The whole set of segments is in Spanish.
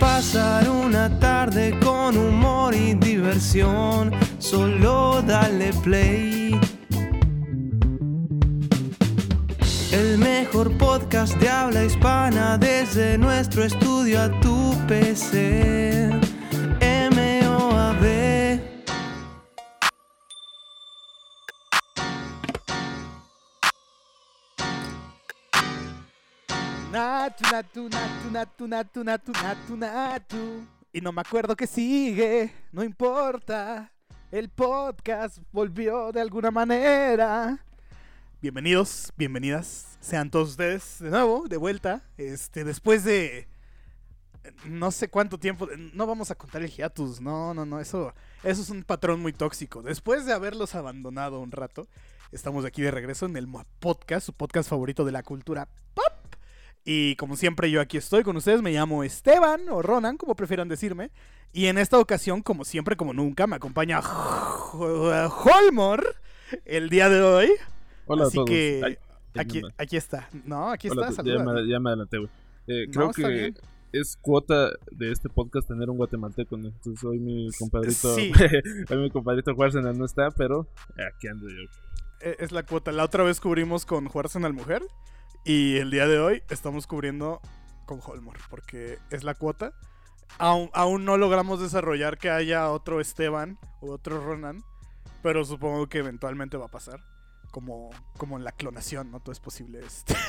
pasar una tarde con humor y diversión, solo dale play. El mejor podcast de habla hispana desde nuestro estudio a tu PC. Natu, natu, natu, natu, natu, natu. Y no me acuerdo que sigue, no importa. El podcast volvió de alguna manera. Bienvenidos, bienvenidas, sean todos ustedes de nuevo, de vuelta. Este, después de no sé cuánto tiempo, no vamos a contar el hiatus, no, no, no, eso, eso es un patrón muy tóxico. Después de haberlos abandonado un rato, estamos aquí de regreso en el Podcast, su podcast favorito de la cultura pop. Y como siempre yo aquí estoy con ustedes, me llamo Esteban o Ronan, como prefieran decirme. Y en esta ocasión, como siempre, como nunca, me acompaña Holmor el día de hoy. Hola Así a todos. que Ay, aquí, aquí está. No, aquí hola, está, ya, me, ya me adelanté, güey. Eh, creo que es cuota de este podcast tener un guatemalteco, ¿no? Entonces hoy mi compadrito, Sí. hoy mi compadrito Juárez no está, pero aquí ando yo. Eh, Es la cuota. La otra vez cubrimos con Juárez al Mujer. Y el día de hoy estamos cubriendo con Holmor. Porque es la cuota. Aún, aún no logramos desarrollar que haya otro Esteban u otro Ronan. Pero supongo que eventualmente va a pasar. Como, como en la clonación, ¿no? Todo es posible. este.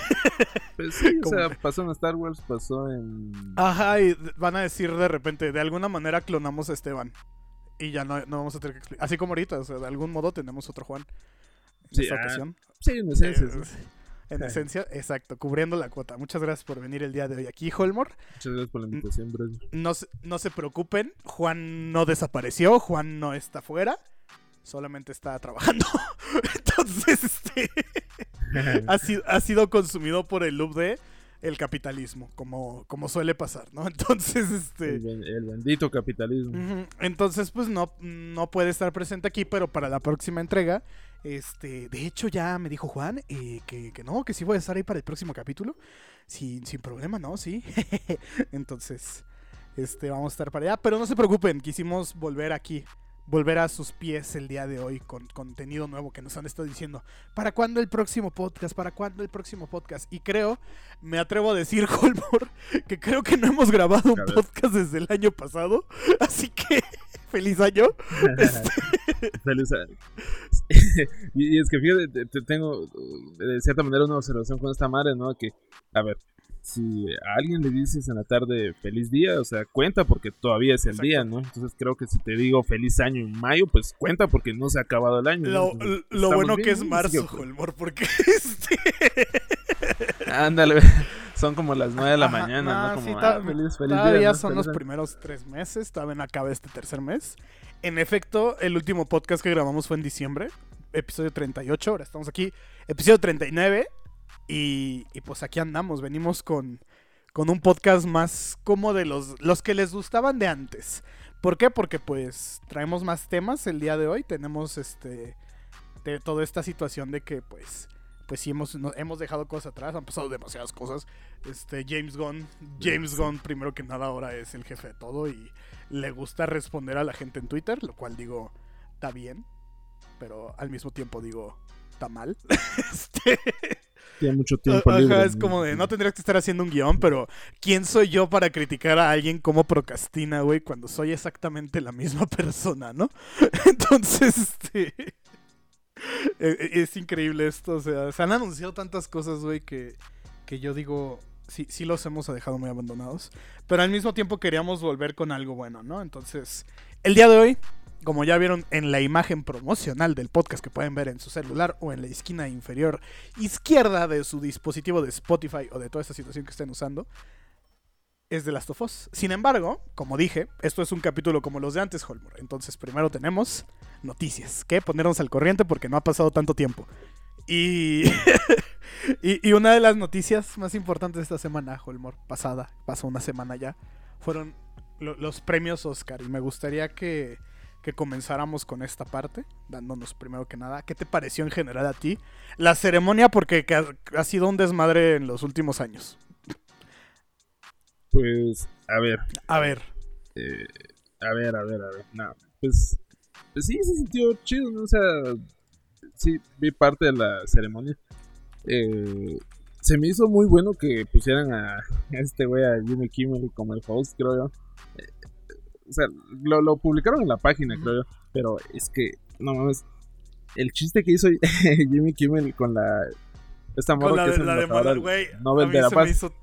Pues sí, o ¿Cómo sea, pasó en Star Wars, pasó en... Ajá, y van a decir de repente, de alguna manera clonamos a Esteban. Y ya no, no vamos a tener que explicar. Así como ahorita, o sea, de algún modo tenemos otro Juan. En Sí, esta ah, ocasión. Sí, en esencia, sí. En esencia, exacto, cubriendo la cuota. Muchas gracias por venir el día de hoy aquí, Holmor. Muchas gracias por la invitación, Brady. No, se- no se preocupen, Juan no desapareció, Juan no está fuera, solamente está trabajando. Entonces, este, ha, sido, ha sido consumido por el loop de el capitalismo, como, como suele pasar, ¿no? Entonces, este... el, ben- el bendito capitalismo. Entonces, pues no, no puede estar presente aquí, pero para la próxima entrega, este, de hecho ya me dijo Juan eh, que, que no, que sí voy a estar ahí para el próximo capítulo, sin, sin problema, ¿no? Sí. Entonces, este, vamos a estar para allá, pero no se preocupen, quisimos volver aquí, volver a sus pies el día de hoy con contenido nuevo que nos han estado diciendo. ¿Para cuándo el próximo podcast? ¿Para cuándo el próximo podcast? Y creo, me atrevo a decir, Holmor, que creo que no hemos grabado un podcast desde el año pasado. Así que, feliz año. Este, Feliz año. y, y es que fíjate, te- te tengo de cierta manera una observación con esta madre, ¿no? Que, a ver, si a alguien le dices en la tarde feliz día, o sea, cuenta porque todavía es el Exacto. día, ¿no? Entonces creo que si te digo feliz año en mayo, pues cuenta porque no se ha acabado el año. lo, lo bueno bien, que es marzo, Holmor, porque este. Ándale, son como las 9 de la mañana, no, Como, ah, feliz, feliz Todavía día, ¿no? son Feliz los año. primeros tres meses, todavía acaba este tercer mes. En efecto, el último podcast que grabamos fue en diciembre, episodio 38, ahora estamos aquí, episodio 39, y, y pues aquí andamos, venimos con, con un podcast más como de los, los que les gustaban de antes. ¿Por qué? Porque pues traemos más temas el día de hoy, tenemos este de toda esta situación de que pues pues sí hemos, no- hemos dejado cosas atrás, han pasado demasiadas cosas. Este James Gunn, James. Gunn primero que nada ahora es el jefe de todo y le gusta responder a la gente en Twitter, lo cual digo está bien, pero al mismo tiempo digo está mal. Este, Tiene mucho tiempo Ajá, libre. es como de no tendrías que estar haciendo un guion, pero ¿quién soy yo para criticar a alguien como procrastina, güey, cuando soy exactamente la misma persona, ¿no? Entonces, este. e- e- Es increíble esto, o sea, se han anunciado tantas cosas, güey, que, que yo digo, sí, sí los hemos dejado muy abandonados, pero al mismo tiempo queríamos volver con algo bueno, ¿no? Entonces, el día de hoy, como ya vieron en la imagen promocional del podcast que pueden ver en su celular o en la esquina inferior izquierda de su dispositivo de Spotify o de toda esta situación que estén usando, es de Last of Us. Sin embargo, como dije, esto es un capítulo como los de antes, Holmor. Entonces, primero tenemos noticias, que ponernos al corriente porque no ha pasado tanto tiempo. Y, y, una de las noticias más importantes de esta semana, Holmor, pasada, pasó una semana ya, fueron lo- los premios Oscar. Y me gustaría que, que comenzáramos con esta parte, dándonos primero que nada, ¿qué te pareció en general a ti la ceremonia? Porque que ha, sido un desmadre en los últimos años. Pues, a ver, A ver, eh, a ver, a ver, a ver. No, pues, pues sí, se sintió chido, ¿no? O sea, sí, vi parte de la ceremonia. Eh, se me hizo muy bueno que pusieran a, a este güey, a Jimmy Kimmel, como el host, creo yo. Eh, o sea, lo, lo publicaron en la página, creo yo. Pero es que, no mames, el chiste que hizo Jimmy Kimmel con la... Esta con morra la que de, es la de Malala, güey. Nobel a mí de la se Paz. me hizo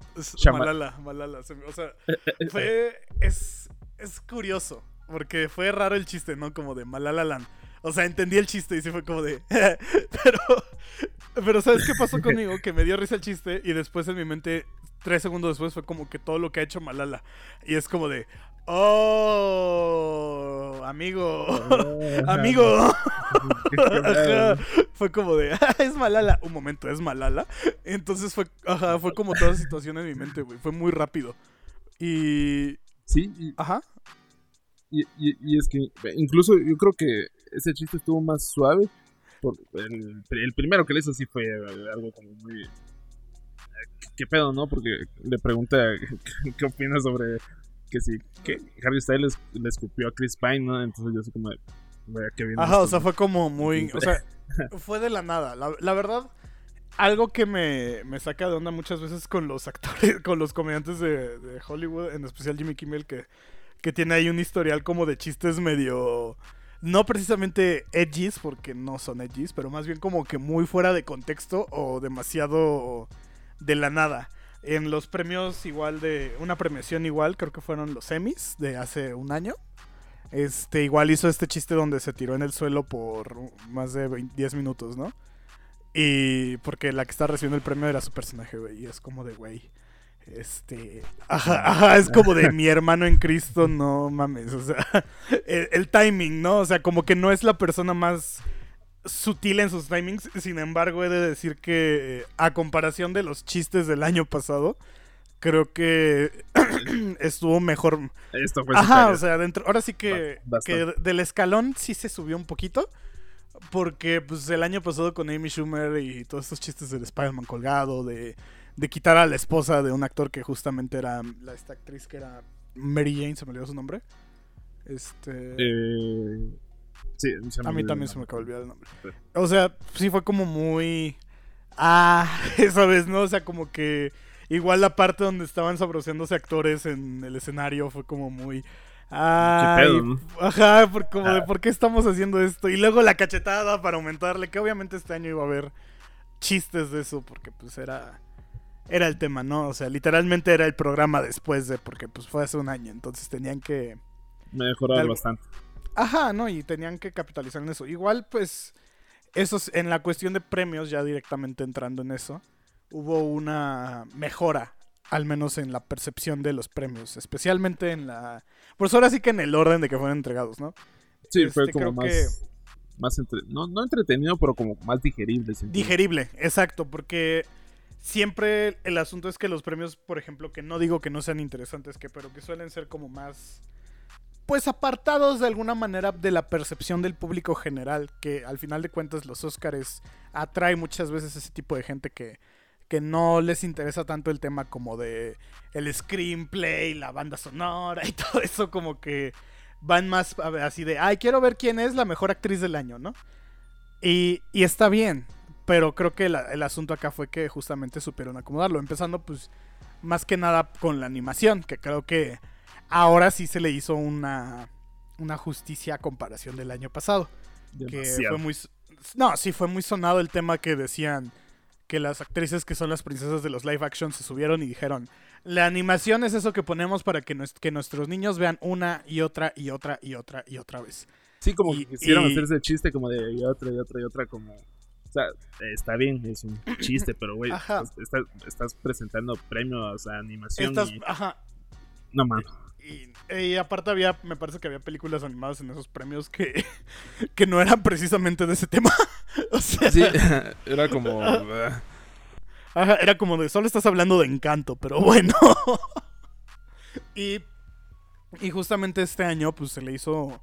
Malala, Malala. se me- o sea, fue. Es, es curioso. Porque fue raro el chiste, ¿no? Como de Malala Land. O sea, entendí el chiste y sí fue como de. pero. Pero, ¿sabes qué pasó conmigo? Que me dio risa el chiste y después en mi mente, tres segundos después, fue como que todo lo que ha hecho Malala. Y es como de. ¡Oh! Amigo. Amigo. Ajá. Fue como de, "Ah, es Malala. Un momento, es Malala. Entonces fue, ajá, fue como toda situación en mi mente, güey. Fue muy rápido. Y, Sí, y, ajá. Y, y- y es que incluso yo creo que ese chiste estuvo más suave. Por el, el primero que le hizo sí fue algo como muy... ¿Qué pedo, no? Porque le pregunta qué, qué opina sobre que si que Harry Styles le escupió a Chris Pine, ¿no? Entonces yo así como de... "Vaya, qué bien Ajá, esto". o sea, fue como muy, o sea, fue de la nada. La, la verdad, algo que me, me saca de onda muchas veces con los actores, con los comediantes de, de Hollywood, en especial Jimmy Kimmel, que, que tiene ahí un historial como de chistes medio... No precisamente edgys, porque no son edgys, pero más bien como que muy fuera de contexto o demasiado de la nada. En los premios igual de... Una premiación igual, creo que fueron los Emmys de hace un año. Este, igual hizo este chiste donde se tiró en el suelo por más de 20 10 minutos, ¿no? Y porque la que está recibiendo el premio era su personaje, güey. Y es como de, güey. Este. Ajá, ajá, es como de mi hermano en Cristo, no mames. O sea, el timing, ¿no? O sea, como que no es la persona más sutil en sus timings. Sin embargo, he de decir que, eh, a comparación de los chistes del año pasado, creo que estuvo mejor. Esto fue Ajá, o sea, dentro, ahora sí que, del escalón sí se subió un poquito. Porque pues el año pasado con Amy Schumer y todos estos chistes del Spider-Man colgado, de, de quitar a la esposa de un actor que justamente era la, esta actriz que era Mary Jane, se me olvidó su nombre. Este... Eh, sí, a mí también se me acabó de olvidar el nombre. O sea, sí fue como muy... Ah, esa vez, ¿no? O sea, como que igual la parte donde estaban sabroseándose actores en el escenario fue como muy... Ay, pedo, no? Ajá, por, como de Ah. por qué estamos haciendo esto. Y luego la cachetada para aumentarle, que obviamente este año iba a haber chistes de eso, porque pues era... Era el tema, ¿no? O sea, literalmente era el programa después de, porque pues fue hace un año, entonces tenían que... Mejorar bastante. Ajá, ¿no? Y tenían que capitalizar en eso. Igual, pues, esos, en la cuestión de premios, ya directamente entrando en eso, hubo una mejora, al menos en la percepción de los premios, especialmente en la... Pues ahora sí que en el orden de que fueron entregados, ¿no? Sí, Este, fue como creo más... que- Más entre- no, no entretenido, pero como más digerible. Digerible, exacto, porque siempre el asunto es que los premios, por ejemplo, que no digo que no sean interesantes, que pero que suelen ser como más pues apartados de alguna manera de la percepción del público general, que al final de cuentas los Óscares atrae muchas veces ese tipo de gente que que no les interesa tanto el tema como de el screenplay, la banda sonora y todo eso como que van más así de, ay, quiero ver quién es la mejor actriz del año, ¿no? Y, y está bien, pero creo que el asunto acá fue que justamente supieron acomodarlo, empezando pues más que nada con la animación, que creo que ahora sí se le hizo una, una justicia a comparación del año pasado. Que fue muy... No, sí fue muy sonado el tema que decían que las actrices que son las princesas de los live action se subieron y dijeron, la animación es eso que ponemos para que, nues- que nuestros niños vean una y otra y otra y otra y otra vez. Sí, como Y- que quisieron y- hacer ese chiste como de y otra y otra y otra como... O sea, está bien, es un chiste, pero güey, estás, estás- presentando premios a animación y, ajá, No mames. Y, y aparte había, me parece que había películas animadas en esos premios que, que no eran precisamente de ese tema. o sea, Sí, era como. Ajá, era como de solo estás hablando de encanto, pero bueno. y, y justamente este año, pues se le hizo.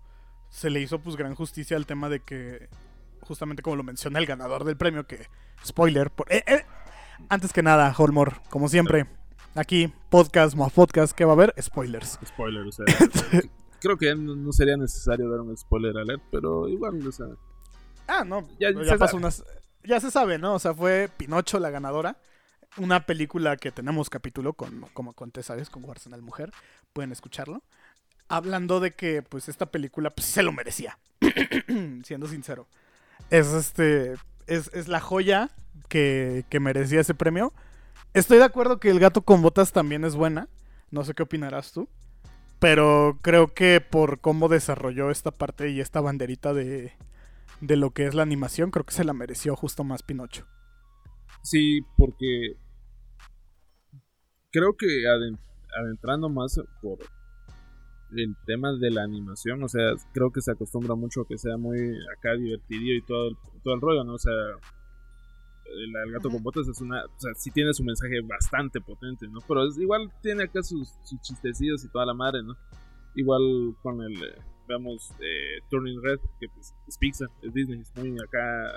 Se le hizo pues gran justicia al tema de que. Justamente como lo menciona el ganador del premio, que. Spoiler. por- eh, eh, antes que nada, Holmore, como siempre. Aquí, podcast, más podcast, ¿qué va a haber? Spoilers. spoiler, o sea. creo que no sería necesario dar un spoiler alert, pero igual, o sea. Ah, no, Ya- ya, se pasó sabe. unas- ya se sabe, ¿no? O sea, fue Pinocho la ganadora. Una película que tenemos capítulo con, como conté, ¿sabes? Con Arsenal Mujer. Pueden escucharlo. Hablando de que, pues, esta película pues, se lo merecía. Siendo sincero. Es este. Es, es la joya que, que merecía ese premio. Estoy de acuerdo que El gato con botas también es buena. No sé qué opinarás tú. Pero creo que por cómo desarrolló esta parte y esta banderita de, de lo que es la animación, creo que se la mereció justo más Pinocho. Sí, porque. Creo que aden- adentrando más por el tema de la animación, o sea, creo que se acostumbra mucho a que sea muy acá divertido y todo el, todo el rollo, ¿no? O sea, el, el gato con botas es una, o sea, sí tiene su mensaje bastante potente, ¿no? Pero es, igual tiene acá sus, sus chistecillos y toda la madre, ¿no? Igual con el, eh, veamos, eh, Turning Red, que pues es Pixar, es Disney, es muy acá,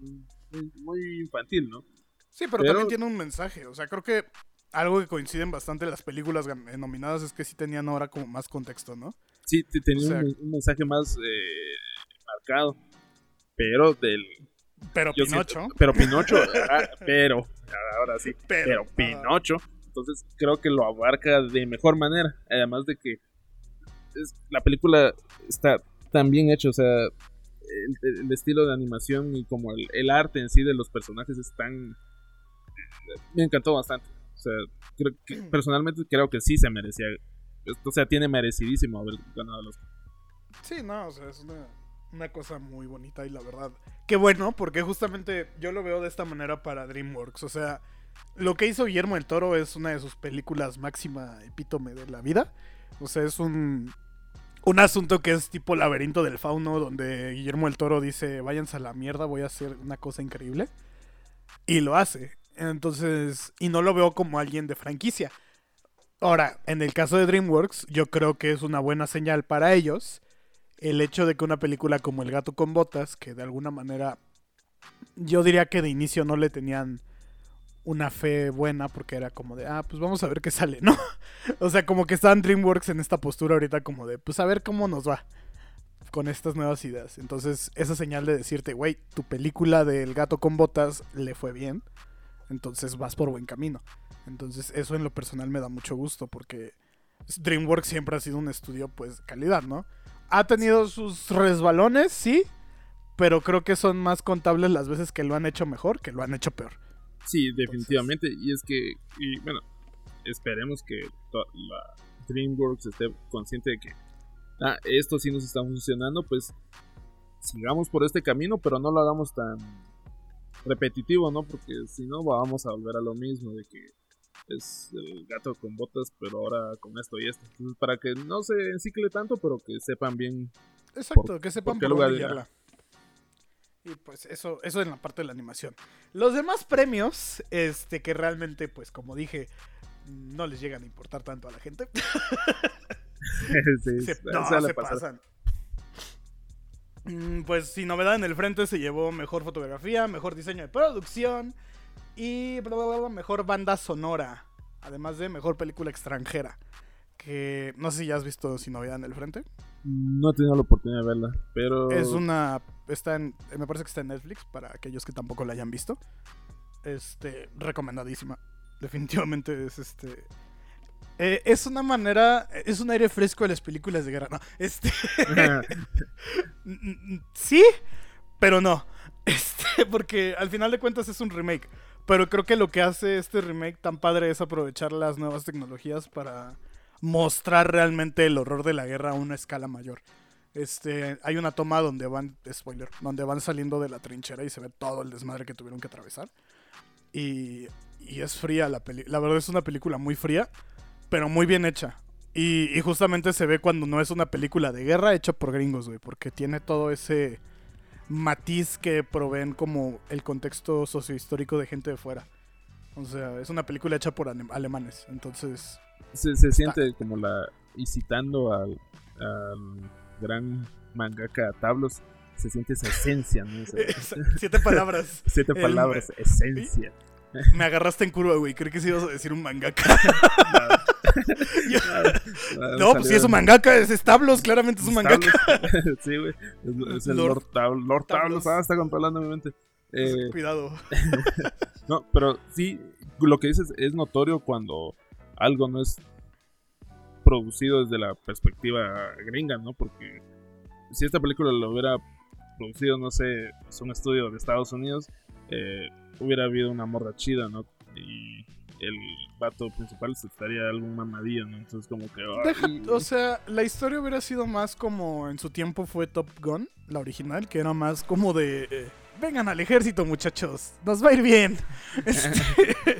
muy, muy infantil, ¿no? Sí, pero, Pero- también tiene un mensaje. O sea, creo que algo que coinciden bastante las películas eh, nominadas es que sí tenían ahora como más contexto, ¿no? Sí, te- tenía O sea- un, un mensaje más eh, marcado, pero del... Pero yo Pinocho. siento- pero Pinocho, ah, pero, ahora sí, pero, Pero, Pinocho, entonces creo que lo abarca de mejor manera, además de que es- la película está tan bien hecha, o sea, el, el estilo de animación y como el, el arte en sí de los personajes es tan... Me encantó bastante, o sea, creo que, personalmente creo que sí se merecía, o sea, tiene merecidísimo haber ganado los... Sí, no, o sea, es una, una cosa muy bonita y la verdad. Qué bueno, porque justamente yo lo veo de esta manera para DreamWorks. O sea, lo que hizo Guillermo del Toro es una de sus películas máxima epítome de la vida. O sea, es un, un asunto que es tipo laberinto del fauno, donde Guillermo del Toro dice, váyanse a la mierda, voy a hacer una cosa increíble. Y lo hace. Entonces, y no lo veo como alguien de franquicia. Ahora, en el caso de DreamWorks, yo creo que es una buena señal para ellos el hecho de que una película como El gato con botas, que de alguna manera yo diría que de inicio no le tenían una fe buena porque era como de, ah, pues vamos a ver qué sale, ¿no? o sea, como que estaban DreamWorks en esta postura ahorita como de, pues a ver cómo nos va con estas nuevas ideas. Entonces, esa señal de decirte, güey, tu película del gato con botas le fue bien, entonces vas por buen camino. Entonces, eso en lo personal me da mucho gusto porque DreamWorks siempre ha sido un estudio, pues, calidad, ¿no? Ha tenido sus resbalones, sí, pero creo que son más contables las veces que lo han hecho mejor que lo han hecho peor. Sí, definitivamente. Y es que, y bueno, esperemos que la DreamWorks esté consciente de que ah, esto sí nos está funcionando, pues sigamos por este camino, pero no lo hagamos tan repetitivo, ¿no? Porque si no vamos a volver a lo mismo de que es el gato con botas, pero ahora con esto y esto. Entonces, para que no se encicle tanto, pero que sepan bien. Exacto, Por- que sepan por qué por lugar. Y pues eso, eso en la parte de la animación. Los demás premios, este, que realmente, pues como dije, no les llegan a importar tanto a la gente. Sí, Se, no, se pasan. Mm, Pues sin novedad en el frente se llevó mejor fotografía, mejor diseño de producción y bla, bla, bla, mejor banda sonora. Además de mejor película extranjera. Que no sé si ya has visto Sin novedad en el frente. No he tenido la oportunidad de verla, pero... Es una. Está en. Me parece que está en Netflix para aquellos que tampoco la hayan visto. Este. Recomendadísima. Definitivamente es este. eh, es una manera. Es un aire fresco de las películas de guerra. No, este. Sí, pero no. Este, porque al final de cuentas es un remake. Pero creo que lo que hace este remake tan padre es aprovechar las nuevas tecnologías para mostrar realmente el horror de la guerra a una escala mayor. Este, hay una toma donde van, spoiler, donde van saliendo de la trinchera y se ve todo el desmadre que tuvieron que atravesar. Y, y es fría la peli. La verdad es una película muy fría, pero muy bien hecha. Y, y justamente se ve cuando no es una película de guerra hecha por gringos, güey, porque tiene todo ese matiz que proveen como el contexto sociohistórico de gente de fuera. O sea, es una película hecha por alemanes, entonces... Se, se siente como la. Y citando al, al gran mangaka Tablos, se siente esa esencia, ¿no? Esa- Siete palabras. siete el- palabras, esencia. Me agarraste en curva, güey. Creí que sí ibas a decir un mangaka. Yo- Ah, no, pues sí es un mangaka, es establos, claramente es un mangaka. Sí, güey. Es, es el Lord Lord, Lord Tablos. Tablos. Ah, está controlando mi mente. Eh, Cuidado. no, pero sí, lo que dices es notorio cuando algo no es producido desde la perspectiva gringa, ¿no? Porque si esta película lo hubiera producido, no sé, es un estudio de Estados Unidos, eh, hubiera habido una morra chida, ¿no? Y el vato principal se estaría algún mamadillo, ¿no? Entonces como que... Deja- o sea, la historia hubiera sido más como en su tiempo fue Top Gun, la original, que era más como de... eh, Vengan al ejército, muchachos. Nos va a ir bien. Este,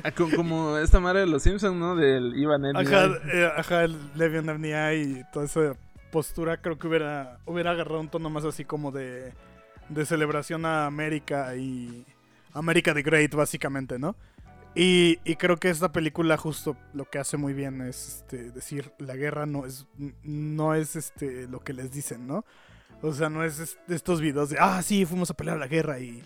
Ah, co- como esta madre de los Simpsons, ¿no? Del Ivan ajá, eh, ajá, el Levian Amnia y toda esa postura creo que hubiera, hubiera agarrado un tono más así como de, de celebración a América y América the Great, básicamente, ¿no? Y, y creo que esta película justo lo que hace muy bien es este, decir la guerra no es no es este lo que les dicen, ¿no? O sea, no es est- estos videos de ah sí fuimos a pelear la guerra y,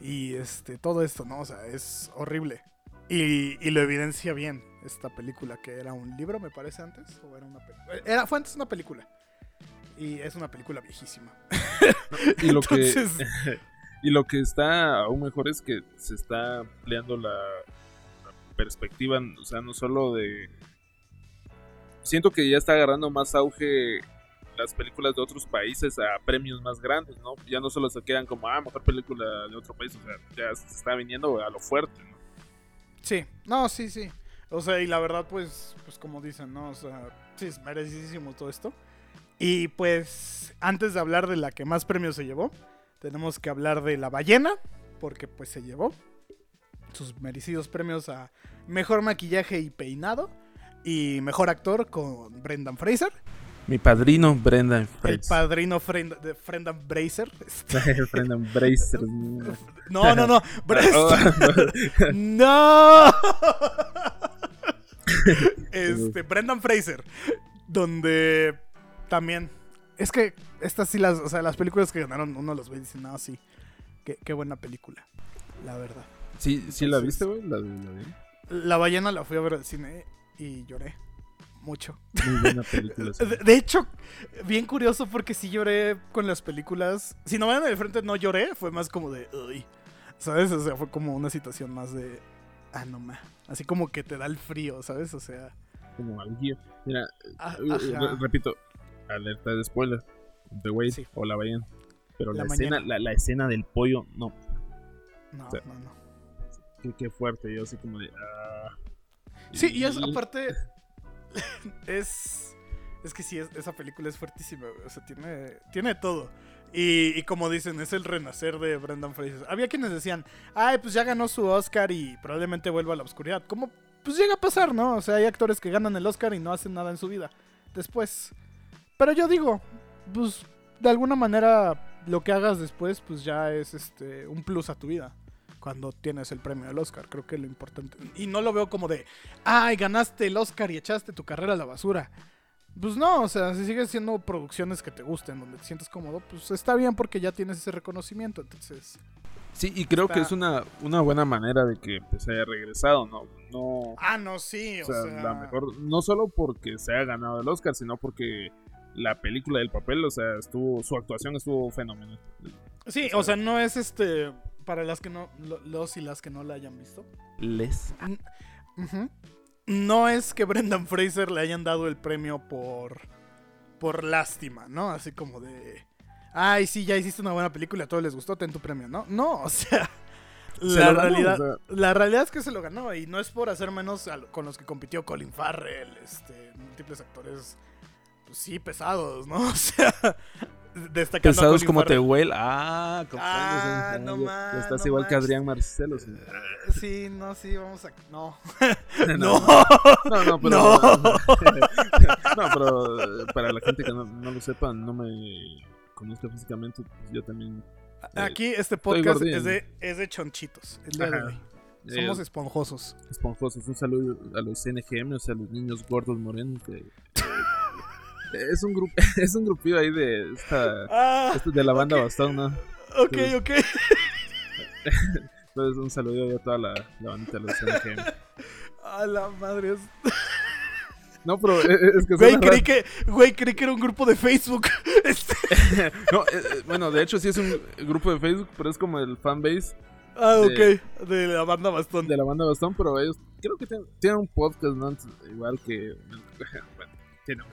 y este todo esto, ¿no? O sea, es horrible. Y, y lo evidencia bien esta película, que era un libro, me parece antes, o era una película. Era, fue antes una película. Y es una película viejísima. Y lo que Entonces- y lo que está aún mejor es que se está ampliando la, perspectiva, o sea, no solo de siento que ya está agarrando más auge las películas de otros países a premios más grandes, ¿no? Ya no solo se quedan como, ah, mejor película de otro país, o sea, ya se está viniendo a lo fuerte, ¿no? Sí, no, sí, sí. O sea, y la verdad, pues, pues como dicen, ¿no? O sea, sí, es merecidísimo todo esto. Y pues, antes de hablar de la que más premios se llevó, tenemos que hablar de La Ballena, porque pues se llevó sus merecidos premios a Mejor Maquillaje y Peinado y Mejor Actor con Brendan Fraser, Mi padrino Brendan el padrino de Brendan Fraser. Brendan Bracer. No, no, no, Bres- Oh, ¡No! este, Brendan Fraser. Donde también. Es que estas sí las. O sea, las películas que ganaron, uno los ve y dice, no, sí. Qué, qué buena película. La verdad. Sí, sí la viste, güey, la de la La ballena la fui a ver al cine y lloré. Mucho. Muy buena película. sí. De, de hecho, bien curioso porque sí lloré con las películas. Si no van de frente, no lloré. Fue más como de. Uy. ¿Sabes? O sea, fue como una situación más de. Ah, no ma. Así como que te da el frío, ¿sabes? O sea. Como al guía. Mira, ah, Eh, repito, alerta de spoiler. The Whale Sí. o la ballena. Pero La la, escena, la, la escena del pollo, no. No, sea, no, no. Qué, qué fuerte. Yo así como de. ah. Sí, y es aparte. es. Es que sí, es- esa película es fuertísima, güey, O sea, tiene, tiene todo. Y, y como dicen, es el renacer de Brendan Fraser. Había quienes decían, ay, pues ya ganó su Oscar y probablemente vuelva a la oscuridad. Como, pues llega a pasar, ¿no? O sea, hay actores que ganan el Oscar y no hacen nada en su vida. Después. Pero yo digo, pues de alguna manera lo que hagas después, pues ya es este un plus a tu vida. Cuando tienes el premio del Oscar, creo que lo importante. Y no lo veo como de, ay, ganaste el Oscar y echaste tu carrera a la basura. Pues no, o sea, si sigues siendo producciones que te gusten, donde te sientes cómodo, pues está bien porque ya tienes ese reconocimiento. Entonces, Sí, y creo que es una, una buena manera de que pues, haya regresado, ¿no? No. ah, no, sí, O sea, la mejor. No solo porque se haya ganado el Oscar, sino porque la película del papel, o sea, estuvo. Su actuación estuvo fenomenal. Sí, o sea, no es este. Para las que no. lo- Los y las que no la hayan visto. Les. No es que Brendan Fraser le hayan dado el premio por. Por lástima, ¿no? Así como de. Ay, sí, ya hiciste una buena película, a todos les gustó, ten tu premio, ¿no? No, o sea. Se La ganó, realidad, o sea. la realidad es que se lo ganó y no es por hacer menos lo- con los que compitió Colin Farrell, este, múltiples actores, pues sí, pesados, ¿no? O sea, destacando Pesados como Farrell. Tehuel. Ah, Ah, no Estás no igual que. Adrián Marcelo. sí. sí, no, sí, vamos a. No. No, no. No, pero. No. no, pero eh, para la gente que no, no lo sepa, no me conozca físicamente, pues yo también. eh, Aquí este podcast es de, es de chonchitos. Día de. Somos eh, esponjosos. esponjosos. Un saludo a los NGM, o sea, a los niños gordos morenos. que- eh, es un grupo, es un grupillo ahí de esta, Ah, este de la banda Bastón, ¿no? ok, ok. Entonces un saludo a toda la, la bandita de los. A la madre. es- No, pero eh, es que Güey, creí que, güey, creí que era un grupo de Facebook. Este- No, eh, eh, bueno, de hecho sí es un grupo de Facebook, pero es como el fanbase Ah, ok. De- De la banda Bastón. de la banda Bastón, pero ellos creo que tienen, tienen un podcast, ¿no? Igual que...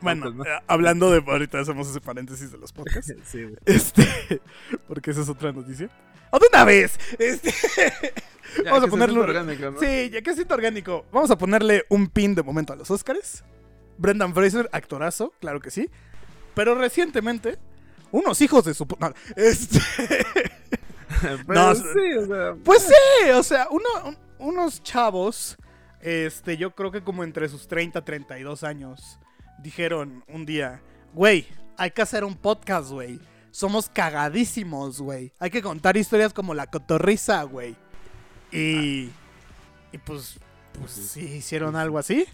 Bueno, un eh, hablando de. Ahorita hacemos ese paréntesis de los podcasts. ¿no? Sí, güey. Este. Porque esa es otra noticia. ¡O de una vez! Este. Ya, Vamos a orgánico, ¿no? Sí, ya que es orgánico. Vamos a ponerle un pin de momento a los Oscars. Brendan Fraser, actorazo, claro que sí. Pero recientemente, unos hijos de su. no, este, Pero No, sí, o sea... pues sí, o sea, uno- un- unos chavos, este, yo creo que como entre sus 30, 32 años, dijeron un día, güey, hay que hacer un podcast, güey. Somos cagadísimos, güey. Hay que contar historias como la cotorriza, güey. Y, y pues, pues sí, hicieron algo así.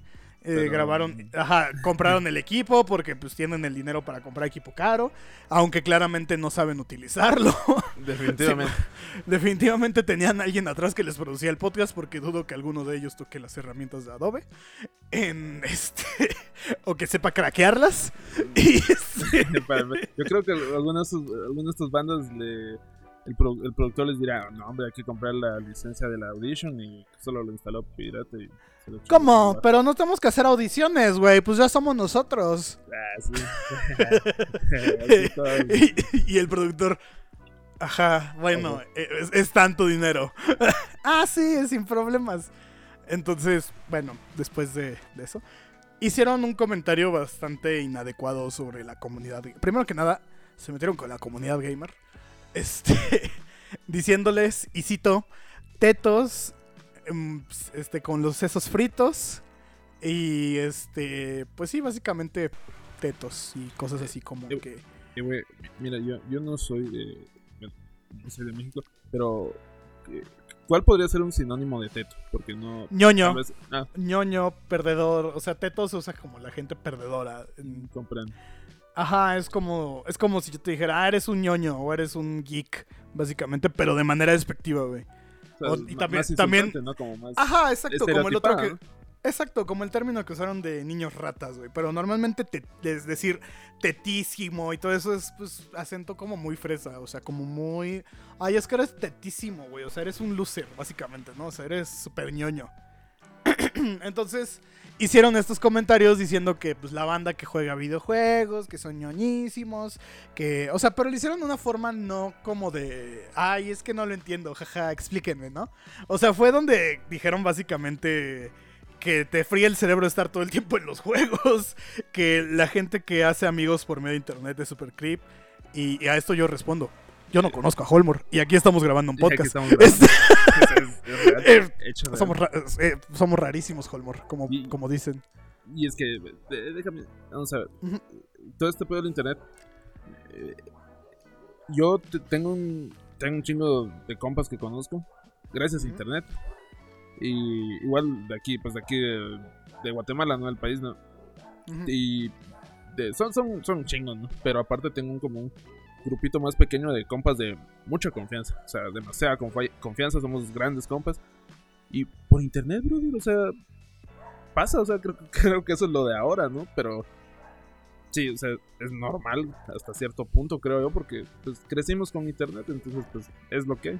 Eh, Pero- grabaron, ajá, compraron el equipo porque pues tienen el dinero para comprar equipo caro, aunque claramente no saben utilizarlo. Definitivamente. Definitivamente tenían a alguien atrás que les producía el podcast porque dudo que alguno de ellos toque las herramientas de Adobe. En este. o que sepa craquearlas. Y este, Yo creo que algunas de estas bandas le... El, pro- el productor les dirá, no hombre, hay que comprar la licencia de la Audition y solo lo instaló pirata y se lo ¿Cómo? Pero no tenemos que hacer audiciones, güey. Pues ya somos nosotros. Ah, sí. Y, y el productor. Ajá, bueno, es, es tanto dinero. ah, sí, sin problemas. Entonces, bueno, después de, de eso, hicieron un comentario bastante inadecuado sobre la comunidad. Primero que nada, se metieron con la comunidad gamer. Este, diciéndoles, y cito, tetos, em, este, con los sesos fritos. Y este, pues sí, básicamente tetos y cosas así como Eh, que. Güey, mira, yo, yo no soy de, no soy de México, pero eh, ¿cuál podría ser un sinónimo de teto? Porque no... ñoño. vez- ah, ñoño, perdedor, o sea, teto se usa como la gente perdedora. Comprendo. Ajá, es como es como si yo te dijera, ah, eres un ñoño o eres un geek, básicamente, pero de manera despectiva, güey. O sea, y también- también- insultante, ¿no? Como más... Ajá, exacto, como el otro que Exacto, como el término que usaron de niños ratas, güey, pero normalmente te- es decir tetísimo y todo eso es pues acento como muy fresa, o sea, como muy ay, es que eres tetísimo, güey, o sea, eres un loser, básicamente, ¿no? O sea, eres súper ñoño. Entonces, hicieron estos comentarios diciendo que pues la banda que juega videojuegos, que son ñoñísimos, que, o sea, pero lo hicieron de una forma no como de, ay, es que no lo entiendo, jaja, explíquenme, ¿no? O sea, fue donde dijeron básicamente que te fría el cerebro estar todo el tiempo en los juegos, que la gente que hace amigos por medio de internet es super creep, y, y a esto yo respondo. Yo no conozco a Holmor y aquí estamos grabando un podcast. grabando. Este- Eh, hecho somos, ra- eh, somos rarísimos, Holmor, como, Y- como dicen. Y es que, déjame, vamos a ver. Todo este pedo del internet. eh, yo te- tengo un, tengo un chingo de compas que conozco. Gracias a internet. Y igual de aquí, pues de aquí de, de Guatemala, ¿no? El país, ¿no? Y de- son, son, son chingos, ¿no? Pero aparte tengo un, como un grupito más pequeño de compas de mucha confianza. O sea, demasiada confi- confianza, somos grandes compas. Y por internet, brother, o sea, pasa, o sea, creo, creo que eso es lo de ahora, ¿no? Pero sí, o sea, es normal hasta cierto punto, creo yo, porque pues crecimos con internet, entonces pues es lo que hay.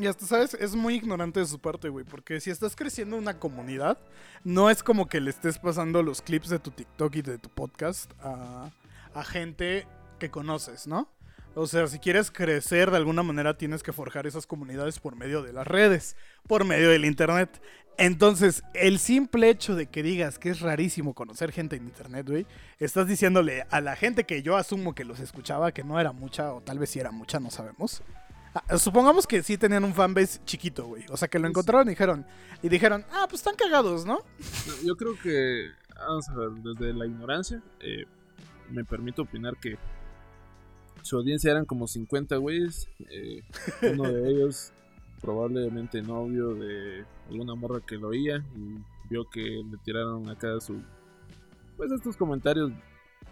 Y hasta, ¿sabes? Es muy ignorante de su parte, güey. Porque si estás creciendo en una comunidad, no es como que le estés pasando los clips de tu TikTok y de tu podcast a gente que conoces, ¿no? O sea, si quieres crecer de alguna manera, tienes que forjar esas comunidades por medio de las redes, por medio del internet. Entonces, el simple hecho de que digas que es rarísimo conocer gente en internet, güey, estás diciéndole a la gente que yo asumo que los escuchaba, que no era mucha, o tal vez sí era mucha, no sabemos. Ah, Supongamos que sí tenían un fanbase chiquito, güey. O sea, que lo encontraron y dijeron, y dijeron, ah, pues están cagados, ¿no? No, Yo creo que, vamos a ver, desde la ignorancia, eh, me permito opinar que su audiencia eran como 50 güeyes. eh, uno de ellos, probablemente novio de alguna morra que lo oía y vio que le tiraron acá su. Pues estos comentarios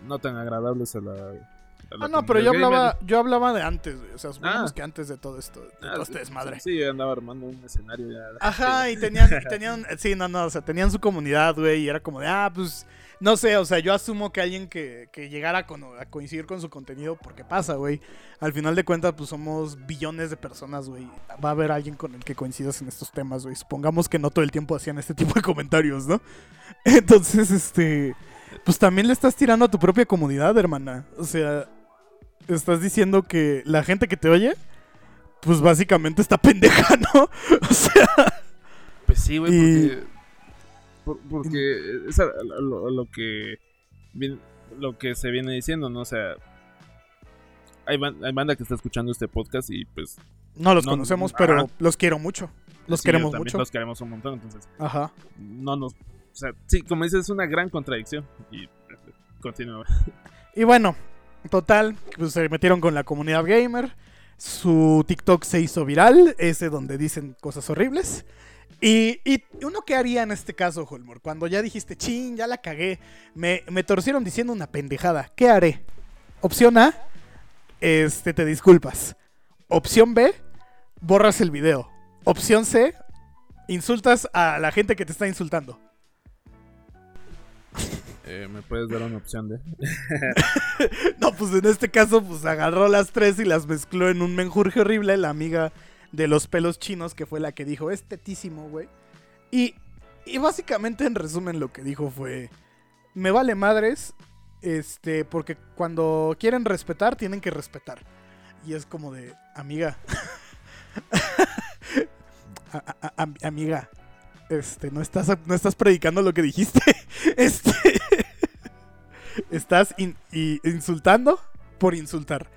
no tan agradables a la. a la Ah, no, pero yo gamer. hablaba, yo hablaba de antes, güey. O sea, supongamos Ah. que antes de todo esto, de Ah, todo sí, este desmadre. Sí, sí, andaba armando un escenario ya. Ajá, y tenían, y tenían, sí, no, no, o sea, tenían su comunidad, güey, y era como de, ah, pues, no sé, o sea, yo asumo que alguien que, que llegara con- a coincidir con su contenido, porque pasa, güey, al final de cuentas, pues somos billones de personas, güey, va a haber alguien con el que coincidas en estos temas, güey, supongamos que no todo el tiempo hacían este tipo de comentarios, ¿no? Entonces, este, pues también le estás tirando a tu propia comunidad, hermana, o sea, estás diciendo que la gente que te oye... Pues básicamente está pendeja, ¿no? O sea, Pues sí, güey, Y- porque. Por- porque es lo, que. Lo que se viene diciendo, ¿no? O sea. Hay, ban- hay banda que está escuchando este podcast y pues. No los No, conocemos, ajá. pero los quiero mucho. Los sí, queremos mucho. Los queremos un montón, entonces. Ajá. No nos. O sea, sí, como dices, es una gran contradicción. Y. Continúa. Y bueno, total, pues se metieron con la comunidad gamer. Su TikTok se hizo viral, ese donde dicen cosas horribles. Y, y uno qué haría en este caso, Holmor, cuando ya dijiste, chin, ya la cagué, me, me torcieron diciendo una pendejada, ¿qué haré? Opción A, este, te disculpas. Opción B, borras el video. Opción C, insultas a la gente que te está insultando. Eh, ¿Me puedes dar una opción de.? No, pues en este caso, pues agarró las tres y las mezcló en un menjurje horrible. La amiga de los pelos chinos, que fue la que dijo, es tetísimo, güey. Y, y básicamente, en resumen, lo que dijo fue: Me vale madres, este, porque cuando quieren respetar, tienen que respetar. Y es como de, amiga. Amiga. Este, no estás, no estás predicando lo que dijiste. Este. Estás insultando por insultar.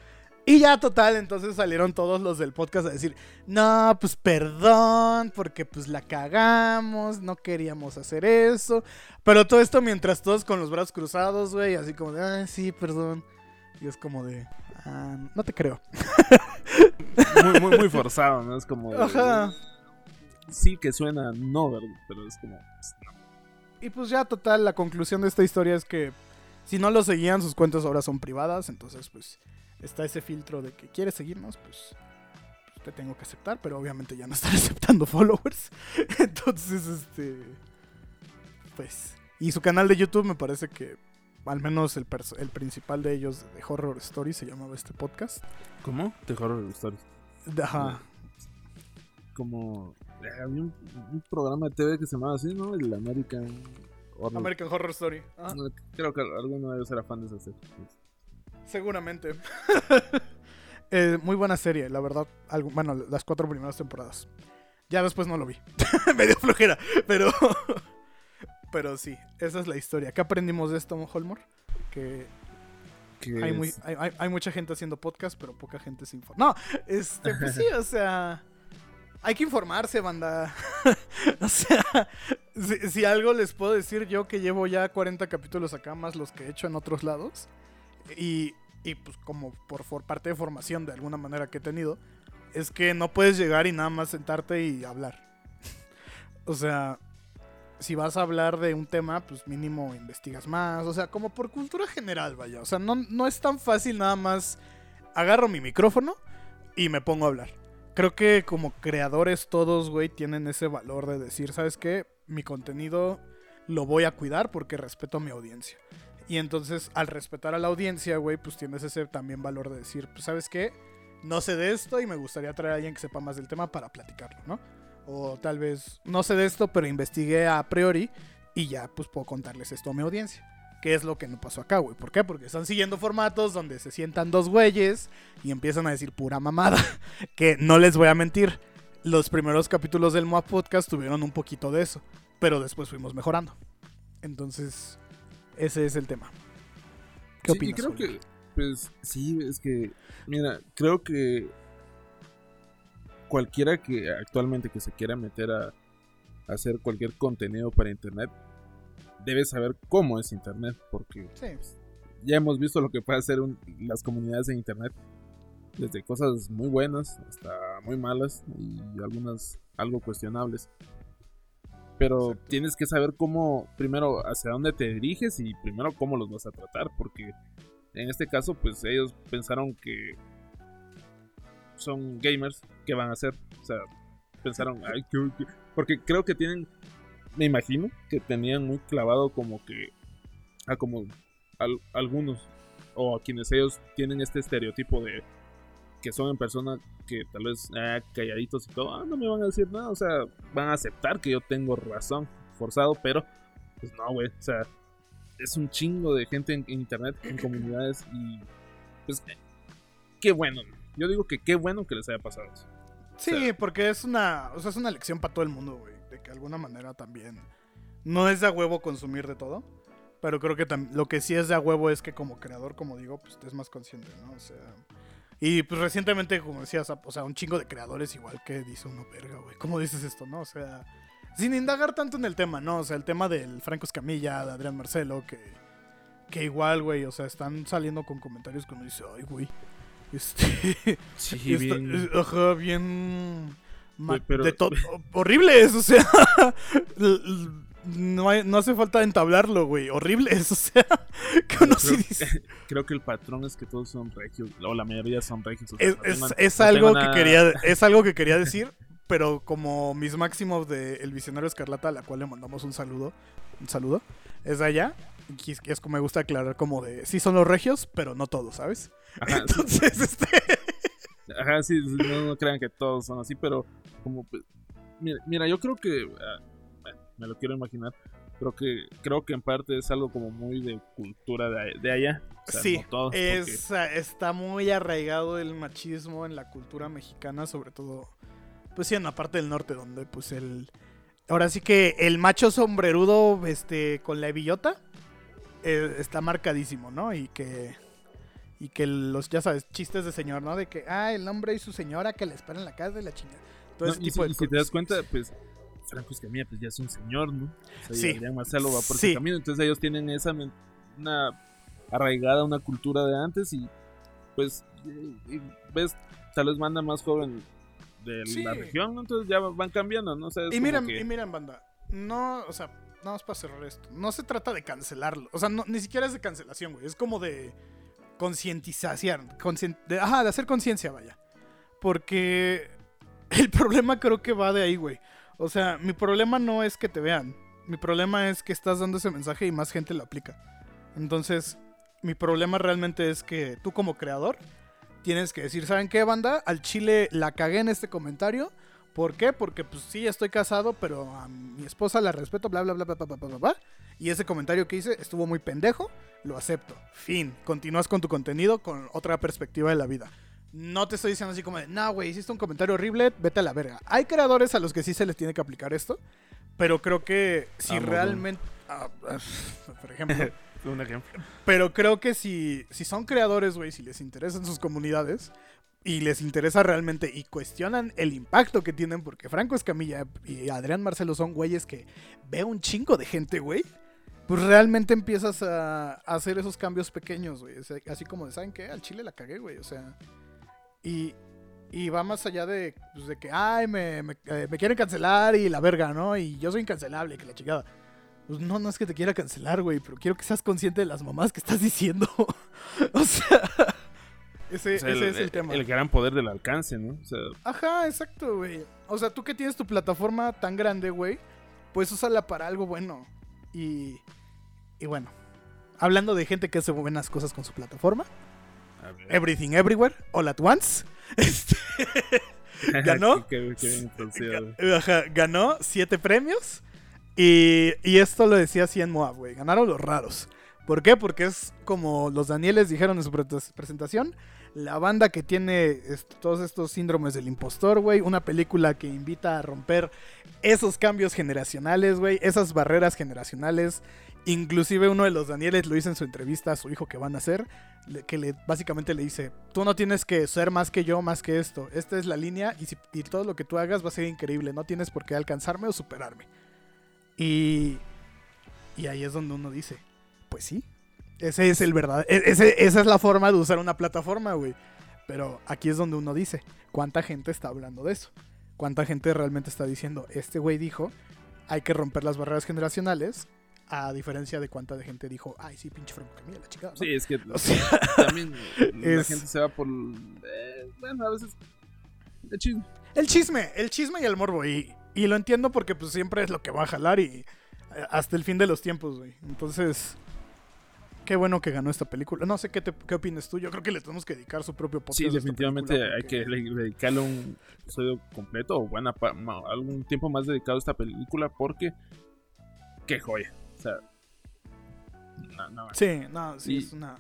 Y ya total, entonces salieron todos los del podcast a decir, no, pues perdón, porque pues la cagamos, no queríamos hacer eso. Pero todo esto mientras todos con los brazos cruzados, güey, así como de, ah, sí, perdón. Y es como de, ah, no te creo. Muy, muy, muy forzado, ¿no? Es como. de- Ajá. Sí, que suena no, ¿verdad? Pero es como. pues, no. Y pues ya total, la conclusión de esta historia es que si no lo seguían, sus cuentas ahora son privadas, entonces pues está ese filtro de que quieres seguirnos, pues, pues, te tengo que aceptar, pero obviamente ya no están aceptando followers. Entonces, este, pues, y su canal de YouTube me parece que al menos el, el principal de ellos de Horror Story se llamaba este podcast. ¿Cómo? The Horror Stories. Ajá. Como. eh, Había un, un programa de TV que se llamaba así, ¿no? El American Horror. American Horror Story. Ajá. No, Creo que alguno de ellos era fan de esa serie. Seguramente. Eh, muy buena serie, la verdad. Algo- bueno, las cuatro primeras temporadas. Ya después no lo vi. Me dio flojera, pero. pero sí, esa es la historia. ¿Qué aprendimos de esto, Holmor? Que hay, muy, hay- hay mucha gente haciendo podcast, pero poca gente se informa. No, este, pues sí, o sea. Hay que informarse, banda. o sea, si, si algo les puedo decir yo que llevo ya 40 capítulos acá, más los que he hecho en otros lados. Y, y pues como por, for- parte de formación de alguna manera que he tenido, es que no puedes llegar y nada más sentarte y hablar. o sea, si vas a hablar de un tema, pues mínimo investigas más. O sea, como por cultura general, vaya. O sea, no, no es tan fácil nada más agarro mi micrófono y me pongo a hablar. Creo que como creadores todos, güey, tienen ese valor de decir, ¿sabes qué? Mi contenido lo voy a cuidar porque respeto a mi audiencia. Y entonces, al respetar a la audiencia, güey, pues tienes ese también valor de decir, pues, ¿sabes qué? No sé de esto y me gustaría traer a alguien que sepa más del tema para platicarlo, ¿no? O tal vez, no sé de esto, pero investigué a priori y ya, pues, puedo contarles esto a mi audiencia. ¿Qué es lo que no pasó acá, güey? ¿Por qué? Porque están siguiendo formatos donde se sientan dos güeyes y empiezan a decir pura mamada. que no les voy a mentir, los primeros capítulos del MOA Podcast tuvieron un poquito de eso, pero después fuimos mejorando. Entonces, ese es el tema. ¿Qué sí, opinas? Y creo que, pues, sí, es que, mira, creo que cualquiera que actualmente que se quiera meter a, a hacer cualquier contenido para internet debe saber cómo es internet porque Sí. ya hemos visto lo que puede hacer un- las comunidades en internet desde cosas muy buenas hasta muy malas y algunas algo cuestionables pero tienes que saber cómo primero hacia dónde te diriges y primero cómo los vas a tratar porque en este caso pues ellos pensaron que son gamers ¿qué van a hacer? o sea pensaron "Ay, qué- qué-". porque creo que tienen me imagino que tenían muy clavado como que a como al- algunos o a quienes ellos tienen este estereotipo de que son en persona que tal vez ah, calladitos y todo, ah, no me van a decir nada, o sea, van a aceptar que yo tengo razón, forzado, pero pues no, güey, o sea, es un chingo de gente en, en internet, en comunidades y pues eh, qué bueno, yo digo que qué bueno que les haya pasado eso. Sí, O sea- porque es una, o sea, es una lección para todo el mundo, güey. De que de alguna manera también no es de a huevo consumir de todo. Pero creo que lo que sí es de a huevo es que como creador, como digo, pues es más consciente, ¿no? O sea. Y pues recientemente, como decías, o sea, un chingo de creadores igual que dice uno, verga, güey. ¿Cómo dices esto, no? O sea, sin indagar tanto en el tema, ¿no? O sea, el tema del Franco Escamilla, de Adrián Marcelo, que, que igual, güey, o sea, están saliendo con comentarios que uno dice, ay, güey. Este. Sí, bien. eh, ajá, bien. Pero- de horribles, o sea. no, hay- no hace falta entablarlo, güey. Horribles, o sea. Que uno sí creo, dice. creo que el patrón es que todos son regios, o la mayoría son regios. o sea, Es, no es- algo que quería, es algo que quería decir. Pero como mis máximos de El Visionario Escarlata, a la cual le mandamos un saludo. Un saludo. Es de allá. Y es, es como me gusta aclarar como de. Sí son los regios, pero no todos, ¿sabes? Ajá, sí. Entonces, este. Ajá, sí, no, no crean que todos son así, pero como pues, mira, mira, yo creo que ah, me lo quiero imaginar, pero que creo que en parte es algo como muy de cultura de, de allá. O sea, Sí, no todos, porque- Es, está muy arraigado el machismo en la cultura mexicana, sobre todo, pues sí, en la parte del norte, donde pues el... Ahora sí que el macho sombrerudo este, con la billota eh, está marcadísimo, ¿no? Y que... Y que los, ya sabes, chistes de señor, ¿no? De que, ah, el hombre y su señora que le esperan en la casa de la chingada. Todo No, ese y, si, de y si te das cuenta, pues Franco Escamilla pues ya es un señor, ¿no? O sea, Sí. y Adrián Marcelo va por Sí. ese camino, entonces ellos tienen esa una arraigada, una cultura de antes y pues y- y ves, tal vez manda más joven de Sí. la región, ¿no? entonces ya van cambiando, ¿no? O sea, Y miren, que- y miren, banda. No, o sea, vamos para cerrar esto. No se trata de cancelarlo. O sea, no- ni siquiera es de cancelación, güey. Es como de concientización. conscien- de- ajá, de hacer conciencia, vaya. Porque el problema creo que va de ahí, güey. O sea, mi problema no es que te vean. Mi problema es que estás dando ese mensaje y más gente lo aplica. Entonces, mi problema realmente es que tú como creador tienes que decir, ¿saben qué, banda? Al chile la cagué en este comentario. ¿Por qué? Porque pues sí, estoy casado, pero a mi esposa la respeto, bla, bla, bla, bla, bla, bla, bla, bla. Y ese comentario que hice estuvo muy pendejo, lo acepto. Fin. Continúas con tu contenido con otra perspectiva de la vida. No te estoy diciendo así como de, no, güey, hiciste un comentario horrible, vete a la verga. Hay creadores a los que sí se les tiene que aplicar esto, pero creo que si Ah, realmente... ah, ah, por ejemplo, un ejemplo. pero creo que si, si son creadores, güey, si les interesan sus comunidades y les interesa realmente y cuestionan el impacto que tienen, porque Franco Escamilla y Adrián Marcelo son güeyes que ve un chingo de gente, güey, pues realmente empiezas a, a hacer esos cambios pequeños, güey. O sea, así como de, ¿saben qué? Al chile la cagué, güey. O sea, y, y va más allá de, pues, de que, ay, me, me, eh, me quieren cancelar y la verga, ¿no? Y yo soy incancelable, que la chingada. Pues no, no es que te quiera cancelar, güey, pero quiero que seas consciente de las mamás que estás diciendo. o sea, ese, O sea, ese es el tema. El gran poder del alcance, ¿no? O sea, Ajá, exacto, güey. O sea, tú que tienes tu plataforma tan grande, güey, pues úsala para algo bueno. Y, y bueno, hablando de gente que hace buenas cosas con su plataforma. Everything Everywhere, All at Once, este, ganó. Qué- qué- qué bien introducido, güey. ajá, ganó siete premios. Y, y esto lo decía así en Moab, güey. Ganaron los raros. ¿Por qué? Porque es como los Danieles dijeron en su pre- presentación. La banda que tiene est- todos estos síndromes del impostor, güey. Una película que invita a romper esos cambios generacionales, güey. Esas barreras generacionales. Inclusive uno de los Danieles lo dice en su entrevista a su hijo que van a hacer, que le, básicamente le dice, tú no tienes que ser más que yo, más que esto. Esta es la línea y, todo lo que tú hagas va a ser increíble. No tienes por qué alcanzarme o superarme. Y, y ahí es donde uno dice, pues sí, ese es el verdad, e- esa es la forma de usar una plataforma, güey. Pero aquí es donde uno dice, ¿cuánta gente está hablando de eso? ¿Cuánta gente realmente está diciendo, este güey dijo, hay que romper las barreras generacionales? A diferencia de cuánta de gente dijo, ay, sí, pinche Franco Camilla, la. ¿no?". Sí, es que O sea, también la es- gente se va por. eh, bueno, a veces. De chisme. el chisme, el chisme y el morbo. Y, y lo entiendo porque pues siempre es lo que va a jalar y eh, hasta el fin de los tiempos, güey. Entonces, qué bueno que ganó esta película. No sé qué, te, qué opinas tú. Yo creo que le tenemos que dedicar su propio podcast. Sí, definitivamente hay que le- dedicarle un episodio completo o buena algún tiempo más dedicado a esta película porque. Qué joya. O sea. No, no, Sí, no, sí, Y- es una,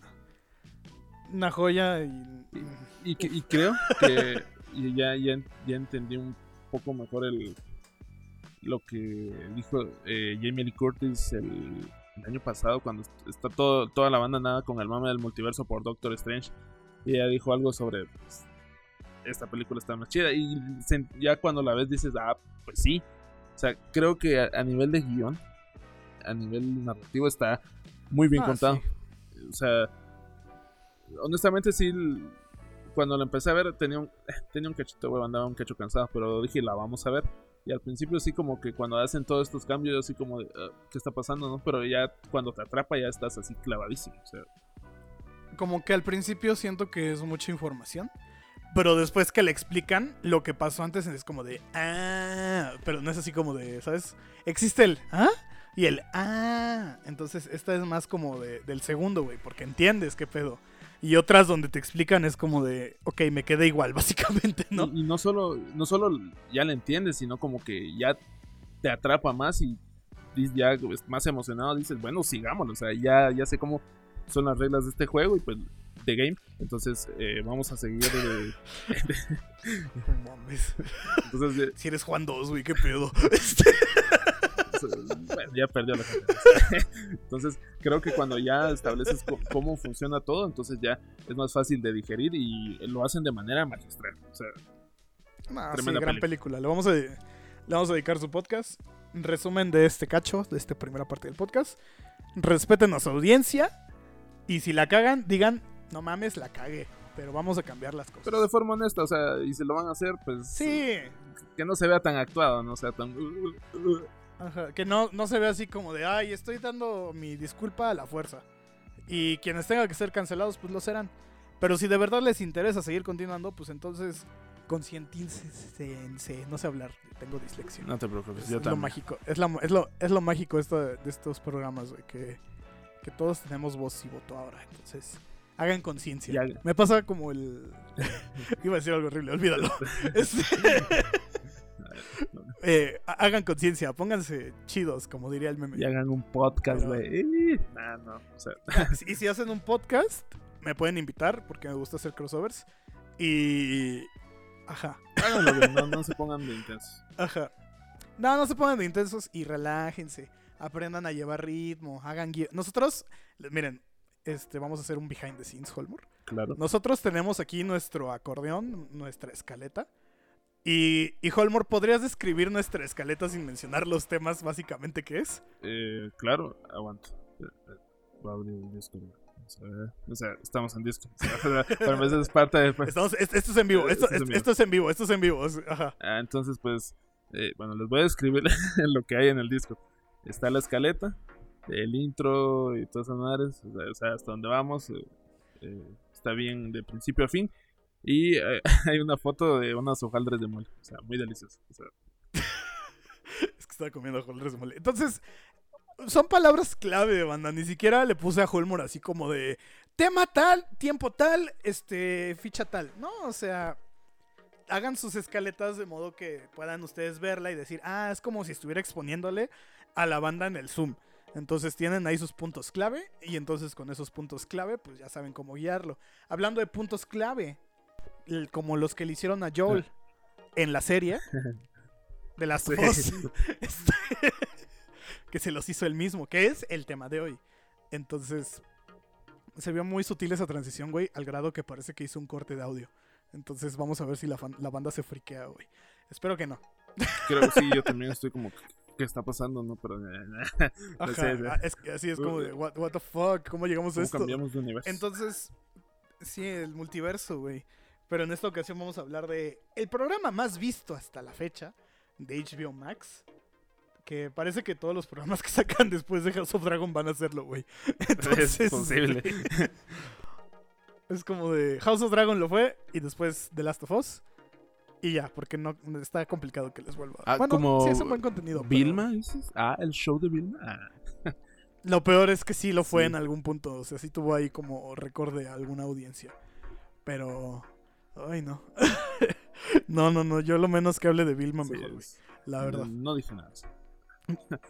una joya y... Y, y creo que ya, ya, ya entendí un poco mejor el lo que dijo eh, Jamie Lee Curtis el, el año pasado cuando está todo, toda la banda nada con el mame del multiverso por Doctor Strange. Y ella dijo algo sobre pues, esta película está más chida. Y se- ya cuando la ves dices ah pues sí o sea creo que a, a nivel de guion a nivel narrativo está muy bien Ah, contado sí. o sea, honestamente sí, cuando la empecé a ver tenía un, tenía un cachito, huevo, andaba un cacho cansado, pero dije, la vamos a ver. Y al principio sí como que cuando hacen todos estos cambios, así como, de, "Ah, ¿qué está pasando? no Pero ya cuando te atrapa ya estás así clavadísimo. O sea, Como que al principio siento que es mucha información. Pero después que le explican lo que pasó antes es como de ah, pero no es así como de, ¿sabes? Existe el ah y el ah. Entonces esta es más como de, del segundo, güey, porque entiendes qué pedo. Y otras donde te explican es como de, ok, me quedé igual, básicamente, ¿no? Y, y no solo no solo ya la entiendes, sino como que ya te atrapa más y ya es más emocionado dices, bueno, sigámoslo. O sea, ya, ya sé cómo son las reglas de este juego y pues de game. Entonces eh, vamos a seguir. mames. entonces Si eres Juan 2, güey, qué pedo. Este, bueno, ya perdió la gente. Entonces, creo que cuando ya estableces cómo funciona todo, entonces ya es más fácil de digerir y lo hacen de manera magistral. O sea, sí, Tremenda gran película. Le vamos, a, le vamos a dedicar su podcast. Resumen de este cacho, de esta primera parte del podcast. Respeten a su audiencia. Y si la cagan, digan, no mames, la cagué. Pero vamos a cambiar las cosas. pero de forma honesta, o sea, y si lo van a hacer, pues sí. que no se vea tan actuado, no sea tan. Ajá, que no, no se vea así como de, ay, estoy dando mi disculpa a la fuerza. Y quienes tengan que ser cancelados, pues lo serán. Pero si de verdad les interesa seguir continuando, pues entonces concientícense. No sé hablar, tengo dislexia. No te preocupes, Es yo lo también. mágico, es, la- es lo, es lo mágico esto de, de estos programas, güey, que, que todos tenemos voz y voto ahora. Entonces, hagan conciencia. Me pasa como el... Iba a decir algo horrible, olvídalo. Este, eh, ha- hagan conciencia, pónganse chidos, como diría el meme. Y hagan un podcast, güey. Eh, nah, no, o sea, Y si hacen un podcast, me pueden invitar, porque me gusta hacer crossovers. Y... Ajá. háganlo bien, no, no se pongan de intensos. Ajá. No, no se pongan de intensos y relájense. Aprendan a llevar ritmo, hagan guía. Nosotros, miren, este, vamos a hacer un behind the scenes, Holmor. Claro. Nosotros tenemos aquí nuestro acordeón, nuestra escaleta. Y, y Holmor, ¿podrías describir nuestra escaleta sin mencionar los temas básicamente que es? Eh, claro, aguanto. Eh, eh, Voy a abrir el disco. O sea, estamos en disco. O sea, para mí eso es parte de. pues, Estamos, es- esto es en vivo, esto, Esto es en vivo. esto es en vivo, esto es en vivo. Ajá. Ah, entonces, pues, eh, bueno, les voy a describir lo que hay en el disco. Está la escaleta, el intro y todas esas madres, o sea, o sea, hasta donde vamos, eh, eh, está bien de principio a fin. Y eh, hay una foto de unas hojaldres de mole, o sea, muy sea, Es que estaba comiendo holdres de mole. Entonces, son palabras clave, banda. Ni siquiera le puse a Holmor así como de tema tal, tiempo tal, este, ficha tal. No, o sea, hagan sus escaletas de modo que puedan ustedes verla y decir, ah, es como si estuviera exponiéndole a la banda en el Zoom. Entonces tienen ahí sus puntos clave y entonces con esos puntos clave pues ya saben cómo guiarlo. Hablando de puntos clave, como los que le hicieron a Joel en la serie de las. Us, este, que se los hizo él mismo, que es el tema de hoy. Entonces, se vio muy sutil esa transición, güey, al grado que parece que hizo un corte de audio. Entonces, vamos a ver si la, fan- la banda se friquea, güey. Espero que no. Creo que sí, yo también estoy como, ¿qué está pasando? no Pero, Ajá, sé, sé. ah, es así es como de, what, what the fuck, ¿cómo llegamos a ¿cómo esto? cambiamos de universo? Entonces, sí, el multiverso, güey. Pero en esta ocasión vamos a hablar de el programa más visto hasta la fecha de HBO Max. Que parece que todos los programas que sacan después de House of Dragon van a hacerlo, güey. Entonces, posible. Es como de House of Dragon lo fue y después The Last of Us. Y ya, porque no está complicado que les vuelva. Ah, bueno, como sí es un buen contenido. pero ¿Vilma dices? Ah, el show de Vilma. Ah. Lo peor es que sí lo fue Sí. en algún punto. O sea, sí tuvo ahí como récord de alguna audiencia. Pero. Ay, no. no, no, no. Yo lo menos que hable de Vilma Sí, mejor, güey. La verdad. No dije nada.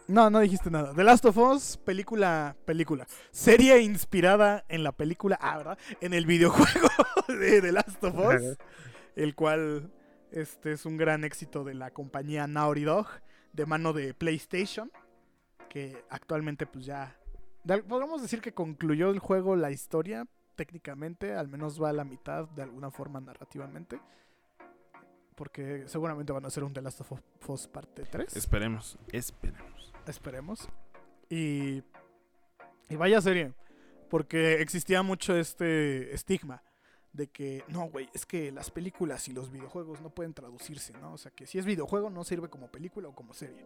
No, no dijiste nada. The Last of Us, película, película. Serie inspirada en la película, ah, ¿verdad? En el videojuego de The Last of Us. el cual este es un gran éxito de la compañía Naughty Dog, de mano de PlayStation, que actualmente pues ya... Podríamos decir que concluyó el juego la historia, técnicamente, al menos va a la mitad de alguna forma narrativamente. Porque seguramente van a hacer un The Last of Us parte 3. Esperemos, esperemos. Esperemos. Y, y vaya serie. Porque existía mucho este estigma de que, no, güey, es que las películas y los videojuegos no pueden traducirse, ¿no? O sea, que si es videojuego no sirve como película o como serie.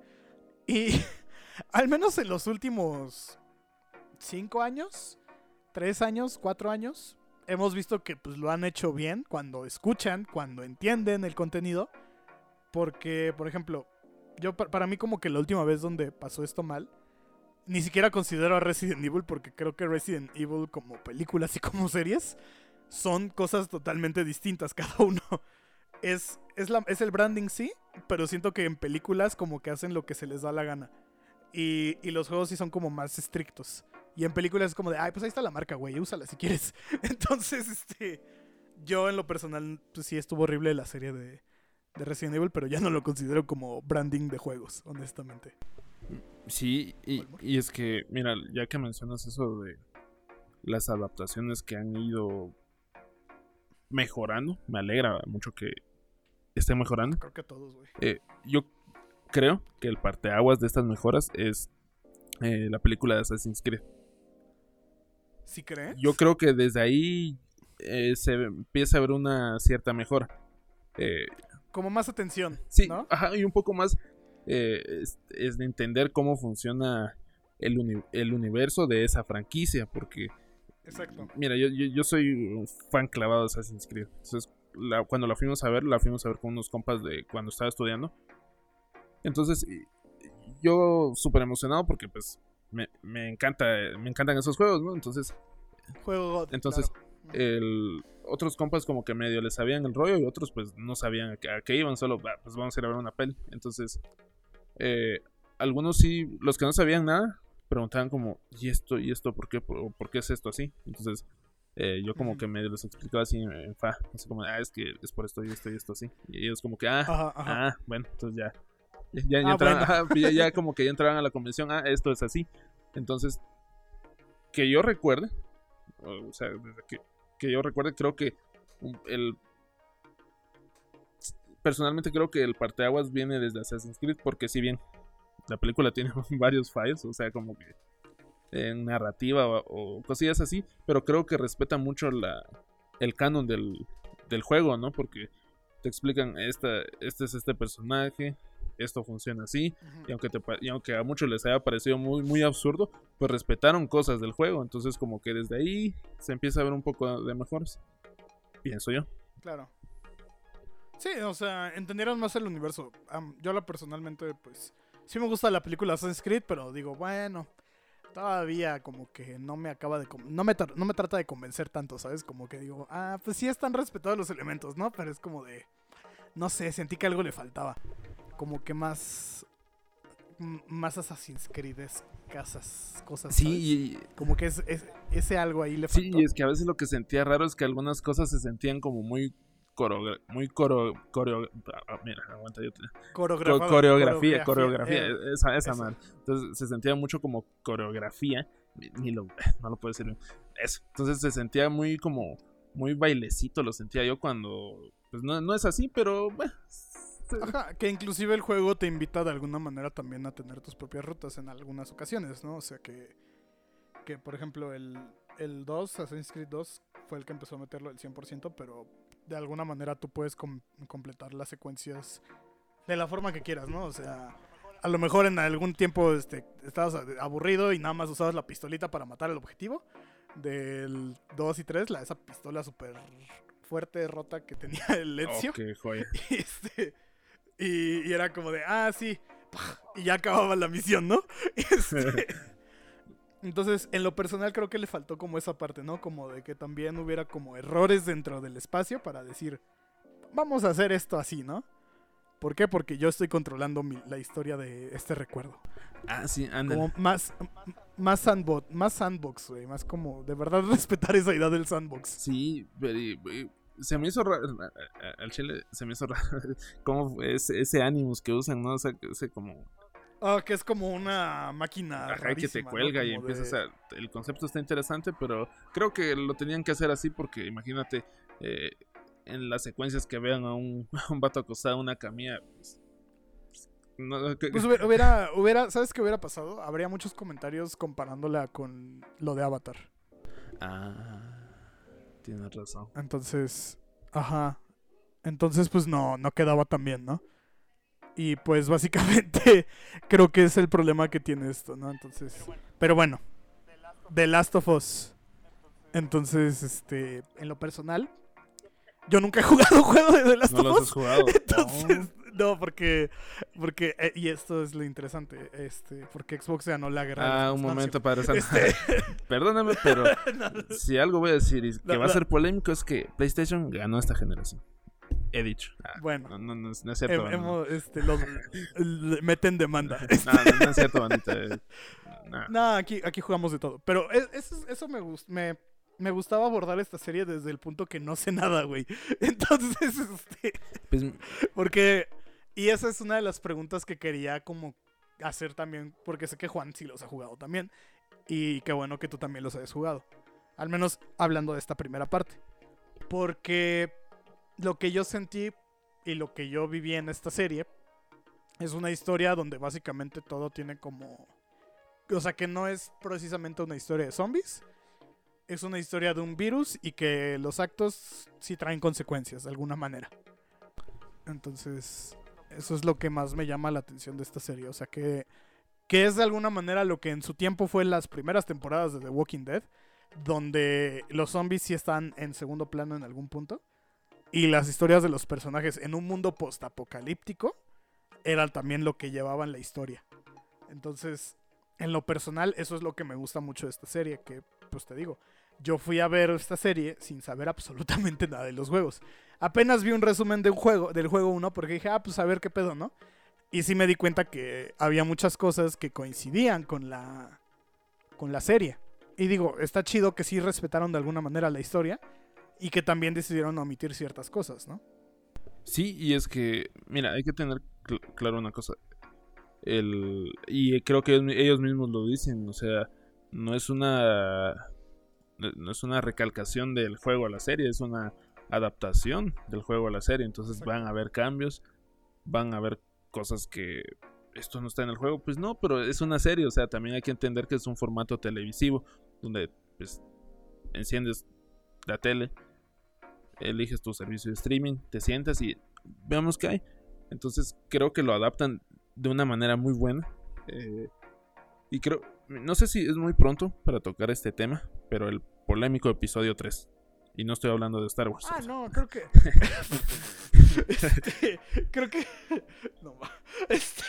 Y al menos en los últimos cinco años, tres años, cuatro años, hemos visto que pues lo han hecho bien cuando escuchan, cuando entienden el contenido. Porque, por ejemplo, yo pa- para mí como que la última vez donde pasó esto mal, ni siquiera considero a Resident Evil porque creo que Resident Evil como películas y como series son cosas totalmente distintas cada uno. Es, es, la, es el branding sí, pero siento que en películas como que hacen lo que se les da la gana. Y, y los juegos sí son como más estrictos. Y en películas es como de, ay, pues ahí está la marca, güey, úsala si quieres. Entonces, este, yo en lo personal, pues sí estuvo horrible la serie de, de Resident Evil, pero ya no lo considero como branding de juegos, honestamente. Sí, y, y es que, mira, ya que mencionas eso de las adaptaciones que han ido mejorando, me alegra mucho que esté mejorando. Creo que todos, güey. Eh, yo creo que el parteaguas de estas mejoras es eh, la película de Assassin's Creed. ¿Sí crees? Yo creo que desde ahí eh, se empieza a ver una cierta mejora. Eh, Como más atención, Sí, ¿no? ajá, y un poco más eh, es, es de entender cómo funciona el, uni- el universo de esa franquicia, porque, Exacto. mira, yo, yo, yo soy un fan clavado de Assassin's Creed. Entonces, la- cuando la fuimos a ver, la fuimos a ver con unos compas de cuando estaba estudiando. Entonces, yo súper emocionado porque, pues, me, me encanta, me encantan esos juegos, ¿no? Entonces, Juego Entonces, claro. el, otros compas como que medio les sabían el rollo y otros pues no sabían a qué, a qué iban, solo "Ah, pues vamos a ir a ver una peli. Entonces, eh, algunos sí, los que no sabían nada, preguntaban como, ¿y esto? ¿Y esto? ¿Por qué? ¿Por, por qué es esto así? Entonces, eh, yo como que medio les explicaba así en, en fa, así como, ah, es que es por esto y esto y esto así. Y ellos como que, ah, Ajá, ajá. ah, bueno, entonces ya. Ya, Ah, entraban- bueno. ajá, ya- ya como que ya entraban a la convención, ah, esto es así. Entonces, que yo recuerde, o sea, que, que yo recuerde, creo que el. Personalmente creo que el parteaguas viene desde Assassin's Creed, porque si bien la película tiene varios fallos, o sea, como que en narrativa o, o cosillas así, pero creo que respeta mucho la, el canon del, del juego, ¿no? Porque te explican, esta, este es este personaje, esto funciona así, y aunque, te y aunque a muchos les haya parecido muy, muy absurdo, pues respetaron cosas del juego. Entonces como que desde ahí se empieza a ver un poco de mejoras. Pienso yo. Claro. Sí, o sea, entendieron más el universo. Yo lo personalmente, pues, sí me gusta la película Assassin's Creed, pero digo, bueno, todavía como que no me acaba de... No me, no me trata de convencer tanto, ¿sabes? Como que digo, ah, pues sí están respetados los elementos, ¿no? Pero es como de... No sé, sentí que algo le faltaba. Como que más... Más Assassin's Creed casas, cosas. ¿sabes? Sí, y, Como que es, es- ese algo ahí le faltó. sí, y es que a veces lo que sentía raro es que algunas cosas se sentían como muy coro, muy coro, coreo, ah, mira, aguanta yo. te- co- Coreografado- coreografía, coreografía, eh, esa, esa eso. man. Entonces se sentía mucho como coreografía, ni, lo, no lo puedo decir bien. Eso. Entonces se sentía muy como, muy bailecito, lo sentía yo cuando, pues no, no es así, pero bueno, Ajá, que inclusive el juego te invita de alguna manera también a tener tus propias rutas en algunas ocasiones, ¿no? O sea que, que por ejemplo, el, el 2, Assassin's Creed 2, fue el que empezó a meterlo al 100%, pero de alguna manera tú puedes com- completar las secuencias de la forma que quieras, ¿no? O sea, a lo mejor en algún tiempo este, estabas aburrido y nada más usabas la pistolita para matar al objetivo. Del 2 y 3, la, esa pistola súper fuerte, rota que tenía el Ezio. qué joya. Y, este, y, y era como de, ah, sí. Y ya acababa la misión, ¿no? Este, entonces, en lo personal creo que le faltó como esa parte, ¿no? Como de que también hubiera como errores dentro del espacio para decir, vamos a hacer esto así, ¿no? ¿Por qué? Porque yo estoy controlando mi- la historia de este recuerdo. Ah, sí, ándale. Como más, más, sandbox, más sandbox, güey. Más como de verdad respetar esa idea del sandbox. Sí, pero se me hizo raro, a- a- al chile se me hizo raro cómo fue ese, ese Animus que usan, ¿no? O sea, ese como Ah, que es como una máquina. ajá, que te cuelga y Como empieza, de- o sea, el concepto está interesante, pero creo que lo tenían que hacer así porque imagínate eh, en las secuencias que vean a un, a un vato acostado en una camilla, pues, no, que- Pues hubiera, hubiera, hubiera- ¿sabes qué hubiera pasado? Habría muchos comentarios comparándola con lo de Avatar. Ah, tienes razón. Entonces, ajá. Entonces, pues no, no quedaba tan bien, ¿no? Y pues básicamente creo que es el problema que tiene esto, ¿no? Entonces, pero bueno, The Last of Us. Entonces, este, en lo personal, yo nunca he jugado un juego de The Last ¿No of los has Us. jugado? Entonces, no, porque, porque, eh, y esto es lo interesante, este, porque Xbox ganó la guerra. Ah, un momento, Padre Santo. Este, Perdóname, pero no, si algo voy a decir y que No, va a ser polémico es que PlayStation ganó esta generación. He dicho. Ah, bueno, no, no, no, es- cierto. bandita. hemos, este, los, meten demanda. No, no, no es cierto, bandita. eh, no. Aquí, aquí jugamos de todo. Pero es- eso, eso me, gust- me, me gustaba abordar esta serie desde el punto que no sé nada, güey. Entonces, este, Pues, porque... Y esa es una de las preguntas que quería como hacer también, porque sé que Juan sí los ha jugado también. Y qué bueno que tú también los hayas jugado. Al menos hablando de esta primera parte. Porque lo que yo sentí y lo que yo viví en esta serie es una historia donde básicamente todo tiene como... O sea, que no es precisamente una historia de zombies. Es una historia de un virus y que los actos sí traen consecuencias de alguna manera. Entonces, eso es lo que más me llama la atención de esta serie. O sea, que, que es de alguna manera lo que en su tiempo fue las primeras temporadas de The Walking Dead, donde los zombies sí están en segundo plano en algún punto. Y las historias de los personajes en un mundo postapocalíptico eran también lo que llevaban la historia. Entonces, en lo personal, eso es lo que me gusta mucho de esta serie, que pues te digo, yo fui a ver esta serie sin saber absolutamente nada de los juegos. Apenas vi un resumen de un juego, del juego 1 porque dije, ah, pues a ver qué pedo, ¿no? Y sí me di cuenta que había muchas cosas que coincidían con la con la serie. Y digo, está chido que sí respetaron de alguna manera la historia y que también decidieron omitir ciertas cosas, ¿no? sí, y es que, mira, hay que tener cl- claro una cosa. El, y creo que ellos, mi- ellos mismos lo dicen, o sea, no es una no es una recalcación del juego a la serie, es una adaptación del juego a la serie, entonces van a haber cambios, van a haber cosas que esto no está en el juego, pues no, pero es una serie, o sea, también hay que entender que es un formato televisivo donde pues enciendes la tele, eliges tu servicio de streaming, te sientas y veamos qué hay. Entonces creo que lo adaptan de una manera muy buena. eh, y creo, no sé si es muy pronto para tocar este tema, pero el polémico episodio 3. Y no estoy hablando de Star Wars. Ah, no, creo que. Este, creo que. No, este,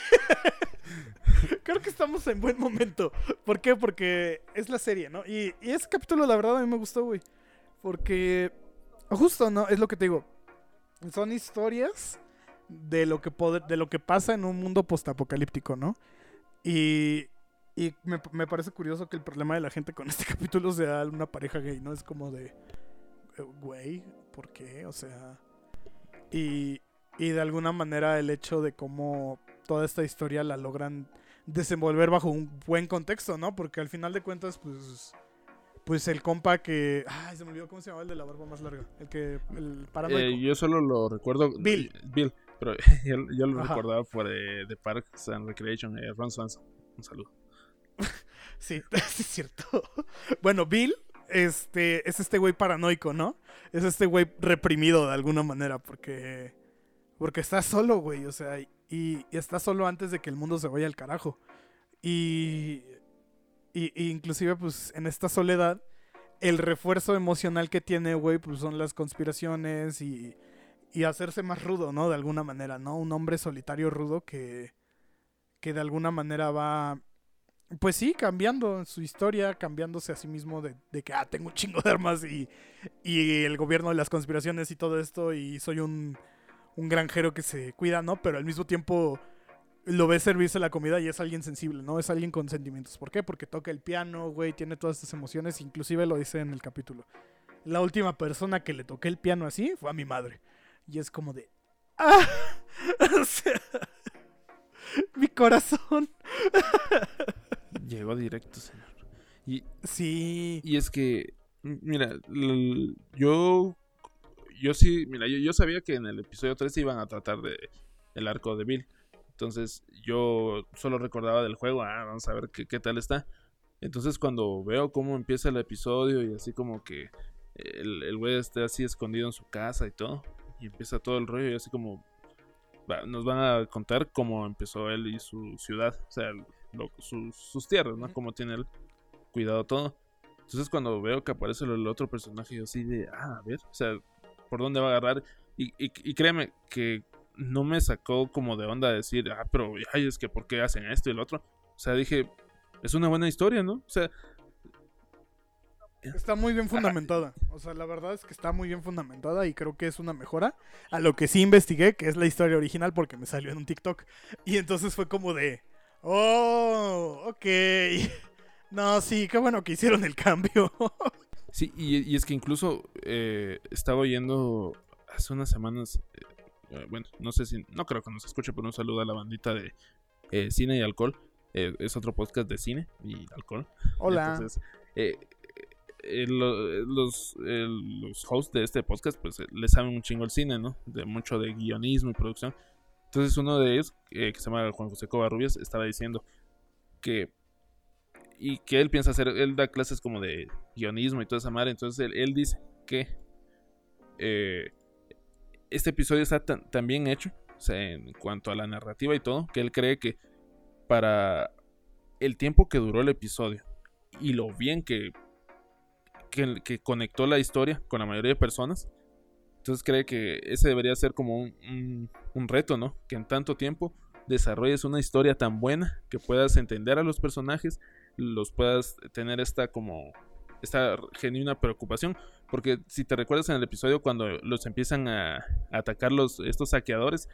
creo que estamos en buen momento. ¿Por qué? Porque es la serie, ¿no? Y, y ese capítulo, la verdad, a mí me gustó, güey. Porque. Justo, ¿no? Es lo que te digo. Son historias de lo que, de lo que pasa en un mundo postapocalíptico, ¿no? Y. Y me, me parece curioso que el problema de la gente con este capítulo sea una pareja gay, ¿no? Es como de. eh, Güey, ¿por qué? O sea. Y, y de alguna manera el hecho de cómo toda esta historia la logran desenvolver bajo un buen contexto, ¿no? Porque al final de cuentas, pues. Pues el compa que. Ay, se me olvidó cómo se llamaba el de la barba más larga. El que. El. Eh, yo solo lo recuerdo. Bill. Bill. Pero yo, yo lo Ajá. recordaba por eh, The Parks and Recreation, eh, Ron Swanson. Un saludo. Sí, es cierto. Bueno, Bill este, es este güey paranoico, ¿no? Es este güey reprimido de alguna manera porque, porque está solo, güey, o sea, y, y está solo antes de que el mundo se vaya al carajo. Y, y, y inclusive, pues, en esta soledad, el refuerzo emocional que tiene, güey, pues son las conspiraciones y, y hacerse más rudo, ¿no? De alguna manera, ¿no? Un hombre solitario rudo que, que de alguna manera va pues sí, cambiando su historia, cambiándose a sí mismo de, que, ah, tengo un chingo de armas y, y el gobierno de las conspiraciones y todo esto y soy un, un granjero que se cuida, ¿no? Pero al mismo tiempo lo ves servirse la comida y es alguien sensible, ¿no? Es alguien con sentimientos. ¿Por qué? Porque toca el piano, güey, tiene todas estas emociones, inclusive lo dice en el capítulo. La última persona que le toqué el piano así fue a mi madre. Y es como de... ¡Ah! o sea... Mi corazón. Llegó directo, señor. Y, Sí. y es que, mira, yo. Yo sí, mira, yo, yo sabía que en el episodio 3 iban a tratar de el arco de Bill. Entonces yo solo recordaba del juego, ah, vamos a ver qué, qué tal está. Entonces cuando veo cómo empieza el episodio y así como que el, el güey está así escondido en su casa y todo, y empieza todo el rollo y así como va- nos van a contar cómo empezó él y su ciudad, o sea, lo- sus, sus tierras, ¿no? Cómo tiene él cuidado todo. Entonces cuando veo que aparece el, el otro personaje, yo así de, ah, a ver, o sea, ¿por dónde va a agarrar? Y, y, y créeme que no me sacó como de onda decir, ah, pero ay, es que ¿por qué hacen esto y el otro? O sea, dije, es una buena historia, ¿no? O sea, Está muy bien fundamentada. O sea, la verdad es que está muy bien fundamentada y creo que es una mejora a lo que sí investigué, que es la historia original porque me salió en un TikTok. Y entonces fue como de, oh, ok. No, sí, qué bueno que hicieron el cambio. Sí, y, y es que incluso eh, estaba oyendo hace unas semanas, eh, eh, bueno, no sé si, no creo que nos escuche, pero un saludo a la bandita de eh, Cine y Alcohol. Es otro podcast de cine y alcohol. Hola. Entonces, lo- los, los hosts de este podcast, pues le saben un chingo el cine, ¿no? De mucho de guionismo y producción. Entonces, uno de ellos, eh, que se llama Juan José Covarrubias, estaba diciendo que. Y que él piensa hacer, él da clases como de guionismo y toda esa madre. Entonces, él, dice que eh, este episodio está tan, bien hecho, o sea, en cuanto a la narrativa y todo, que él cree que para el tiempo que duró el episodio y lo bien que, que conectó la historia con la mayoría de personas, entonces cree que ese debería ser como un, reto, ¿no? Que en tanto tiempo desarrolles una historia tan buena que puedas entender a los personajes, los puedas tener esta como esta genuina preocupación, porque si te recuerdas en el episodio cuando los empiezan a, a atacar los estos saqueadores,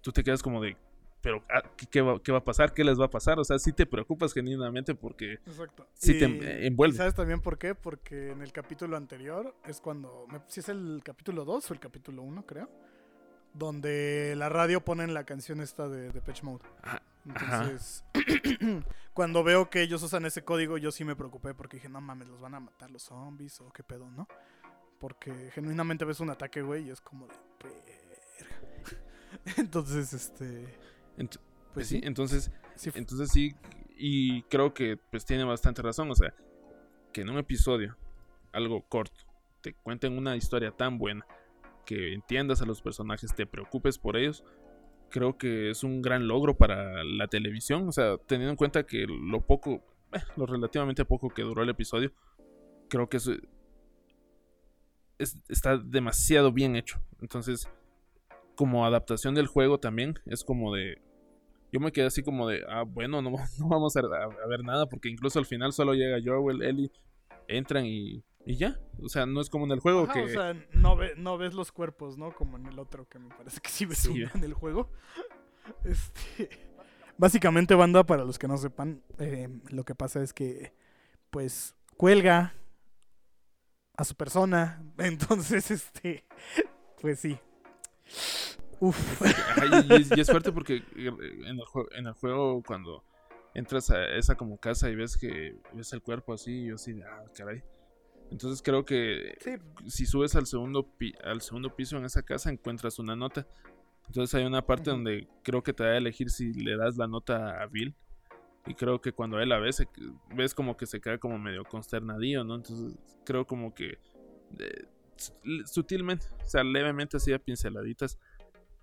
tú te quedas como de pero ah, ¿qué, qué va, qué va a pasar? ¿Qué les va a pasar? O sea, sí te preocupas genuinamente porque Exacto. sí te Y- envuelve. ¿y ¿Sabes también por qué? Porque en el capítulo anterior es cuando. Si es el capítulo 2 o el capítulo 1, creo. Donde la radio ponen la canción esta de, de Pitch Mode. Ah, ajá. Entonces, cuando veo que ellos usan ese código, yo sí me preocupé porque dije, no mames, los van a matar los zombies o qué pedo, ¿no? Porque genuinamente ves un ataque, güey, y es como de. Entonces, este. Ent- Pues sí, sí, entonces sí Entonces sí, y creo que pues tiene bastante razón, o sea, que en un episodio, algo corto, te cuenten una historia tan buena, que entiendas a los personajes, te preocupes por ellos, creo que es un gran logro para la televisión, o sea, teniendo en cuenta que lo poco, eh, lo relativamente poco que duró el episodio, creo que eso es- está demasiado bien hecho. Entonces, como adaptación del juego también, es como de, yo me quedé así como de, ah, bueno, no, no vamos a, a ver nada, porque incluso al final solo llega Joel, Ellie, entran y, y ya. O sea, no es como en el juego Ajá, que... O sea, no, ve- no ves los cuerpos, ¿no? Como en el otro, que me parece que sí ves Sí. en el juego. Este, básicamente, banda, para los que no sepan, eh, lo que pasa es que, pues, cuelga a su persona. Entonces, este, pues sí. Uf. Y, y es, y es fuerte porque en el, juego, en el juego cuando entras a esa como casa y ves que ves el cuerpo así, y yo así, ah, caray. Entonces creo que Sí, si subes al segundo pi- al segundo piso en esa casa encuentras una nota. Entonces hay una parte donde creo que te da a elegir si le das la nota a Bill. Y creo que cuando él la ve, se- ves como que se queda como medio consternadillo, ¿no? Entonces creo como que eh, sutilmente, o sea, levemente así a pinceladitas,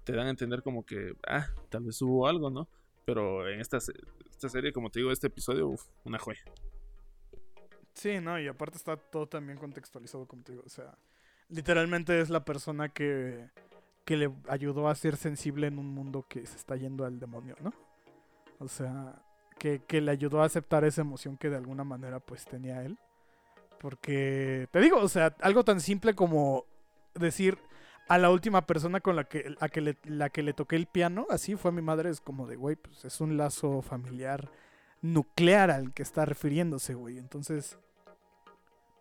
te dan a entender como que, ah, tal vez hubo algo, ¿no? Pero en esta, esta serie, como te digo, este episodio, uf, una joya. Sí, no, y aparte está todo también contextualizado, como te digo. O sea, literalmente es la persona que, que le ayudó a ser sensible en un mundo que se está yendo al demonio, ¿no? O sea, que, que le ayudó a aceptar esa emoción que de alguna manera pues tenía él. Porque, te digo, o sea, algo tan simple como decir a la última persona con la que, a que le, la que le toqué el piano, así fue mi madre, es como de, güey, pues es un lazo familiar nuclear al que está refiriéndose, güey. Entonces,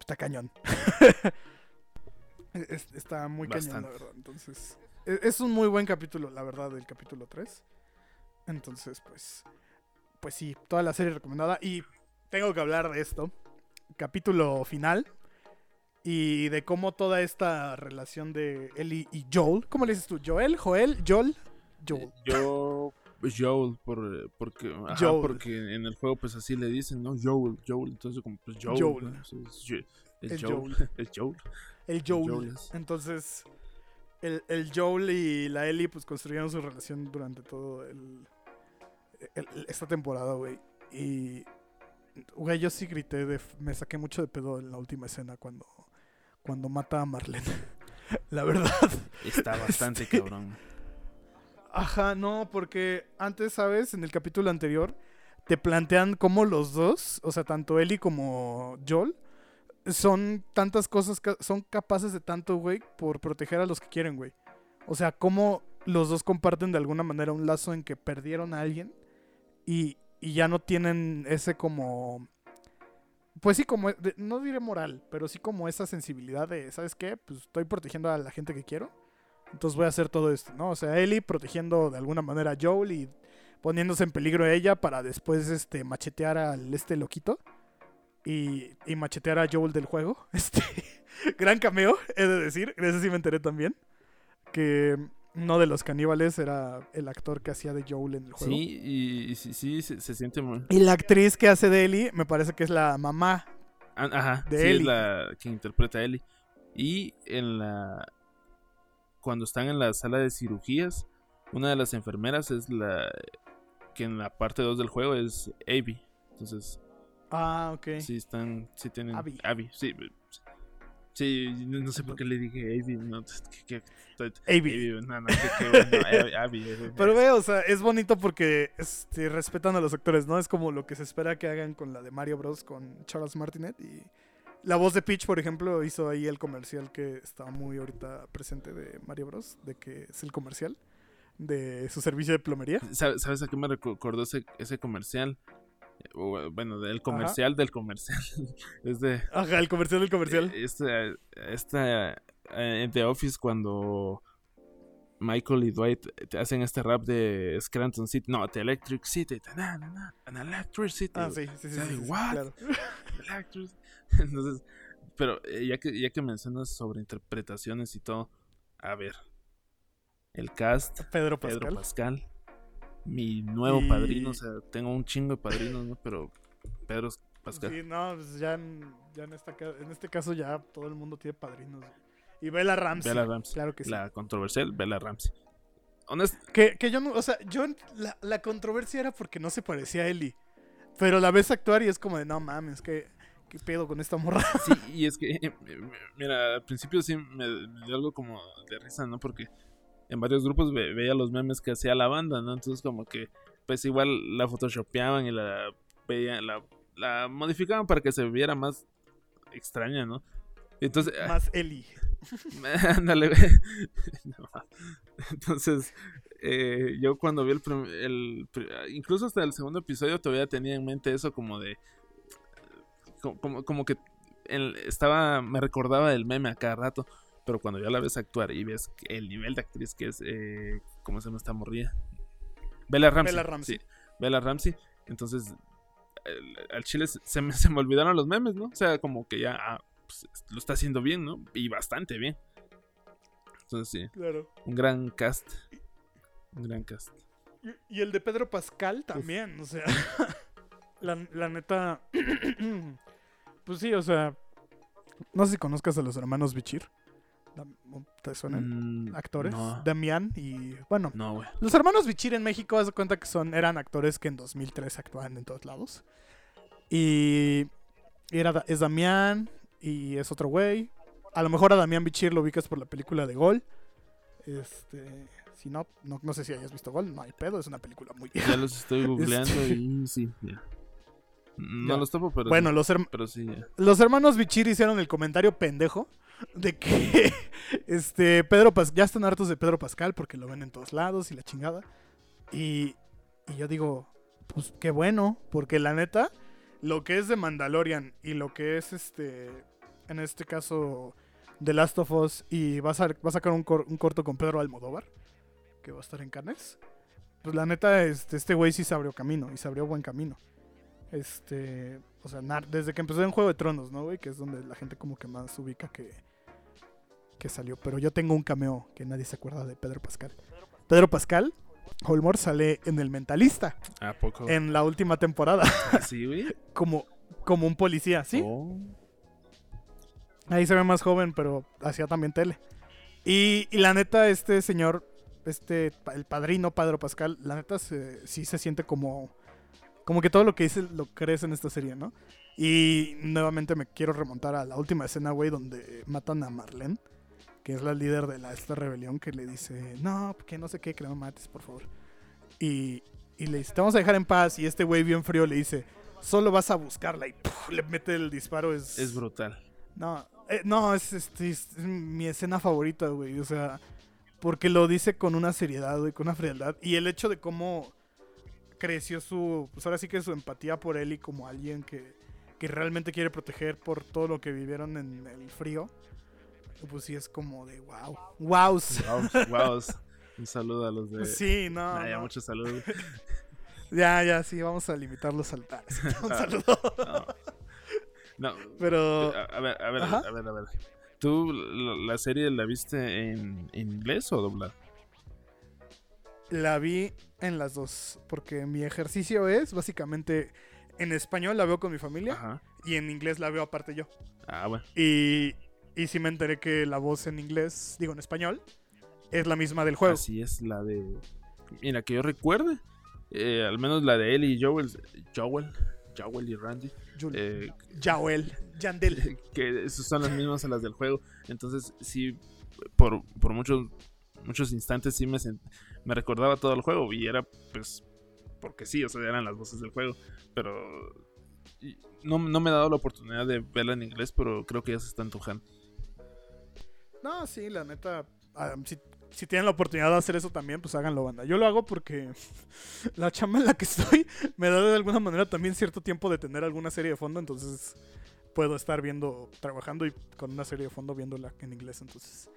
está cañón. Es- está muy cañón, la verdad. Entonces, e- es un muy buen capítulo, la verdad, el capítulo 3. Entonces, pues, pues sí, toda la serie recomendada. Y tengo que hablar de esto. Capítulo final. Y de cómo toda esta relación de Ellie y Joel. ¿Cómo le dices tú? ¿Joel? ¿Joel? ¿Joel? Joel. Yo, Joel, por, porque, ajá, Joel. porque en el juego pues así le dicen, ¿no? Joel, Joel, entonces como pues Joel. Joel. ¿no? Es El Joel, es Joel. El Joel. Joel es- Entonces, el, el Joel y la Ellie pues construyeron su relación durante todo el, el- esta temporada, güey. Y, güey, yo sí grité, de, me saqué mucho de pedo en la última escena cuando, cuando mata a Marlene. la verdad. Está bastante Este- cabrón. Ajá, no, porque antes, ¿sabes? En el capítulo anterior te plantean cómo los dos, o sea, tanto Ellie como Joel, son tantas cosas, son capaces de tanto, güey, por proteger a los que quieren, güey. O sea, cómo los dos comparten de alguna manera un lazo en que perdieron a alguien y, y ya no tienen ese como... Pues sí, como, de- no diré moral, pero sí como esa sensibilidad de, ¿sabes qué? Pues estoy protegiendo a la gente que quiero. Entonces voy a hacer todo esto, ¿no? O sea, Ellie protegiendo de alguna manera a Joel y poniéndose en peligro a ella para después este machetear al este loquito y, y machetear a Joel del juego. Este gran cameo, he de decir, de ese sí me enteré también que uno de los caníbales era el actor que hacía de Joel en el juego. Sí, y, y sí, sí, se, se siente muy... Y la actriz que hace de Ellie me parece que es la mamá. Ajá, De sí, Ellie. es la que interpreta a Ellie. Y en la... Cuando están en la sala de cirugías, una de las enfermeras es la... Que en la parte 2 del juego es Abby. Entonces, Ah, ok. sí están... Sí tienen... Abby. Abby, sí. Sí, no no sé por qué le dije Abby. No, que, que, Abby. no, no, que, Pero ve, o sea, es bonito porque este, respetan a los actores, ¿no? Es como lo que se espera que hagan con la de Mario Bros. con Charles Martinet. Y la voz de Peach, por ejemplo, hizo ahí el comercial que está muy ahorita presente de Mario Bros. De que es el comercial de su servicio de plomería. ¿Sabes sabes a qué me recordó ese, ese comercial? Bueno, del comercial del comercial. es de... Ajá, el comercial del comercial. Esta, esta eh, en The Office cuando Michael y Dwight te hacen este rap de Scranton City, no, The Electric City, na, na, na, an Electric City, Ah, sí, sí, sí. ¿sabe sí, sí, what? claro. Electric. Entonces, pero eh, ya que ya que mencionas sobre interpretaciones y todo, a ver, el cast, Pedro Pascal. Pedro Pascal, mi nuevo Y- padrino, o sea, tengo un chingo de padrinos, ¿no? Pero Pedro Pascal. Sí, no, pues ya, en, ya en, esta, en este caso ya todo el mundo tiene padrinos. Y Bella Ramsey. Bella Ramsey. Claro que sí. La controversial Bella Ramsey. Honest, Que, que yo no, o sea, yo, la, la controversia era porque no se parecía a Ellie. Pero la ves actuar y es como de, no mames, que ¿qué pedo con esta morra? Sí, y es que, mira, al principio sí me, me dio algo como de risa, ¿no? Porque en varios grupos ve- veía los memes que hacía la banda, ¿no? Entonces como que, pues igual la photoshopeaban y la veían, la, la modificaban para que se viera más extraña, ¿no? Entonces, ah, Más Ellie. ándale, No. Entonces, eh, yo cuando vi el, el incluso hasta el segundo episodio todavía tenía en mente eso como de como, como, como que el- estaba me recordaba del meme a cada rato Pero cuando ya la ves actuar y ves el nivel de actriz que es, eh, ¿cómo se llama esta morrilla? Bella Ramsey. Bella Ramsey. Sí, Bella Ramsey. Entonces, al chile se se me, se me olvidaron los memes, ¿no? O sea, como que ya ah, pues, lo está haciendo bien, ¿no? Y bastante bien. Entonces, sí, Claro. un gran cast. Un gran cast. Y, y el de Pedro Pascal también, o sea. la, la neta. pues sí, o sea. No sé si conozcas a los hermanos Bichir. Dam- ¿Te suenan? Mm, Actores. No, Damián y. Bueno, no, los hermanos Bichir en México, haz de cuenta que son, eran actores que en 2003 actuaban en todos lados. Y. Era, es Damián y es otro güey. A lo mejor a Damián Bichir lo ubicas por la película de Gol. Este. Si no, no, no sé si hayas visto Gol, no hay pedo, es una película muy vieja. Ya los estoy googleando y sí, ya. No Ya. los topo, pero Bueno, sí, los, herm- pero sí, ya. los hermanos Bichir hicieron el comentario pendejo de que este Pedro Pas- ya están hartos de Pedro Pascal porque lo ven en todos lados y la chingada. Y, y yo digo, pues qué bueno, porque la neta, lo que es de Mandalorian y lo que es este, en este caso, The Last of Us y va a, va a sacar un, cor- un corto con Pedro Almodóvar, que va a estar en Cannes. Pues la neta, este este güey sí se abrió camino y se abrió buen camino. Este, o sea, desde que empezó en Juego de Tronos, ¿no, güey? Que es donde la gente como que más ubica que, que salió. Pero yo tengo un cameo que nadie se acuerda de Pedro Pascal. Pedro Pascal, Holmore sale en El Mentalista, ¿A poco? en la última temporada, Sí, güey. como, como un policía, ¿sí? Oh. Ahí se ve más joven, pero hacía también tele. Y, y la neta, este señor, este, el padrino Pedro Pascal, la neta se- sí se siente como, como que todo lo que dice lo crees en esta serie, ¿no? Y nuevamente me quiero remontar a la última escena, güey, donde matan a Marlene, que es la líder de la, esta rebelión, que le dice, no, que no sé qué, que no mates, por favor. Y, y le dice, te vamos a dejar en paz. Y este güey bien frío le dice, solo vas a buscarla. Y ¡puf! le mete el disparo. Es, Es brutal. no, eh, no, es, este, es mi escena favorita, güey. O sea, porque lo dice con una seriedad, güey, con una frialdad. Y el hecho de cómo creció su, pues ahora sí que su empatía por él y como alguien que, que realmente quiere proteger por todo lo que vivieron en el frío. Pues sí es como de wow. Wow. Wow, wow. Un saludo a los de. Sí, no. Ya, no. muchos saludos. Ya, ya, sí, vamos a limitarlos al ah, Un saludo. No. No, Pero a, a ver, a ver, Ajá. a ver, a ver. ¿Tú la, la serie la viste en, en inglés o doblada? La vi en las dos, porque mi ejercicio es básicamente en español la veo con mi familia Ajá. y en inglés la veo aparte yo. Ah, bueno. Y, y sí me enteré que la voz en inglés, digo en español, es la misma del juego. Así es la de. Mira, que yo recuerde. eh, al menos la de Ellie y Joel. Joel. Joel y Randy. Eh, Yael, Yandel. que son las mismas a las del juego. Entonces, sí, por, por muchos, muchos instantes sí me, me recordaba todo el juego. Y era, pues, porque sí, o sea, eran las voces del juego. Pero no, no me he dado la oportunidad de verla en inglés, pero creo que ya se está antojando. No, sí, la neta, ah, si, si tienen la oportunidad de hacer eso también, pues háganlo, banda. Yo lo hago porque la chamba en la que estoy me da de alguna manera también cierto tiempo de tener alguna serie de fondo, entonces puedo estar viendo, trabajando y con una serie de fondo viéndola en inglés, entonces.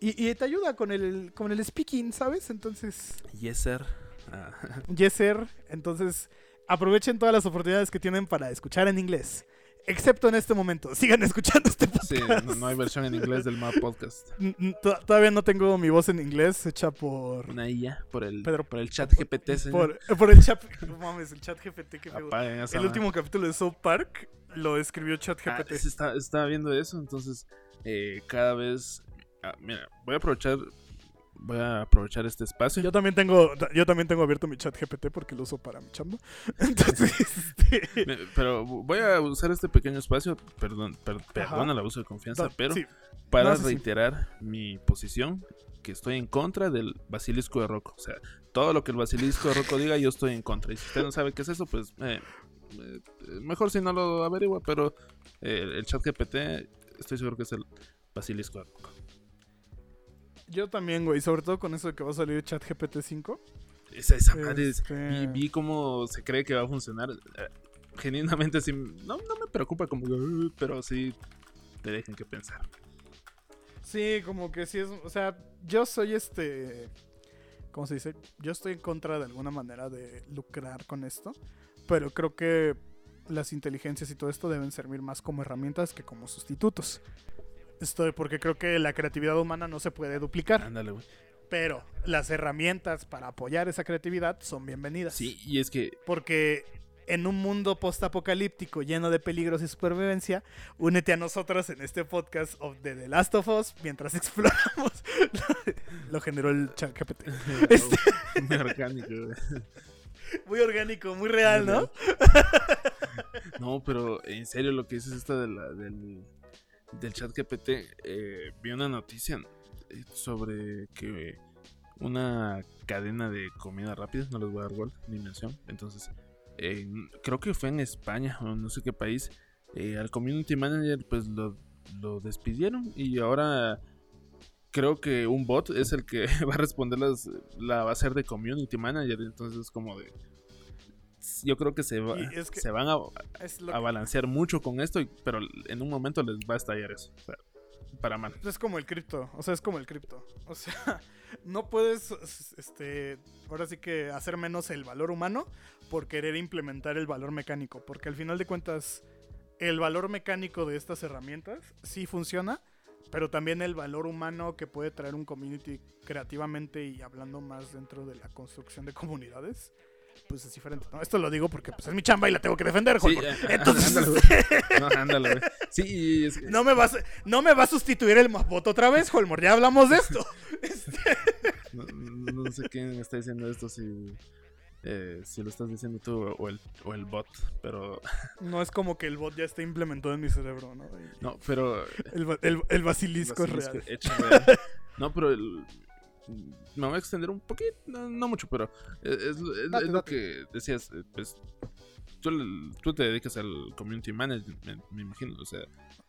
Y, y te ayuda con el, con el speaking, ¿sabes? Entonces, Yes, sir. Ah, yes, sir. Entonces, aprovechen todas las oportunidades que tienen para escuchar en inglés. Excepto en este momento. Sigan escuchando este podcast. sí, no, no hay versión en inglés del Map Podcast. Todavía no tengo mi voz en inglés hecha por Una IA por el, Pedro- por el chat GPT, señor. Por, por el chat. No mames, el chat GPT que. Apaguen esa El último capítulo de South Park lo escribió chat Ah, GPT. está, estaba viendo eso, entonces eh, cada vez... ah, mira, voy a aprovechar voy a aprovechar este espacio. Yo también tengo, yo también tengo abierto mi chat GPT porque lo uso para mi chamba. Entonces, este, Pero voy a usar este pequeño espacio, perdón, per- perdón el abuso de confianza, no, pero sí, para no, sí, sí. reiterar mi posición, que estoy en contra del basilisco de Rocco. O sea, todo lo que el basilisco de Rocco diga, yo estoy en contra. Y si usted no sabe qué es eso, pues eh, eh, mejor si no lo averigua, pero eh, el chat GPT estoy seguro que es el basilisco de Rocco. Yo también, güey. Sobre todo con eso de que va a salir chat GPT 5. Esa, esa madre es- Este- vi, vi cómo se cree que va a funcionar. Eh, Genuinamente sí, no, no me preocupa como, "Uh", pero sí te dejen que pensar. Sí, como que sí es. O sea, yo soy este. ¿Cómo se dice? Yo estoy en contra de alguna manera de lucrar con esto. Pero creo que las inteligencias y todo esto deben servir más como herramientas que como sustitutos. Estoy porque creo que la creatividad humana no se puede duplicar. Ándale, güey. Pero las herramientas para apoyar esa creatividad son bienvenidas. Sí, y es que Porque en un mundo postapocalíptico lleno de peligros y supervivencia, únete a nosotros en este podcast of The, The Last of Us mientras exploramos. Lo generó el chat. Este- muy orgánico, güey. Muy orgánico, muy real, ¿no? No, pero en serio lo que dices esta de la, del, del chat GPT, eh, vi una noticia eh, sobre que una cadena de comida rápida, no les voy a dar gol ni mención, entonces creo que fue en España o no sé qué país, eh, al community manager pues lo, lo despidieron y ahora creo que un bot es el que va a responder las, la va a ser de community manager, entonces es como de... Yo creo que se, va- Y es que- se van a, que- balancear mucho con esto, y- pero en un momento les va a estallar eso. o sea, para mal. es como el cripto, o sea, es como el cripto. O sea, no puedes, este, ahora sí que hacer menos el valor humano por querer implementar el valor mecánico, porque al final de cuentas el valor mecánico de estas herramientas sí funciona, pero también el valor humano que puede traer un community creativamente y hablando más dentro de la construcción de comunidades, pues es diferente. ¿no? Esto lo digo porque pues, es mi chamba y la tengo que defender, Sí, eh, Entonces, ándale, güey. No, ándale, güey. Sí, es que- no me, vas, no me va a sustituir el Mapbot otra vez, Holmor. Ya hablamos de esto. no, no- sé quién está diciendo esto, si, eh, si lo estás diciendo tú o el, o el bot, pero No es como que el bot ya esté implementado en mi cerebro, ¿no? Y no, pero El, el- el basilisco es Basilisco real. hecho real. No, pero el- me voy a extender un poquito, no, no mucho, pero es, es- es Date, lo que decías, eh, pues tú, tú te dedicas al community management, me imagino, o sea,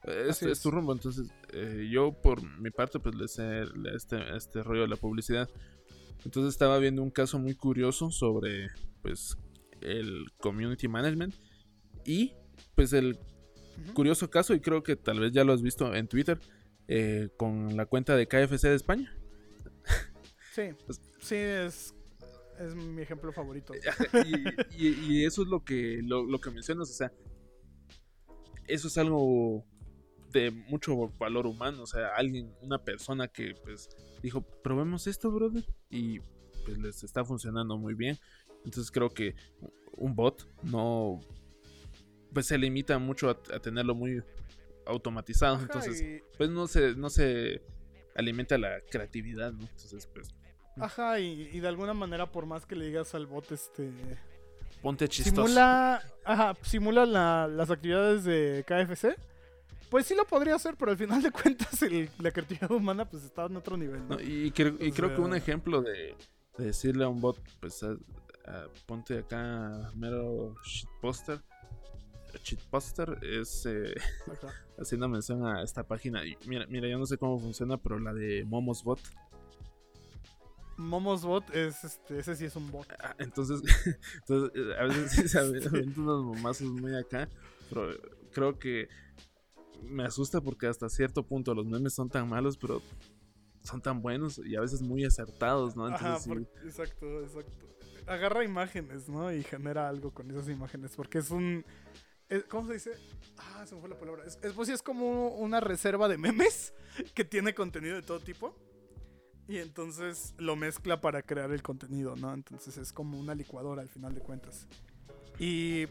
es, tu rumbo, entonces eh, yo por mi parte pues le sé este, este rollo de la publicidad. Entonces estaba viendo un caso muy curioso sobre pues el community management y pues el curioso caso y creo que tal vez ya lo has visto en Twitter eh, con la cuenta de KFC de España. Sí, sí, es, es mi ejemplo favorito. y, y- y eso es lo que lo, lo que mencionas, o sea, eso es algo de mucho valor humano, o sea, alguien, una persona que pues dijo, probemos esto, brother, y pues les está funcionando muy bien. Entonces creo que un bot no pues se limita mucho a, a tenerlo muy automatizado, entonces pues no se no se alimenta la creatividad, ¿no? Entonces pues Ajá, y, y de alguna manera, por más que le digas al bot, este. ponte chistoso. Simula. Ajá, simula la- las actividades de KFC. Pues sí lo podría hacer, pero al final de cuentas, el- la creatividad humana, pues está en otro nivel, ¿no? No, y creo, y creo que un ejemplo de, de decirle a un bot, pues a- a- ponte acá mero shitposter. Shitposter es eh, haciendo mención a esta página. Y mira, mira, yo no sé cómo funciona, pero la de Momos Bot. Momos bot es este. Ese sí es un bot. Ah, Entonces, entonces eh, a veces sí se avientan unos momazos muy acá, pero creo que me asusta porque hasta cierto punto los memes son tan malos, pero son tan buenos y a veces muy acertados, ¿no? Ajá, sí, exacto, exacto. Agarra imágenes, ¿no? Y genera algo con esas imágenes. Porque es un. es- ¿Cómo se dice? Ah, se me fue la palabra. Es, es, pues sí, es como una reserva de memes que tiene contenido de todo tipo. Y entonces lo mezcla para crear el contenido, ¿no? Entonces es como una licuadora al final de cuentas. Y.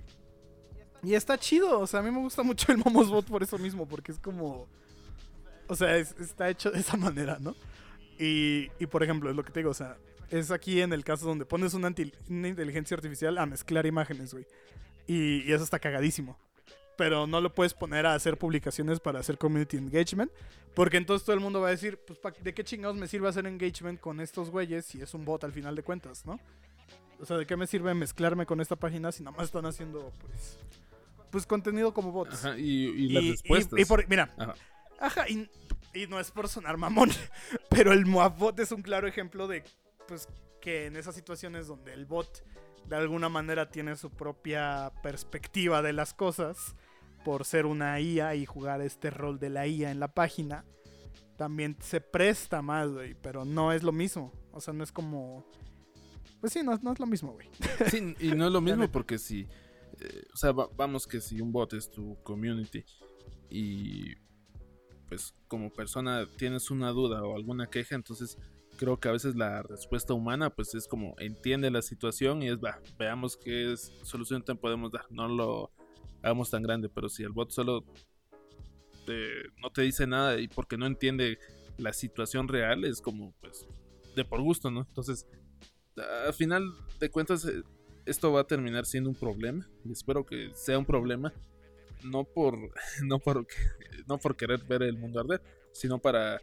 Y está chido. O sea, a mí me gusta mucho el Momosbot por eso mismo. Porque es como. O sea, es- está hecho de esa manera, ¿no? Y, y, por ejemplo, es lo que te digo, o sea, es aquí en el caso donde pones una, una inteligencia artificial a mezclar imágenes, güey. Y, y eso está cagadísimo. Pero no lo puedes poner a hacer publicaciones para hacer community engagement. Porque entonces todo el mundo va a decir, pues, ¿pa- ¿de qué chingados me sirve hacer engagement con estos güeyes si es un bot al final de cuentas, ¿no? O sea, ¿de qué me sirve mezclarme con esta página si nada más están haciendo, pues, pues contenido como bots? Ajá, y, y las y, respuestas. y- y por- mira, Ajá. ajá, y, y no es por sonar mamón, pero el Moabot es un claro ejemplo de, pues, que en esas situaciones donde el bot de alguna manera tiene su propia perspectiva de las cosas, por ser una IA y jugar este rol de la IA en la página, también se presta más, güey, pero no es lo mismo. O sea, no es como... Pues sí, no, no es lo mismo, güey. Sí, y no es lo mismo porque si, eh, o sea, va- vamos que si un bot es tu community y pues como persona tienes una duda o alguna queja, entonces creo que a veces la respuesta humana pues es como entiende la situación y es va, veamos qué es- solución te podemos dar, no lo hagamos tan grande, pero si el bot solo te- no te dice nada y porque no entiende la situación real es como pues de por gusto, ¿no? Entonces al final de cuentas eh, esto va a terminar siendo un problema y espero que sea un problema no por no por no por querer ver el mundo arder sino para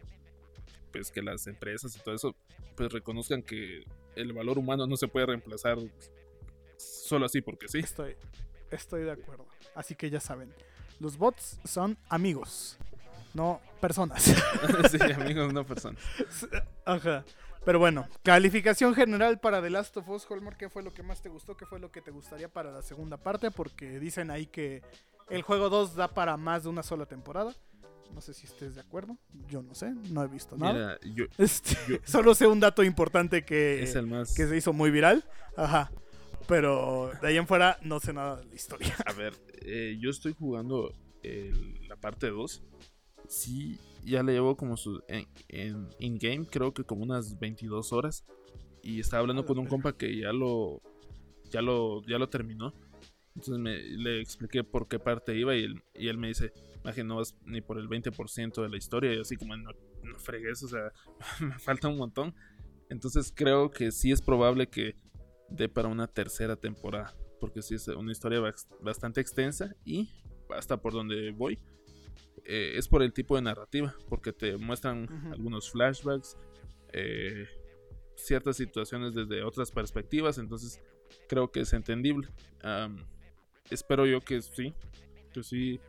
pues que las empresas y todo eso pues reconozcan que el valor humano no se puede reemplazar solo así porque sí estoy de acuerdo. Así que ya saben, los bots son amigos, no personas. sí amigos no personas Ajá. Pero bueno, calificación general para The Last of Us, Holmar, ¿qué fue lo que más te gustó? ¿Qué fue lo que te gustaría para la segunda parte? Porque dicen ahí que el juego 2 da para más de una sola temporada. No sé si estés de acuerdo. Yo no sé, no he visto nada. mira yo Este, yo- solo sé un dato importante que, es el más que se hizo muy viral. Ajá. Pero de ahí en fuera no sé nada de la historia. A ver, eh, yo estoy jugando el- la parte 2. Sí, ya le llevo como su. En, in-game, creo que como unas 22 horas. Y estaba hablando con un compa que ya lo. Ya lo, ya lo terminó. Entonces me, le expliqué por qué parte iba. Y él, y él me dice: Maje, no vas ni por el 20% de la historia. Y así como, no, no fregues, o sea, me falta un montón. Entonces creo que sí es probable que dé para una tercera temporada. Porque sí es una historia bas- bastante extensa y hasta por donde voy. eh, es por el tipo de narrativa. Porque te muestran algunos flashbacks. eh, ciertas situaciones desde otras perspectivas. Entonces creo que es entendible. Espero yo que sí. Que sí.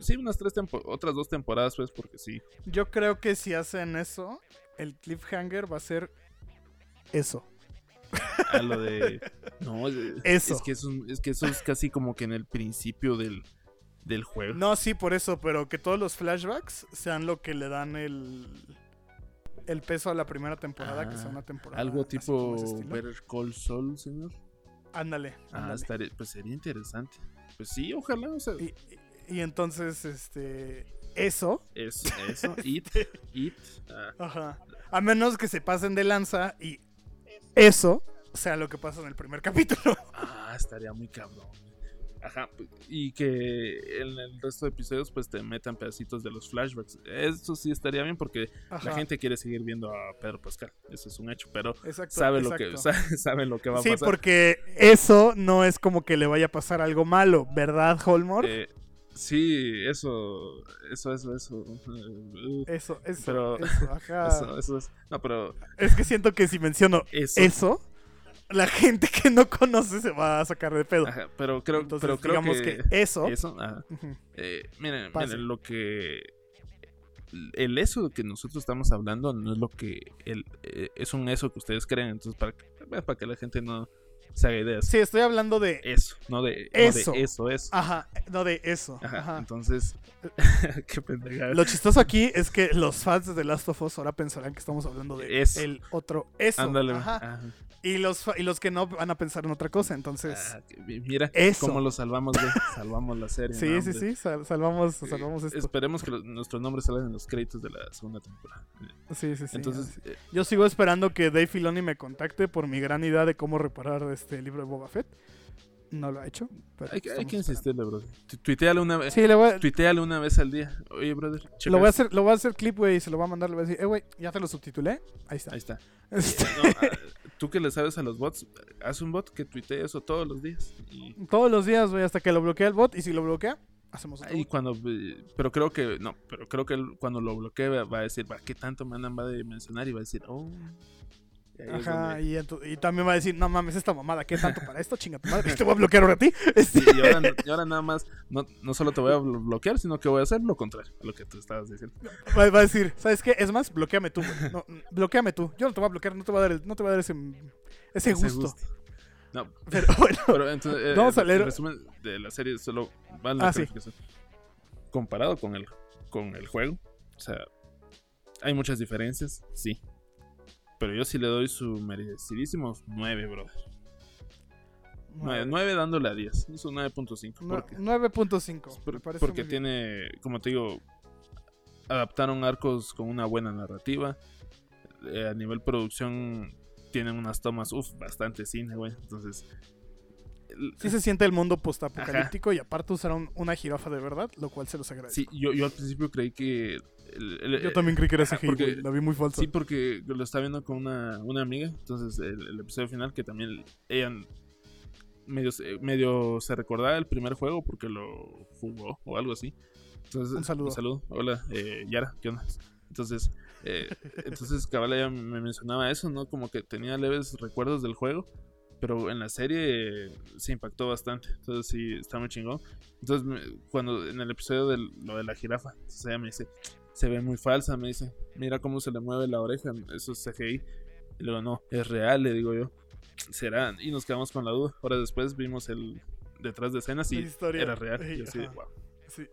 Sí, unas tres otras dos temporadas, pues, porque sí. Yo creo que si hacen eso, el cliffhanger va a ser eso. A lo de. No, es, Eso. Es que, es eso es casi como que en el principio del, del juego. No, sí, por eso, pero que todos los flashbacks sean lo que le dan el, el peso a la primera temporada, que sea Ah, una temporada. Algo tipo. Better Call Saul, señor. Ándale, Ah, estaría- pues sería interesante. Pues sí, ojalá, o sea, Y, y- y entonces, este. Eso. eso, eso, It, It, ah, Ajá. A menos que se pasen de lanza y eso sea lo que pasa en el primer capítulo. ah, estaría muy cabrón. Ajá, y que en el resto de episodios pues te metan pedacitos de los flashbacks. Eso sí estaría bien porque Ajá. la gente quiere seguir viendo a Pedro Pascal. Eso es un hecho, pero Exacto, sabe lo que sabe, sabe lo que va a Sí, pasar. porque eso no es como que le vaya a pasar algo malo, ¿verdad, Holmore? Eh, sí, eso, eso, eso, eso. eso, eso, pero- eso, ajá. Eso, eso es. No, pero Es que siento que si menciono eso. eso, la gente que no conoce se va a sacar de pedo. Ajá, pero creo, Entonces, pero creo digamos que, que, eso, eso, ajá. Eh, miren, miren, lo que el eso que nosotros estamos hablando no es lo que el, eh, es un eso que ustedes creen, entonces para que, para que la gente no se haga ideas. sí, estoy hablando de Eso, no de no de Eso. eso, eso. Ajá, no de eso. Ajá, Ajá. entonces qué pendejada. Lo chistoso aquí es que los fans de The Last of Us ahora pensarán que estamos hablando de Eso. el otro eso. Ándale. Ajá. ajá. Y los y los que no van a pensar en otra cosa, entonces Ah, mira Eso. cómo lo salvamos, güey. Salvamos la serie. sí, no, sí, sí, sal- salvamos Eh, salvamos esto. Esperemos que los- nuestros nombres salgan en los créditos de la segunda temporada. Sí, sí, sí. Entonces, eh, Yo sigo esperando que Dave Filoni me contacte por mi gran idea de cómo reparar este libro de Boba Fett. No lo ha hecho. pero hay, que- hay que insistirle, bro. Tu- Tuiteale una vez. Sí, le voy a, Tuiteale una vez al día. Oye, brother. checa lo voy a hacer, lo voy a hacer clip, güey, y se lo voy a mandar, le voy a decir, eh, güey, ya te lo subtitulé. Ahí está. Ahí está. Este, No, ah, tú que le sabes a los bots, haz un bot que tuitee eso todos los días. Y, Todos los días, güey, hasta que lo bloquea el bot, y si lo bloquea, hacemos otro y cuando. eh, Pero creo que. No, pero creo que cuando lo bloquee va a decir, va, ¿qué tanto me va a mencionar? Y va a decir, oh. Ajá, donde- y, también va a decir, no mames, esta mamada, ¿qué tanto para esto? Chinga tu madre, te voy a bloquear ahora a ti. Este, Sí, y, ahora, y ahora nada más, no, no solo te voy a blo- bloquear, sino que voy a hacer lo contrario a lo que tú estabas diciendo. va, va a decir, ¿sabes qué? Es más, bloqueame tú, güey. No, bloqueame tú. Yo no te voy a bloquear, no te voy a dar, el- no te voy a dar ese, ese Ese gusto. No, Pero bueno, pero entonces, eh, Vamos a el leer- resumen de la serie solo vale Ah, sí. Comparado con el, con el juego, o sea, hay muchas diferencias, sí. Pero yo sí le doy su merecidísimo 9, brother. 9, 9 dándole a 10. Es un 9.5. No- ¿Por qué? 9.5. Por- me parece porque bien. tiene, como te digo, adaptaron arcos con una buena narrativa. Eh, a nivel producción tienen unas tomas, uff, bastante cine, güey. Entonces, el- Sí se siente el mundo postapocalíptico y aparte usaron una jirafa de verdad, lo cual se los agradezco. sí, yo, yo al principio creí que... el- Yo también creí que era CGI, porque- la vi muy falsa. Sí, porque lo estaba viendo con una, una amiga. Entonces, el, el episodio final, que también ella medio, se- medio se recordaba el primer juego porque lo jugó o algo así. Entonces, Un saludo. Hola, eh, Yara, ¿qué onda? Entonces, eh, entonces cabal ella me mencionaba eso, ¿no? Como que tenía leves recuerdos del juego. Pero en la serie eh, se impactó bastante. Entonces sí, está muy chingón. Entonces, me- cuando en el episodio de lo de la jirafa, entonces ella me dice, se ve muy falsa, me dice, mira cómo se le mueve la oreja, eso es CGI. Y luego, no, es real, le digo yo. Será, y nos quedamos con la duda. Ahora después vimos el detrás de escenas y historia. era real. Ey, Y así. "Wow". Sí.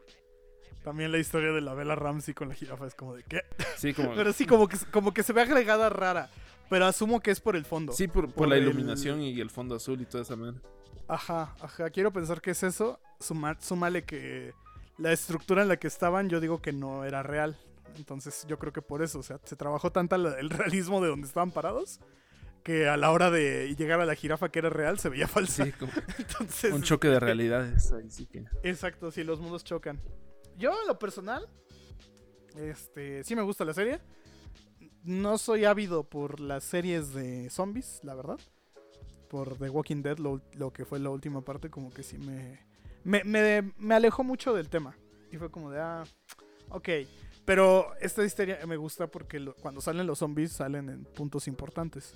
También la historia de la Bella Ramsey con la jirafa es como de ¿qué? Sí, como, Pero sí, como que, como que se ve agregada rara. Pero asumo que es por el fondo. sí por, por por la el- iluminación y el fondo azul y toda esa manera. Ajá, ajá. Quiero pensar que es eso. Suma- súmale que la estructura en la que estaban, yo digo que no era real. Entonces yo creo que por eso, o sea, se trabajó tanto el realismo de donde estaban parados que a la hora de llegar a la jirafa que era real se veía falsa. Sí, como Entonces, un choque de realidades. Ahí sí que. Exacto, sí, los mundos chocan. Yo, en lo personal, este, sí me gusta la serie. No soy ávido por las series de zombies, la verdad. Por The Walking Dead, lo, lo que fue la última parte, como que sí me, me, me, me alejó mucho del tema. Y fue como de, ah, ok. Pero esta historia me gusta porque lo- cuando salen los zombies salen en puntos importantes.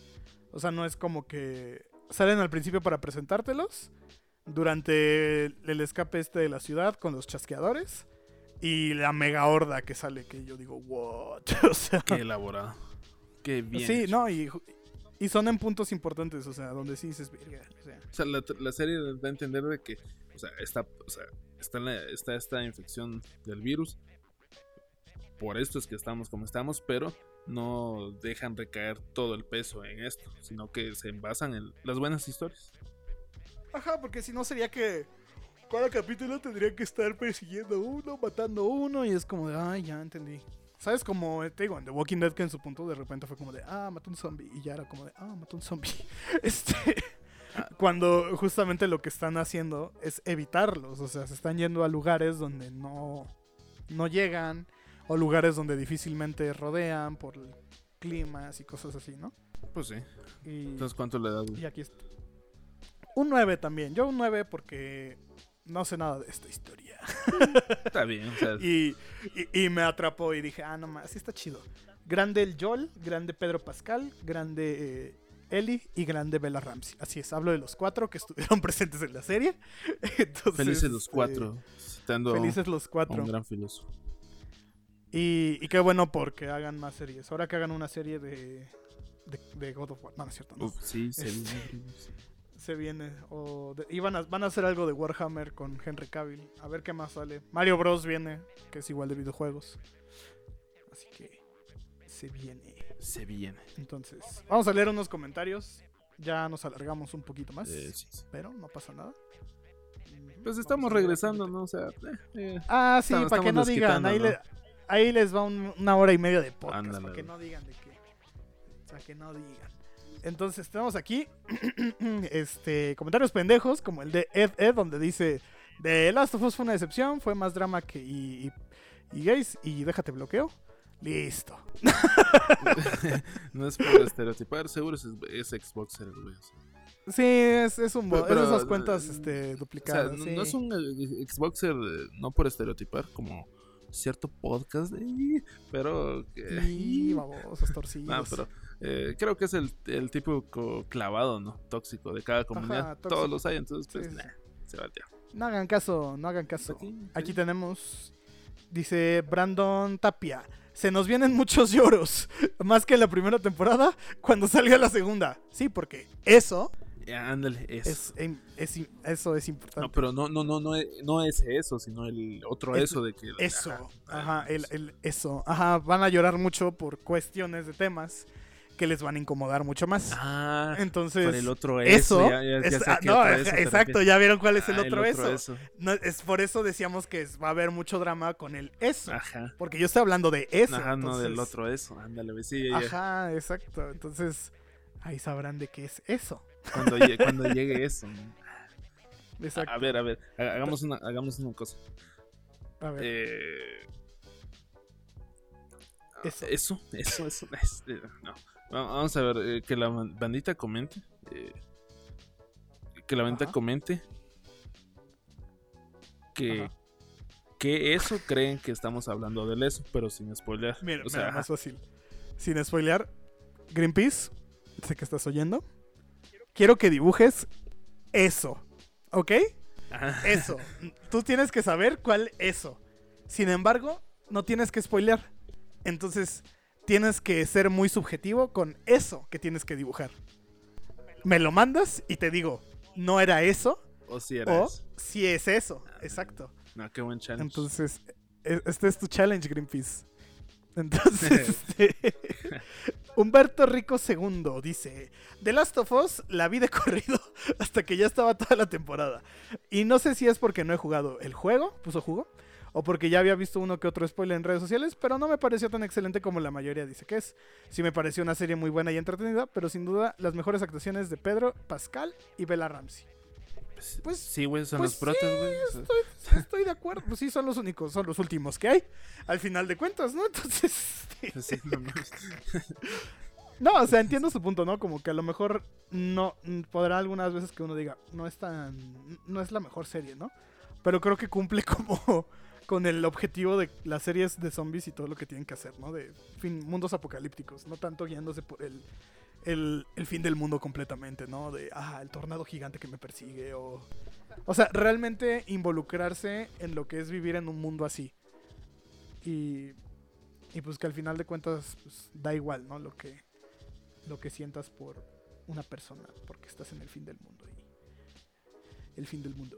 O sea, no es como que salen al principio para presentártelos durante el escape este de la ciudad con los chasqueadores y la mega horda que sale que yo digo, what? o sea, Qué elaborado. Qué bien. sí, hecho. no, y, y son en puntos importantes, o sea, donde sí dices, "Verga", o sea, O sea, la, la serie da a entender de que, o sea, está, o sea, está, la- está esta infección del virus. Por esto es que estamos como estamos, pero no dejan recaer todo el peso en esto, sino que se basan en las buenas historias. Ajá, porque si no sería que cada capítulo tendría que estar persiguiendo uno, matando uno, y es como de, ay, ya entendí. ¿Sabes? Como eh, te digo, en The Walking Dead, que en su punto de repente fue como de, ah, mató un zombie, y ya era como de, ah, mató un zombie. Este. Cuando justamente lo que están haciendo es evitarlos, o sea, se están yendo a lugares donde no, no llegan, o lugares donde difícilmente rodean por climas y cosas así, ¿no? Pues sí. Y... Entonces, ¿cuánto le das? Y aquí está. Un 9 también. Yo un 9 porque no sé nada de esta historia. Está bien, o sea, Y, y- y me atrapó y dije, ah, no más, sí está chido. Grande el Joel, grande Pedro Pascal, grande eh, Ellie y grande Bella Ramsey. Así es, hablo de los cuatro que estuvieron presentes en la serie. Entonces, felices los este, cuatro, citando Felices los cuatro. un gran filósofo. Y, y qué bueno porque hagan más series. Ahora que hagan una serie de, de, de God of War. No, no es cierto. No. Uf, sí, se Este- viene, se viene. O de- y van a, van a hacer algo de Warhammer con Henry Cavill. A ver qué más sale. Mario Bros. viene, que es igual de videojuegos. Así que se viene. Se viene. Entonces, vamos a leer unos comentarios. Ya nos alargamos un poquito más. Eh, sí, sí. Pero no pasa nada. Pues estamos regresando. ¿no? O sea, eh, eh, Ah, sí, Estamos- para que no digan. Ahí, ¿no? le- ahí les va un- una hora y media de podcast. Ándale, para que no digan de qué. Para que no digan. Entonces, tenemos aquí este comentarios pendejos, como el de Ed Ed, donde dice: The Last of Us fue una decepción, fue más drama que. y, y, y gays, y déjate bloqueo. Listo. no es por estereotipar, seguro es, es Xboxer, güey. o sea. Sí, es, es un Pero- es esas cuentas eh, este, O sea, duplicadas. no, sí. no es un eh, Xboxer, eh, no por estereotipar, como cierto podcast, de, pero... que- Y babosos, torcidos. No, pero eh, creo que es el, el típico clavado, ¿no? Tóxico de cada comunidad. Todos los hay, entonces, pues, Sí, sí. nah, se va. No hagan caso, no hagan caso. Aquí, Aquí sí. tenemos, dice Brandon Tapia, se nos vienen muchos lloros, más que en la primera temporada, cuando salga la segunda. Sí, porque eso Eh, Ándale, eso. Es, eso es importante. No, pero no, no, no, no, es- no es eso, sino el otro Es- eso de que. Eso, ajá, ajá, el, el- eso, ajá, van a llorar mucho por cuestiones de temas que les van a incomodar mucho más. Ah, Entonces, por el otro eso, eso. ya, ya- ya es- sé ah, no, eso exacto, ya vieron cuál es el Ah, otro, eso. No, es por eso decíamos que va a haber mucho drama con el eso, Ajá. porque yo estoy hablando de eso. Ajá, no del otro eso. Ándale, güey, sí. Ajá, exacto. Entonces, ahí sabrán de qué es eso. Cuando, llegue, cuando llegue eso. ¿no? Exacto. A ver, a ver, ha- hagamos una, hagamos una cosa. A ver, Eh, Eso. Eso, eso, eso. es- eh, no. Va- Vamos a ver, eh, que la ban- bandita comente. eh, que la bandita Ajá. comente. Que, Ajá. que eso creen que estamos hablando del eso, pero sin spoiler. mira, o sea, mira, más fácil. Sin spoilear, Greenpeace, sé que estás oyendo. Quiero que dibujes eso, ¿ok? Ajá. Eso. Tú tienes que saber cuál eso. Sin embargo, no tienes que spoilear. Entonces, tienes que ser muy subjetivo con eso que tienes que dibujar. Me lo mandas y te digo, no era eso O si era o eso. si es eso. Exacto. No, qué buen challenge. Entonces, e- este es tu challenge, Greenpeace. Entonces, este, Humberto Rico II dice: The Last of Us la vi de corrido hasta que ya estaba toda la temporada. Y no sé si es porque no he jugado el juego, puso jugo, o porque ya había visto uno que otro spoiler en redes sociales, pero no me pareció tan excelente como la mayoría dice que es. Sí me pareció una serie muy buena y entretenida, pero sin duda las mejores actuaciones de Pedro Pascal y Bella Ramsey. pues, pues- sí, güey, son pues los protas, güey. sea, Estoy, estoy de acuerdo. Pues sí, son los únicos, son los últimos que hay. Al final de cuentas, ¿no? Entonces. este, sí, no o sea, entiendo su punto, ¿no? Como que a lo mejor no podrá algunas veces que uno diga, no es tan. No es la mejor serie, ¿no? Pero creo que cumple como con el objetivo de las series de zombies y todo lo que tienen que hacer, ¿no? De fin, mundos apocalípticos, no tanto guiándose por el, el, fin del mundo completamente, ¿no? De, ah, el tornado gigante que me persigue o... O sea, realmente involucrarse en lo que es vivir en un mundo así. Y, y pues que al final de cuentas pues, da igual, ¿no? Lo que, lo que sientas por una persona, porque estás en el fin del mundo. El fin del mundo.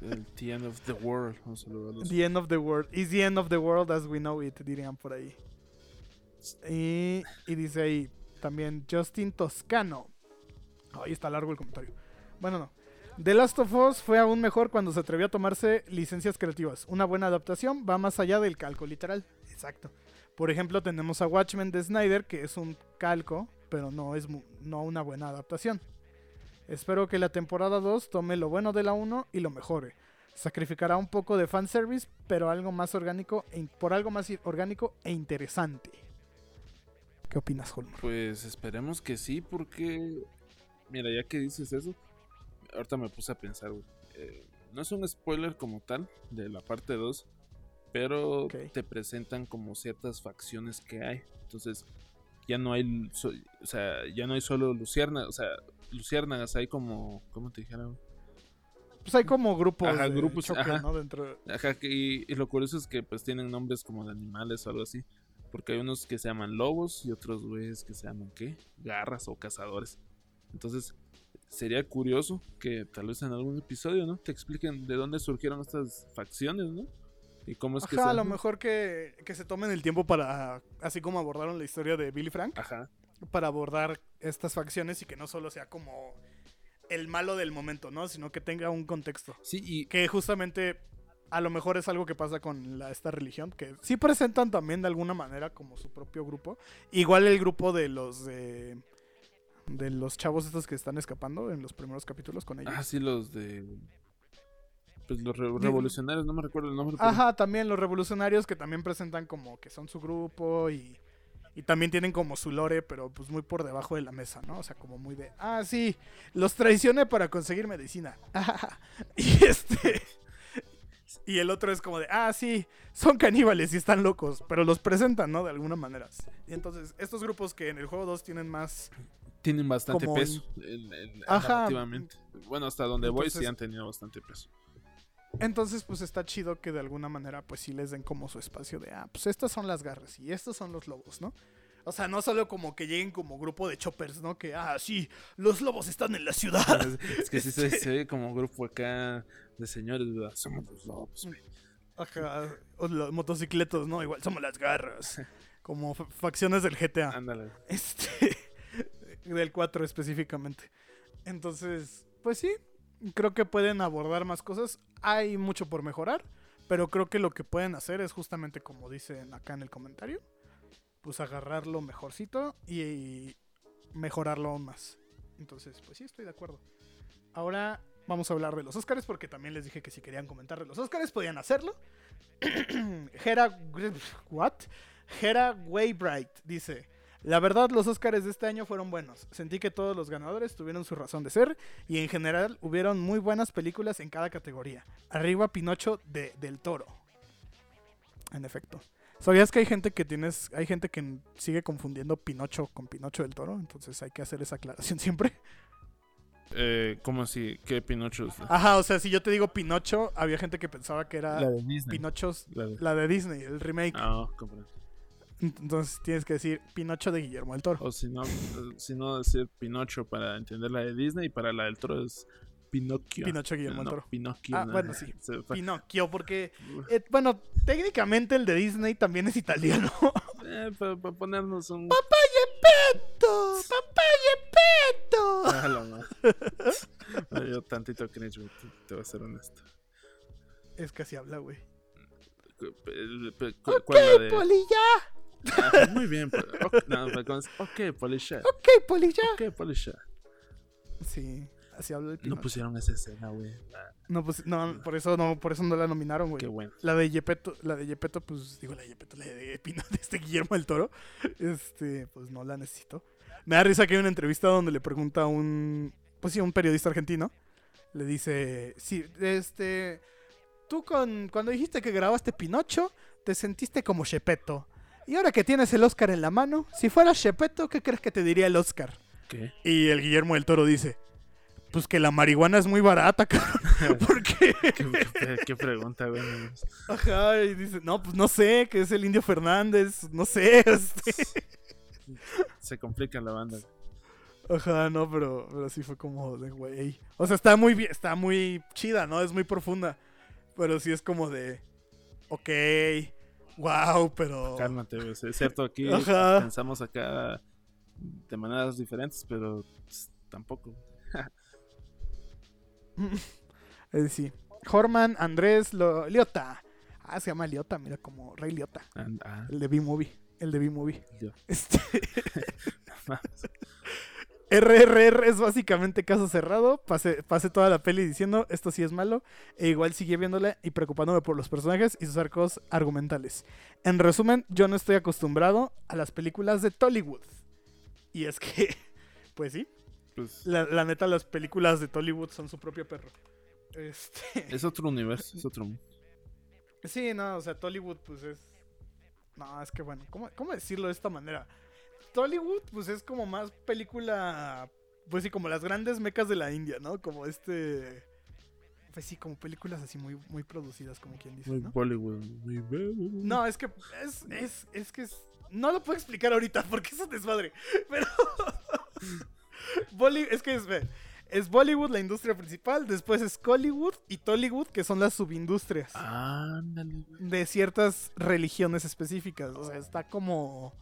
El The End of the World. A los. The end of the world. Is the end of the world as we know it, dirían por ahí. Y, y dice ahí también Justin Toscano. Ahí está largo el comentario. Bueno, no. The Last of Us fue aún mejor cuando se atrevió a tomarse licencias creativas. Una buena adaptación va más allá del calco literal. Exacto. Por ejemplo, tenemos a Watchmen de Snyder, que es un calco, pero no es no una buena adaptación. Espero que la temporada 2 tome lo bueno de la 1 y lo mejore. Sacrificará un poco de fanservice, pero algo más orgánico e por algo más orgánico e interesante. ¿Qué opinas, Holmer? Pues esperemos que sí, porque. Mira, ya que dices eso, ahorita me puse a pensar, güey. Eh, no es un spoiler como tal de la parte 2, pero te presentan como ciertas facciones que hay. Entonces, ya no hay. so- o sea, ya no hay solo luciérnagas, o sea, luciérnagas, hay como. ¿Cómo te dijera, güey? Pues hay como grupos Ajá, de grupos, choque, ajá. ¿no? Dentro de- Ajá, y, y lo curioso es que pues tienen nombres como de animales o algo así. Porque hay unos que se llaman lobos y otros güeyes que se llaman ¿qué? Garras o cazadores. Entonces, sería curioso que tal vez en algún episodio, ¿no? Te expliquen de dónde surgieron estas facciones, ¿no? Y cómo es que Ajá, a lo mejor que, que se tomen el tiempo para, así como abordaron la historia de Billy Frank, Ajá. para abordar estas facciones y que no solo sea como el malo del momento, ¿no? Sino que tenga un contexto. Sí, y Que justamente a lo mejor es algo que pasa con la- esta religión, que sí presentan también de alguna manera como su propio grupo. Igual el grupo de los de, de los chavos estos que están escapando en los primeros capítulos con ellos. ah, sí, los de pues los re- revolucionarios, no me recuerdo el nombre. pero- Ajá, también los revolucionarios que también presentan como que son su grupo y, y también tienen como su lore, pero pues muy por debajo de la mesa, ¿no? O sea, como muy de, ah, sí, los traicioné para conseguir medicina. y este... Y el otro es como de, ah, sí, son caníbales y están locos, pero los presentan, ¿no? De alguna manera. Y entonces, estos grupos que en el juego 2 tienen más... Tienen bastante peso en- en- Ajá. narrativamente. Bueno, hasta donde voy sí han tenido bastante peso. Entonces, pues está chido que de alguna manera, pues sí les den como su espacio de, ah, pues estas son las garras y estos son los lobos, ¿no? O sea, no solo como que lleguen como grupo de choppers, ¿no? Que, ah, sí, los lobos están en la ciudad. Es, que sí se, se ve como un grupo acá de señores, ¿verdad? Somos los lobos, güey. Ajá, o los motocicletos, ¿no? Igual somos las garras. Como fa- facciones del GTA. Ándale. Este. del 4 específicamente. Entonces, pues sí. Creo que pueden abordar más cosas. Hay mucho por mejorar. Pero creo que lo que pueden hacer es justamente como dicen acá en el comentario. Pues agarrarlo mejorcito y mejorarlo aún más. Entonces, pues sí, estoy de acuerdo. Ahora vamos a hablar de los Oscars porque también les dije que si querían comentar de los Oscars podían hacerlo. Hera... ¿What? Hera Waybright dice... La verdad, los Oscars de este año fueron buenos. Sentí que todos los ganadores tuvieron su razón de ser y en general hubieron muy buenas películas en cada categoría. Arriba Pinocho de, del Toro. En efecto. ¿Sabías que hay gente que tienes, hay gente que sigue confundiendo Pinocho con Pinocho del Toro? Entonces hay que hacer esa aclaración siempre. Eh, ¿Cómo así? ¿Qué Pinocho? es? Ajá, o sea, si yo te digo Pinocho, había gente que pensaba que era La de Disney. Pinochos, La de... la de Disney, el remake. Ah, comprendo. Entonces tienes que decir Pinocho de Guillermo del Toro. O si no, eh, si no decir Pinocho para entender la de Disney y para la del Toro es Pinocchio. Pinocho Guillermo del No, Toro. Pinocchio. Ah, no, bueno, sí. Pinocchio, porque, eh, bueno, técnicamente el de Disney también es italiano. Eh, para, para ponernos un... ¡Papayepetto! ¡Papayepetto! Ah, la madre. Me dio tantito cringe, güey, te, te voy a ser honesto. Es que así habla, güey. ¿Cuál la Ok, de...? Poli, ya. Ah, muy bien. pues, ok, no, pero con- ok, Polisha. Ok, Poli, ya. Ok, Polisha. Sí, así habla el No Pinocho. pusieron esa escena, güey. No, pues, no, por eso no, por eso no la nominaron, güey. qué bueno. La de Yepeto, la de Yepeto, pues digo la de Yepeto, la de Pino, de este Guillermo del Toro, este, pues no la necesito. Me da risa que hay una entrevista donde le pregunta a un, pues sí, un periodista argentino, le dice, sí, este, tú con, cuando dijiste que grabaste Pinocho, te sentiste como Yepeto. Y ahora que tienes el Oscar en la mano, si fueras Yepeto, ¿qué crees que te diría el Oscar? ¿Qué? Y el Guillermo del Toro dice, pues que la marihuana es muy barata, cabrón. Porque... ¿Qué, qué- qué pregunta, güey? Ajá, y dice, no, pues no sé, que es el Indio Fernández, no sé. este. Se complica la banda. Ajá, no, pero, pero sí fue como de güey. O sea, está muy bien, está muy chida, ¿no? Es muy profunda. Pero sí es como de, ok, wow, pero... Cálmate. Es cierto, aquí Ajá. pensamos acá de maneras diferentes, pero pues, tampoco. Sí. Horman, Andrés, Lo- Liota. Ah, se llama Liota, mira, como Rey Liota. And- ah, El de B-Movie. El de B-Movie. Este... RRR es básicamente caso cerrado. Pasé, pasé toda la peli diciendo esto sí es malo. E igual seguí viéndola y preocupándome por los personajes y sus arcos argumentales. En resumen, yo no estoy acostumbrado a las películas de Tollywood. Y es que, pues sí, Pues, la, la neta, las películas de Tollywood son su propio perro. Este. es otro universo, es otro. Sí, no, o sea, Tollywood, pues es. No, es que bueno, ¿cómo, cómo decirlo de esta manera? Tollywood, pues es como más película. Pues sí, como las grandes mecas de la India, ¿no? Como este. Pues sí, como películas así muy, muy producidas, como quien dice, Muy ¿no? Bollywood, muy. No, es que es, es, es que es. No lo puedo explicar ahorita porque es un desmadre. Pero. Bolly- es que es, es Bollywood la industria principal, después es Collywood y Tollywood, que son las subindustrias Ándale, de ciertas religiones específicas. O sea, está como.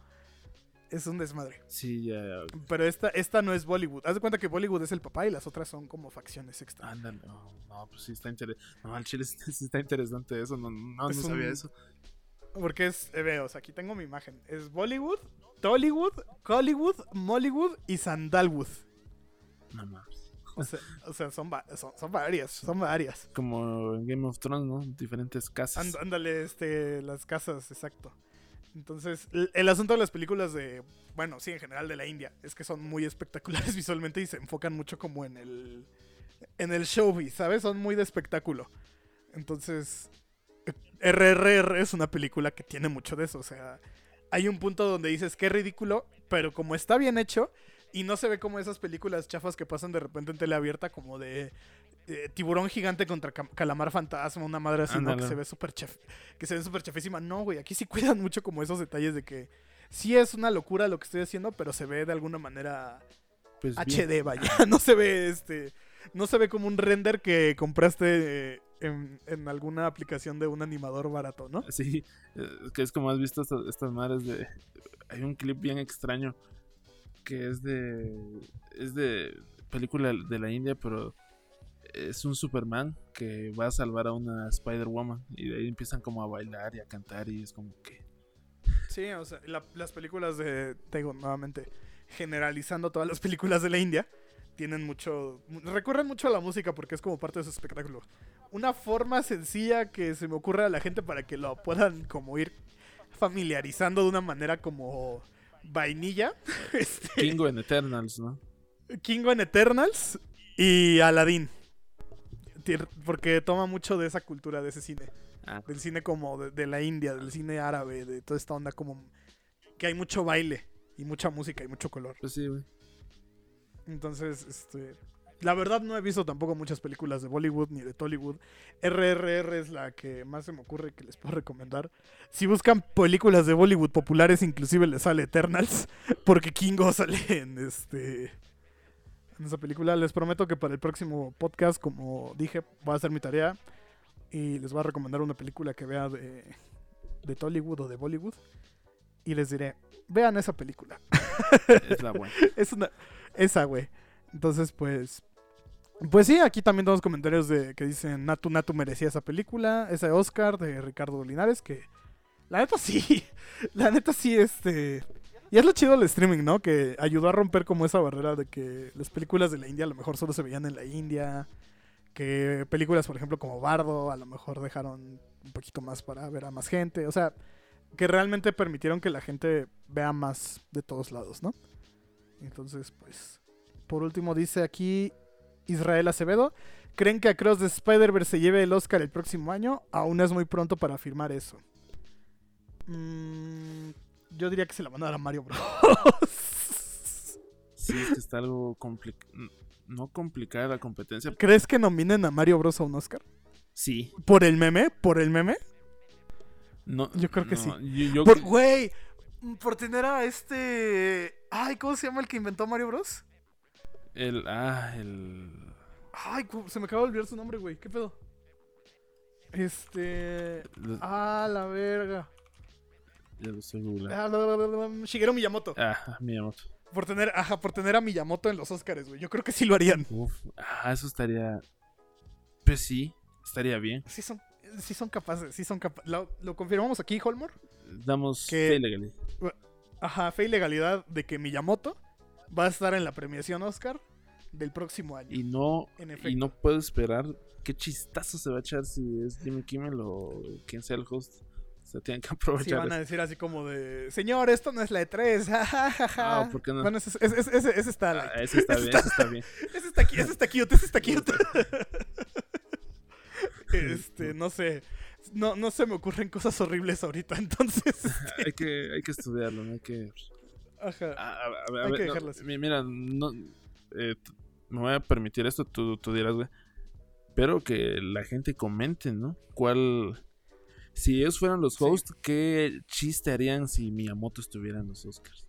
Es un desmadre. Sí, ya, ya. Pero esta, esta no es Bollywood. Haz de cuenta que Bollywood es el papá y las otras son como facciones extra. Ándale, no, no, pues sí está interesante. No, al chile sí está interesante eso, no, no, no Es un- sabía eso. Porque es, eh, ve, o sea, aquí tengo mi imagen. Es Bollywood, Tollywood, Collywood, Mollywood y Sandalwood. No mames. O sea, o sea, son, va- son, son varias, son varias. Como en Game of Thrones, ¿no? Diferentes casas. And- ándale, este, las casas, exacto. Entonces, el, asunto de las películas de, bueno, sí, en general de la India, es que son muy espectaculares visualmente y se enfocan mucho como en el, en el showbiz, ¿sabes? Son muy de espectáculo. Entonces, RRR es una película que tiene mucho de eso, o sea, hay un punto donde dices que ridículo, pero como está bien hecho y no se ve como esas películas chafas que pasan de repente en tele abierta como de eh, tiburón gigante contra calamar fantasma, una madre así, ¿no? Que se ve súper chef, que se ve súper chafísima. No, güey, aquí sí cuidan mucho como esos detalles de que sí es una locura lo que estoy haciendo, pero se ve de alguna manera Pues bien. HD, vaya. No se ve este. No se ve como un render que compraste eh, en, en alguna aplicación de un animador barato, ¿no? Sí, eh, que es como has visto estas, estas madres de... Hay un clip bien extraño que es de... Es de película de la India, pero es un Superman que va a salvar a una Spider-Woman y de ahí empiezan como a bailar y a cantar y es como que... Sí, o sea, la- las películas de. Te digo, nuevamente, generalizando todas las películas de la India, tienen mucho. Recurren mucho a la música porque es como parte de su espectáculo. Una forma sencilla que se me ocurre a la gente para que lo puedan como ir familiarizando de una manera como vainilla. Este, Kingo en Eternals, ¿no? Kingo en Eternals y Aladdin. Porque toma mucho de esa cultura, de ese cine. Ah, Del cine como de, de la India, del cine árabe, de toda esta onda como... Que hay mucho baile y mucha música y mucho color. pues sí, güey. Entonces, este... La verdad no he visto tampoco muchas películas de Bollywood ni de Tollywood. RRR es la que más se me ocurre que les puedo recomendar. Si buscan películas de Bollywood populares, inclusive les sale Eternals, porque Kingo sale en este en esa película. Les prometo que para el próximo podcast, como dije, voy a hacer mi tarea y les voy a recomendar una película que vea de, de Tollywood o de Bollywood. Y les diré, vean esa película. Es la buena. Es una. Esa, güey. Entonces, pues. Pues sí, aquí también tenemos comentarios de que dicen Natu Natu merecía esa película. Ese Oscar de Ricardo Linares, que. La neta sí. La neta sí, este. Y es lo chido del streaming, ¿no? Que ayudó a romper como esa barrera de que las películas de la India a lo mejor solo se veían en la India. Que películas, por ejemplo, como Bardo, a lo mejor dejaron un poquito más para ver a más gente. O sea, que realmente permitieron que la gente vea más de todos lados, ¿no? Entonces, pues, por último dice aquí Israel Acevedo, ¿creen que Across the Spider-Verse se lleve el Oscar el próximo año? Aún es muy pronto para afirmar eso. Mm, yo diría que se la van a Mario Bros. Sí, es que está algo complicado. No complicada la competencia. ¿Crees que nominen a Mario Bros a un Oscar? Sí. ¿Por el meme? ¿Por el meme? No, Yo creo que no, sí. Yo, yo Por, güey, por tener a este... Ay, ¿cómo se llama el que inventó Mario Bros? el, ah, el. Ay, se me acaba de olvidar su nombre, güey. ¿Qué pedo? Este... Ah, la verga. Ya lo estoy googleando. Ah, Shigeru Miyamoto. Ah, Miyamoto. Por tener, ajá, por tener a Miyamoto en los Oscars, güey. Yo creo que sí lo harían. Uf. Ah, eso estaría. Pues sí, estaría bien. Sí son, sí son capaces, sí son capaces. ¿Lo, lo confirmamos aquí, Holmore? Damos Que- fe legal. Ajá, fe y legalidad de que Miyamoto va a estar en la premiación Oscar del próximo año. Y no, y no puedo esperar qué chistazo se va a echar si es Jimmy Kimmel o quien sea el host. O sea, tienen que Sí, aprovechar. van a decir así como de, señor, esto no es la E3. ja, ja, ja, ja". Ah, ¿por qué no? Bueno, ese, ese, ese- ese- está, Ah, ese está bien, ese está bien. Ese está, ese está cute, ese está cute. este, no sé. No, no se me ocurren cosas horribles ahorita, entonces. hay, que, hay que estudiarlo, no hay que. Ajá. Ah, a, a- a Hay ver, que no, dejarlo así. mi- mira, no, eh, me voy a permitir esto, tú, tú dirás, güey. Pero que la gente comente, ¿no? ¿Cuál. Si ellos fueran los Sí. hosts, ¿qué chiste harían si Miyamoto estuviera en los Oscars?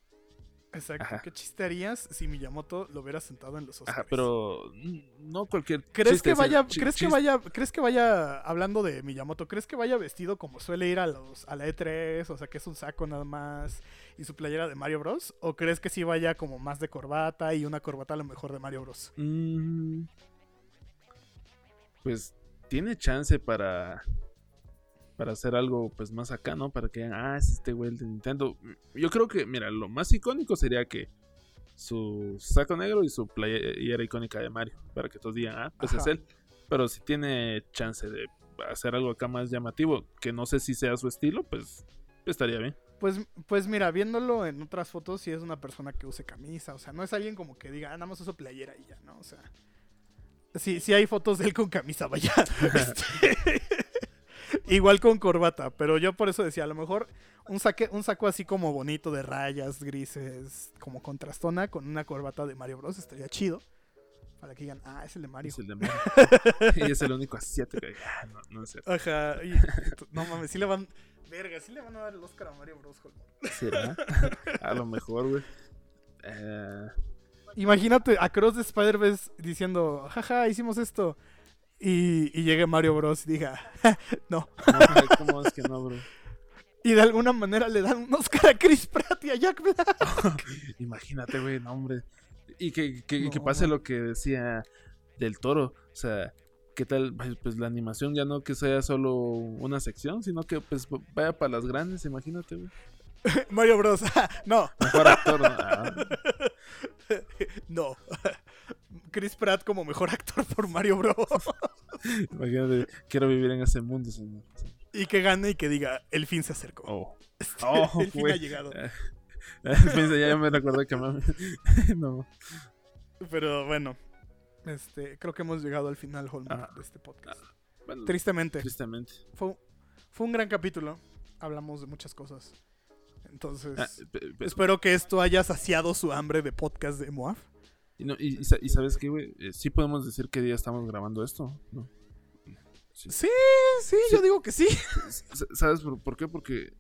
Exacto. Ajá. ¿Qué chiste harías si Miyamoto lo hubiera sentado en los Oscars? Ajá, pero no cualquier. ¿Crees chiste, que vaya, chi- crees que vaya, crees que vaya hablando de Miyamoto, crees que vaya vestido como suele ir a los a la E3, o sea, que es un saco nada más y su playera de Mario Bros o crees que sí vaya como más de corbata y una corbata a lo mejor de Mario Bros? Mm, pues tiene chance para para hacer algo pues más acá, ¿no? Para que digan, ah, es este güey el de Nintendo. Yo creo que, mira, lo más icónico sería que su saco negro y su playera icónica de Mario, para que todos digan, ah, pues es él. Pero si tiene chance de hacer algo acá más llamativo, que no sé si sea su estilo, pues estaría bien. Pues, pues mira, viéndolo en otras fotos, sí es una persona que use camisa. O sea, no es alguien como que diga, ah, nada más uso playera y ya, ¿no? O sea. Sí, sí hay fotos de él con camisa, vaya. Este, Igual con corbata. Pero yo por eso decía, a lo mejor un, saque, un saco así como bonito de rayas grises, como contrastona, con una corbata de Mario Bros. estaría chido. Para que digan, ah, es el de Mario. Es el de Mario. y es el único asiático. Ah, no, no es cierto. Ajá. y- no mames, sí le van. Verga, sí le van a dar el Oscar a Mario Bros. ¿Será? a lo mejor, güey. Eh, Imagínate a Cross de Spider-Verse diciendo, jaja, hicimos esto. Y, y llegue Mario Bros. y diga, no. no, ¿Cómo es que no, bro? Y de alguna manera le dan un Oscar a Chris Pratt y a Jack Black. Imagínate, güey, no, hombre. Y que, que, que No. pase lo que decía del toro. O sea, ¿qué tal? Pues, Pues la animación ya no que sea solo una sección, sino que pues vaya para las grandes, imagínate, güey. Mario Bros. no, Mejor actor, ¿no? Ah, no. Chris Pratt como mejor actor por Mario Bros. imagínate, quiero vivir en ese mundo, señor. y que gane y que diga, el fin se acercó. Oh. Oh, el fin ha llegado. Ya me recordé que mami. no. Pero bueno, este, creo que hemos llegado al final, Holman, Ah. de este podcast. Bueno, Tristemente, tristemente. fue, fue un gran capítulo. Hablamos de muchas cosas. Entonces, Ah, pe- pe- espero que esto haya saciado su hambre de podcast de Moaf. Y, no, y, y sa- y sabes qué, güey, Eh, sí podemos decir qué día estamos grabando esto, ¿no? Sí. Sí, sí, yo digo que sí. ¿Sabes por, por qué? Porque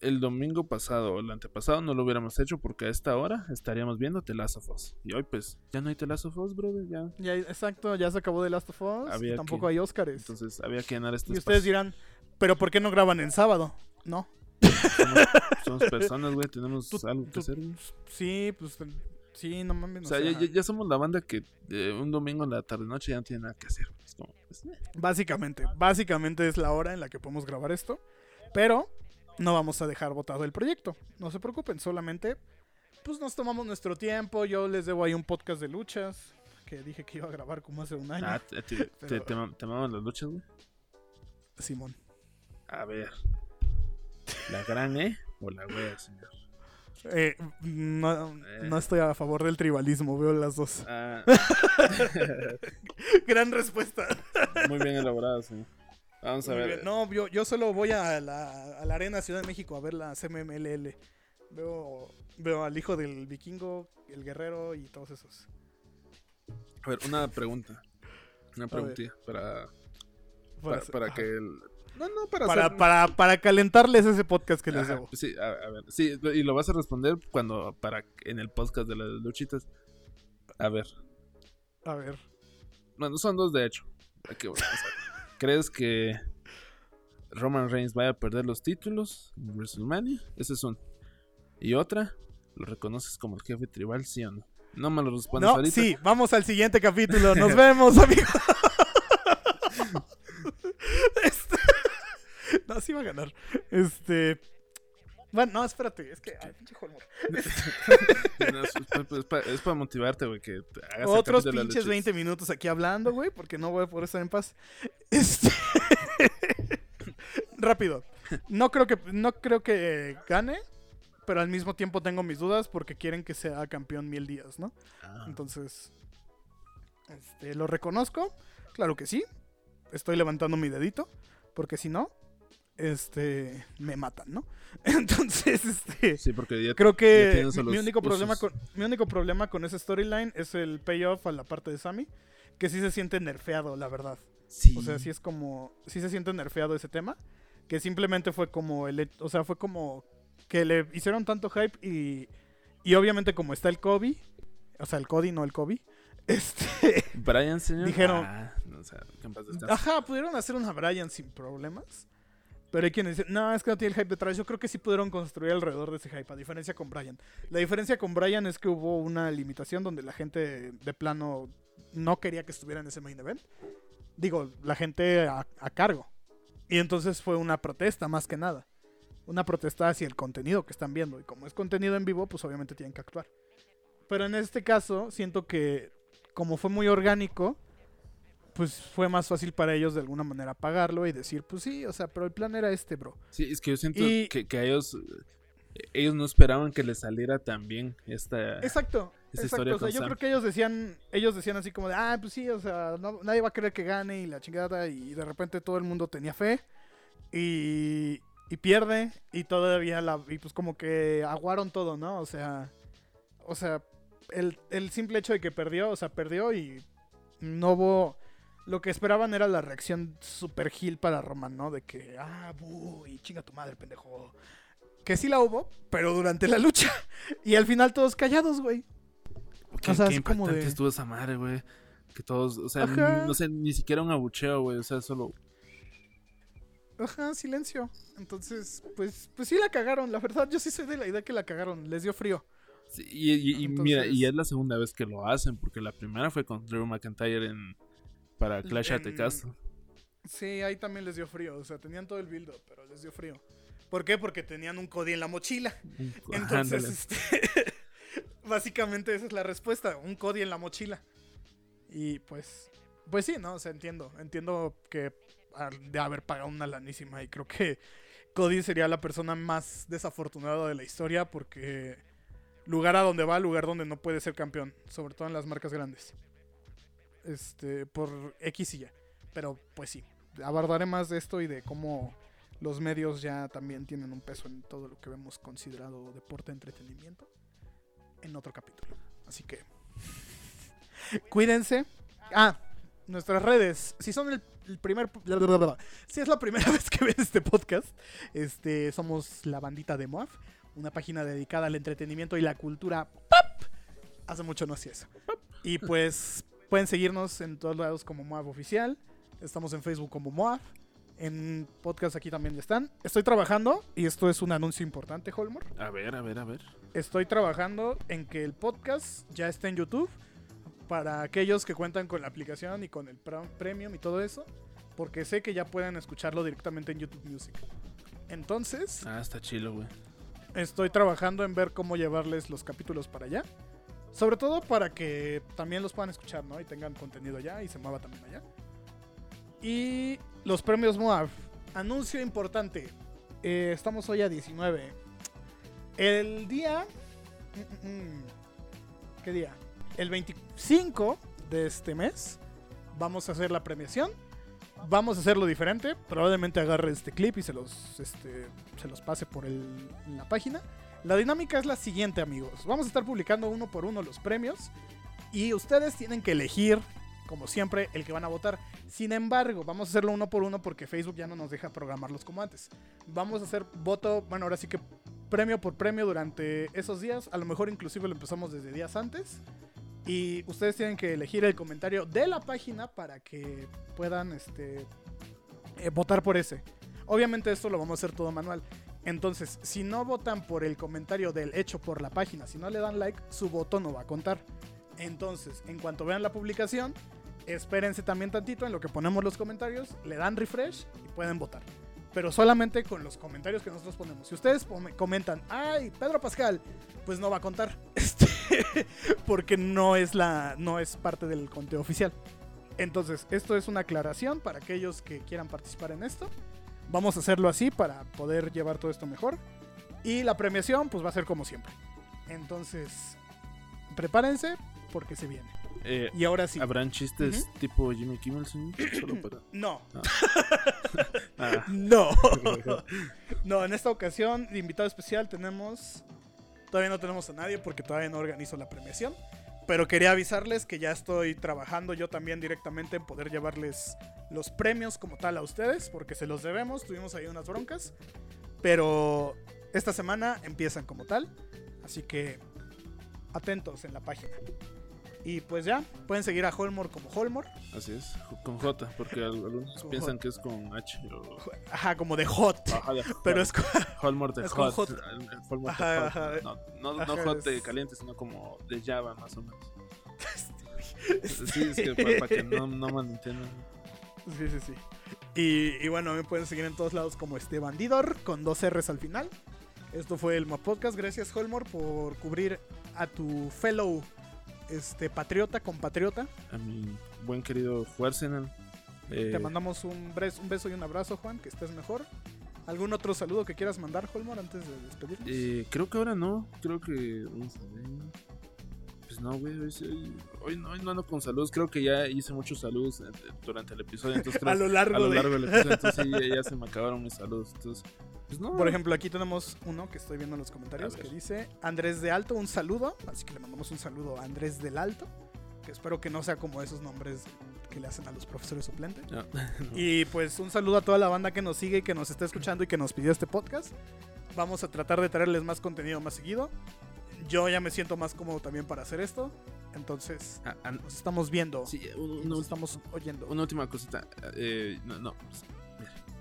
el domingo pasado o el antepasado no lo hubiéramos hecho porque a esta hora estaríamos viendo The Last of Us. Y hoy pues ya no hay The Last of Us, brother, ya. Ya, exacto, ya se acabó The Last of Us. Había tampoco que- hay Oscars. Entonces había que llenar este y ustedes espacio. dirán, ¿pero por qué no graban en sábado? No. Somos, somos personas, güey, tenemos algo que hacer. Sí, pues sí, no mames. O sea, ya, ya- ya somos la banda que eh, un domingo en la tarde-noche ya no tiene nada que hacer. Es como, pues, eh. Básicamente, básicamente es la hora en la que podemos grabar esto. Pero no vamos a dejar botado el proyecto. No se preocupen, solamente pues nos tomamos nuestro tiempo. Yo les debo ahí un podcast de luchas que dije que iba a grabar como hace un año. Ah, te, te, te, Pero- te mam- te maman las luchas, güey. Simón. A ver. ¿La gran E o la wea, señor? Eh, no, Eh. no estoy a favor del tribalismo, veo las dos. Ah, Gran respuesta. muy bien elaborado, señor. Vamos a ver. bien. No, yo, yo solo voy a la, a la Arena Ciudad de México a ver la CMMLL. Veo, veo al hijo del vikingo, el guerrero y todos esos. A ver, una pregunta. Una preguntilla para, Para, para, para que el... No, no, para para, hacer- para, para calentarles ese podcast que les debo. sí, a, a ver, sí, y lo vas a responder cuando, para, en el podcast de las luchitas. A ver, A ver. bueno, son dos de hecho. Aquí, bueno, o sea, ¿Crees que Roman Reigns vaya a perder los títulos en WrestleMania? Ese es uno. Y otra, ¿lo reconoces como el jefe tribal, sí o no? No me lo respondes No, ahorita. sí, vamos al siguiente capítulo. Nos vemos, amigos. No, sí va a ganar. Este. Bueno, no, espérate. Es que. ay, pinche Holmor. No, es, es- es pa- es para motivarte, güey, que hagas Otros de pinches luchas. 20 minutos aquí hablando, güey, porque no voy a poder estar en paz. Este... Rápido. No creo que no creo que gane, pero al mismo tiempo tengo mis dudas porque quieren que sea campeón Miel Díaz, ¿no? Ah, Entonces, este, lo reconozco, claro que sí. Estoy levantando mi dedito, porque si no, este, me matan, ¿no? Entonces, este, sí, porque ya creo que mi, único problema usos. con mi único problema con ese storyline es el payoff a la parte de Sammy, que sí se siente nerfeado, la verdad. Sí. O sea, sí es como sí se siente nerfeado ese tema, que simplemente fue como el, o sea, fue como que le hicieron tanto hype y y obviamente como está el Kobe, o sea, el Cody no el Kobe. Este, Brian, señor. Dijeron- Ah, no, o sea, que en paz descanse. ajá, pudieron hacer una Brian sin problemas. Pero hay quienes dicen, no, es que no tiene el hype detrás. Yo creo que sí pudieron construir alrededor de ese hype, a diferencia con Brian. La diferencia con Brian es que hubo una limitación donde la gente de plano no quería que estuviera en ese main event. Digo, la gente a, a cargo. Y entonces fue una protesta más que nada. Una protesta hacia el contenido que están viendo. Y como es contenido en vivo, pues obviamente tienen que actuar. Pero en este caso, siento que como fue muy orgánico, pues fue más fácil para ellos de alguna manera pagarlo y decir, pues sí, o sea, pero el plan era este, bro. Sí, es que yo siento Y- que, que a ellos eh, ellos no esperaban que les saliera tan bien esta Exacto. esa exacto. historia O sea, yo Sam. creo que ellos decían, ellos decían así como de, ah, pues sí, o sea, no- nadie va a querer que gane y la chingada y de repente todo el mundo tenía fe y, y pierde y todavía la, y pues como que aguaron todo, ¿no? O sea, o sea, el, el simple hecho de que perdió, o sea, perdió y no hubo, lo que esperaban era la reacción super gil para Roman, ¿no? De que, ah, y chinga tu madre, pendejo. Que sí la hubo, pero durante la lucha. Y al final todos callados, güey. Qué, O sea, qué así como impactante de- estuvo esa madre, güey. Que todos, o sea, Ajá. no sé, ni siquiera un abucheo, güey. O sea, solo. Ajá, silencio. Entonces, pues, pues sí la cagaron. La verdad, yo sí soy de la idea que la cagaron. Les dio frío. Sí, y, y- y mira, y es la segunda vez que lo hacen, porque la primera fue con Drew McIntyre en para Clash at the Castle. Sí, ahí también les dio frío. O sea, tenían todo el build pero les dio frío. ¿Por qué? Porque tenían un Cody en la mochila. Entonces, este, básicamente esa es la respuesta, un Cody en la mochila. Y pues, pues sí, no, o sea, entiendo, entiendo que de haber pagado una lanísima y creo que Cody sería la persona más desafortunada de la historia porque lugar a donde va, lugar donde no puede ser campeón, sobre todo en las marcas grandes. Este, por X y Y. Pero pues sí, abordaré más de esto y de cómo los medios ya también tienen un peso en todo lo que vemos considerado deporte entretenimiento en otro capítulo. Así que cuídense. Ah, nuestras redes. Si son el, el primer si es la primera vez que ven este podcast, este somos la bandita de Moaf, una página dedicada al entretenimiento y la cultura pop. Hace mucho no hacía eso. Y pues pueden seguirnos en todos lados como Moaf oficial. Estamos en Facebook como Moaf. En podcast aquí también están. Estoy trabajando, y esto es un anuncio importante, Holmor. A ver, a ver, a ver. Estoy trabajando en que el podcast ya esté en YouTube para aquellos que cuentan con la aplicación y con el premium y todo eso, porque sé que ya pueden escucharlo directamente en YouTube Music. Entonces, Ah, está chilo, güey. estoy trabajando en ver cómo llevarles los capítulos para allá. Sobre todo para que también los puedan escuchar, ¿no? Y tengan contenido allá y se mueva también allá. Y los premios Moab. Anuncio importante. Eh, estamos hoy a 19. El día... mm, mm, mm, ¿Qué día? El 25 de este mes vamos a hacer la premiación. Vamos a hacerlo diferente. Probablemente agarre este clip y se los, este, se los pase por el- la página. La dinámica es la siguiente, amigos. Vamos a estar publicando uno por uno los premios. Y ustedes tienen que elegir, como siempre, el que van a votar. Sin embargo, vamos a hacerlo uno por uno porque Facebook ya no nos deja programarlos como antes. Vamos a hacer voto, bueno, ahora sí que premio por premio durante esos días. A lo mejor inclusive lo empezamos desde días antes. Y ustedes tienen que elegir el comentario de la página para que puedan este, eh, votar por ese. Obviamente esto lo vamos a hacer todo manual. Entonces, si no votan por el comentario del hecho por la página, si no le dan like, su voto no va a contar. Entonces, en cuanto vean la publicación, espérense también tantito en lo que ponemos los comentarios, le dan refresh y pueden votar. Pero solamente con los comentarios que nosotros ponemos. Si ustedes comentan, ay, Pedro Pascal, pues no va a contar. Este, porque no es, la, no es parte del conteo oficial. Entonces, esto es una aclaración para aquellos que quieran participar en esto. Vamos a hacerlo así para poder llevar todo esto mejor. Y la premiación, pues va a ser como siempre. Entonces, prepárense porque se viene. Eh, Y ahora sí. ¿Habrán chistes tipo Jimmy Kimmel? sí? Solo para. No, Ah, no. no, en esta ocasión, de invitado especial tenemos. Todavía no tenemos a nadie porque todavía no organizo la premiación. Pero quería avisarles que ya estoy trabajando yo también directamente en poder llevarles los premios como tal a ustedes, porque se los debemos. Tuvimos ahí unas broncas. Pero esta semana empiezan como tal. Así que atentos en la página. Y pues ya, pueden seguir a Holmore como Holmore. así es, con J, porque al- algunos Con piensan J. que es con H. O... Ajá, como de hot. Ajá, de- Pero es con- Hallmark de es con hot. Ajá, de hot. ajá. No, no, hot de caliente, sino como de Java, más o menos. Sí, es que para que no, no malentiendan. Sí, sí, sí. Y, y bueno, me pueden seguir en todos lados como este bandidor con dos R's al final. Esto fue el Map Podcast. Gracias, Holmore, por cubrir a tu fellow este, patriota, compatriota. A mi buen querido Juarsenal. Eh, Te mandamos un, un beso y un abrazo, Juan, que estés mejor. ¿Algún otro saludo que quieras mandar, Holmore, antes de despedirnos? eh, creo que ahora no. Creo que. vamos a ver. No, güey. Hoy, no, hoy no ando con saludos. Creo que ya hice muchos saludos eh, durante el episodio. Entonces creo a lo largo, a lo largo del episodio. Entonces sí, ya, ya se me acabaron mis saludos. Entonces, pues no. Por ejemplo, aquí tenemos uno que estoy viendo en los comentarios que dice Andrés de Alto, un saludo. Así que le mandamos un saludo a Andrés del Alto. Que espero que no sea como esos nombres que le hacen a los profesores suplentes. No, no. Y pues un saludo a toda la banda que nos sigue y que nos está escuchando y que nos pidió este podcast. Vamos a tratar de traerles más contenido más seguido. Yo ya me siento más cómodo también para hacer esto. Entonces, Ah, ah, nos estamos viendo. sí, un- una, nos estamos oyendo. una última cosita. Eh, no, no.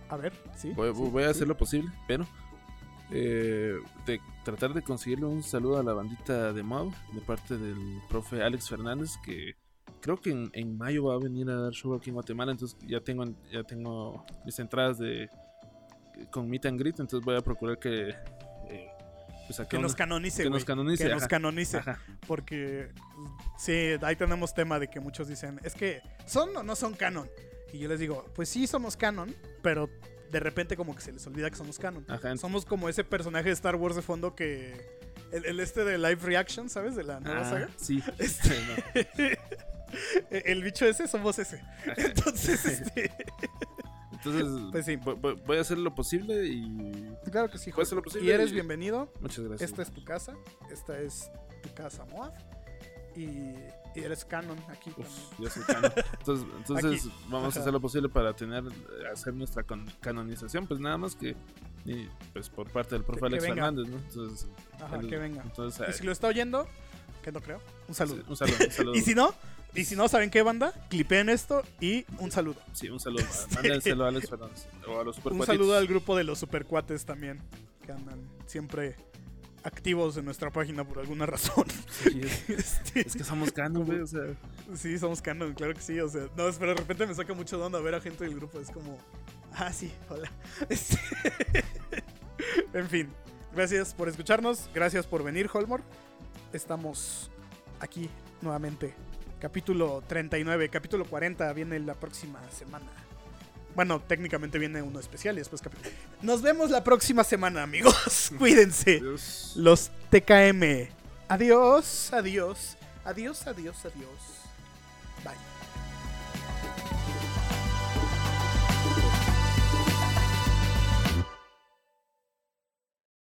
A ver, ¿sí? Voy, sí, voy a sí. hacer lo posible, pero eh, de tratar de conseguirle un saludo a la bandita de Mau de parte del profe Alex Fernández que creo que en, en mayo va a venir a dar show aquí en Guatemala, entonces ya tengo ya tengo mis entradas de con meet and greet, entonces voy a procurar que eh, pues acá Que nos canonice, que nos canonice, Que nos canonice. Ajá. Porque sí, ahí tenemos tema de que muchos dicen, es que son o no son canon. Y yo les digo, pues sí somos canon, pero de repente como que se les olvida que somos canon. Ajá, Somos como ese personaje de Star Wars de fondo que... El, el este de live reaction, ¿sabes? De la nueva ah, saga. sí. Este- No. el bicho ese somos ese. Entonces, este... Entonces, Pues sí. voy, a hacer lo posible y Claro que sí, Voy a Jorge. hacer lo posible Y eres y- bienvenido. muchas gracias. Esta es tu casa. Esta es tu casa, Moab. Y, y eres canon aquí Uf, yo soy canon. Entonces, entonces vamos Ajá. a hacer lo posible para tener hacer nuestra con- canonización, pues nada más que y, pues por parte del profe Que- Alex. Fernández, ¿no? Entonces, Ajá, el- que venga. entonces Y si lo está oyendo, que no creo, un saludo. sí, un saludo, un saludo. Y si no, y si no, ¿saben qué banda? Clipeen esto y un saludo. Sí, un saludo. Mándenselo a Alex Fernández o a los Un saludo al grupo de los supercuates también, que andan siempre activos en nuestra página por alguna razón. Sí, es, Este, es que somos canon, güey, o sea, Sí, somos canon, claro que sí. O sea, no, pero de repente me saca mucho de onda ver a gente del grupo. Es como, ah, sí, hola. Este, en fin, gracias por escucharnos. Gracias por venir, Holmor. Estamos aquí nuevamente. Capítulo 39, capítulo 40 viene la próxima semana. Bueno, técnicamente viene uno especial y después capítulo. Nos vemos la próxima semana, amigos. Cuídense. Dios. Los TKM. Adiós, adiós, adiós, adiós, adiós. Bye.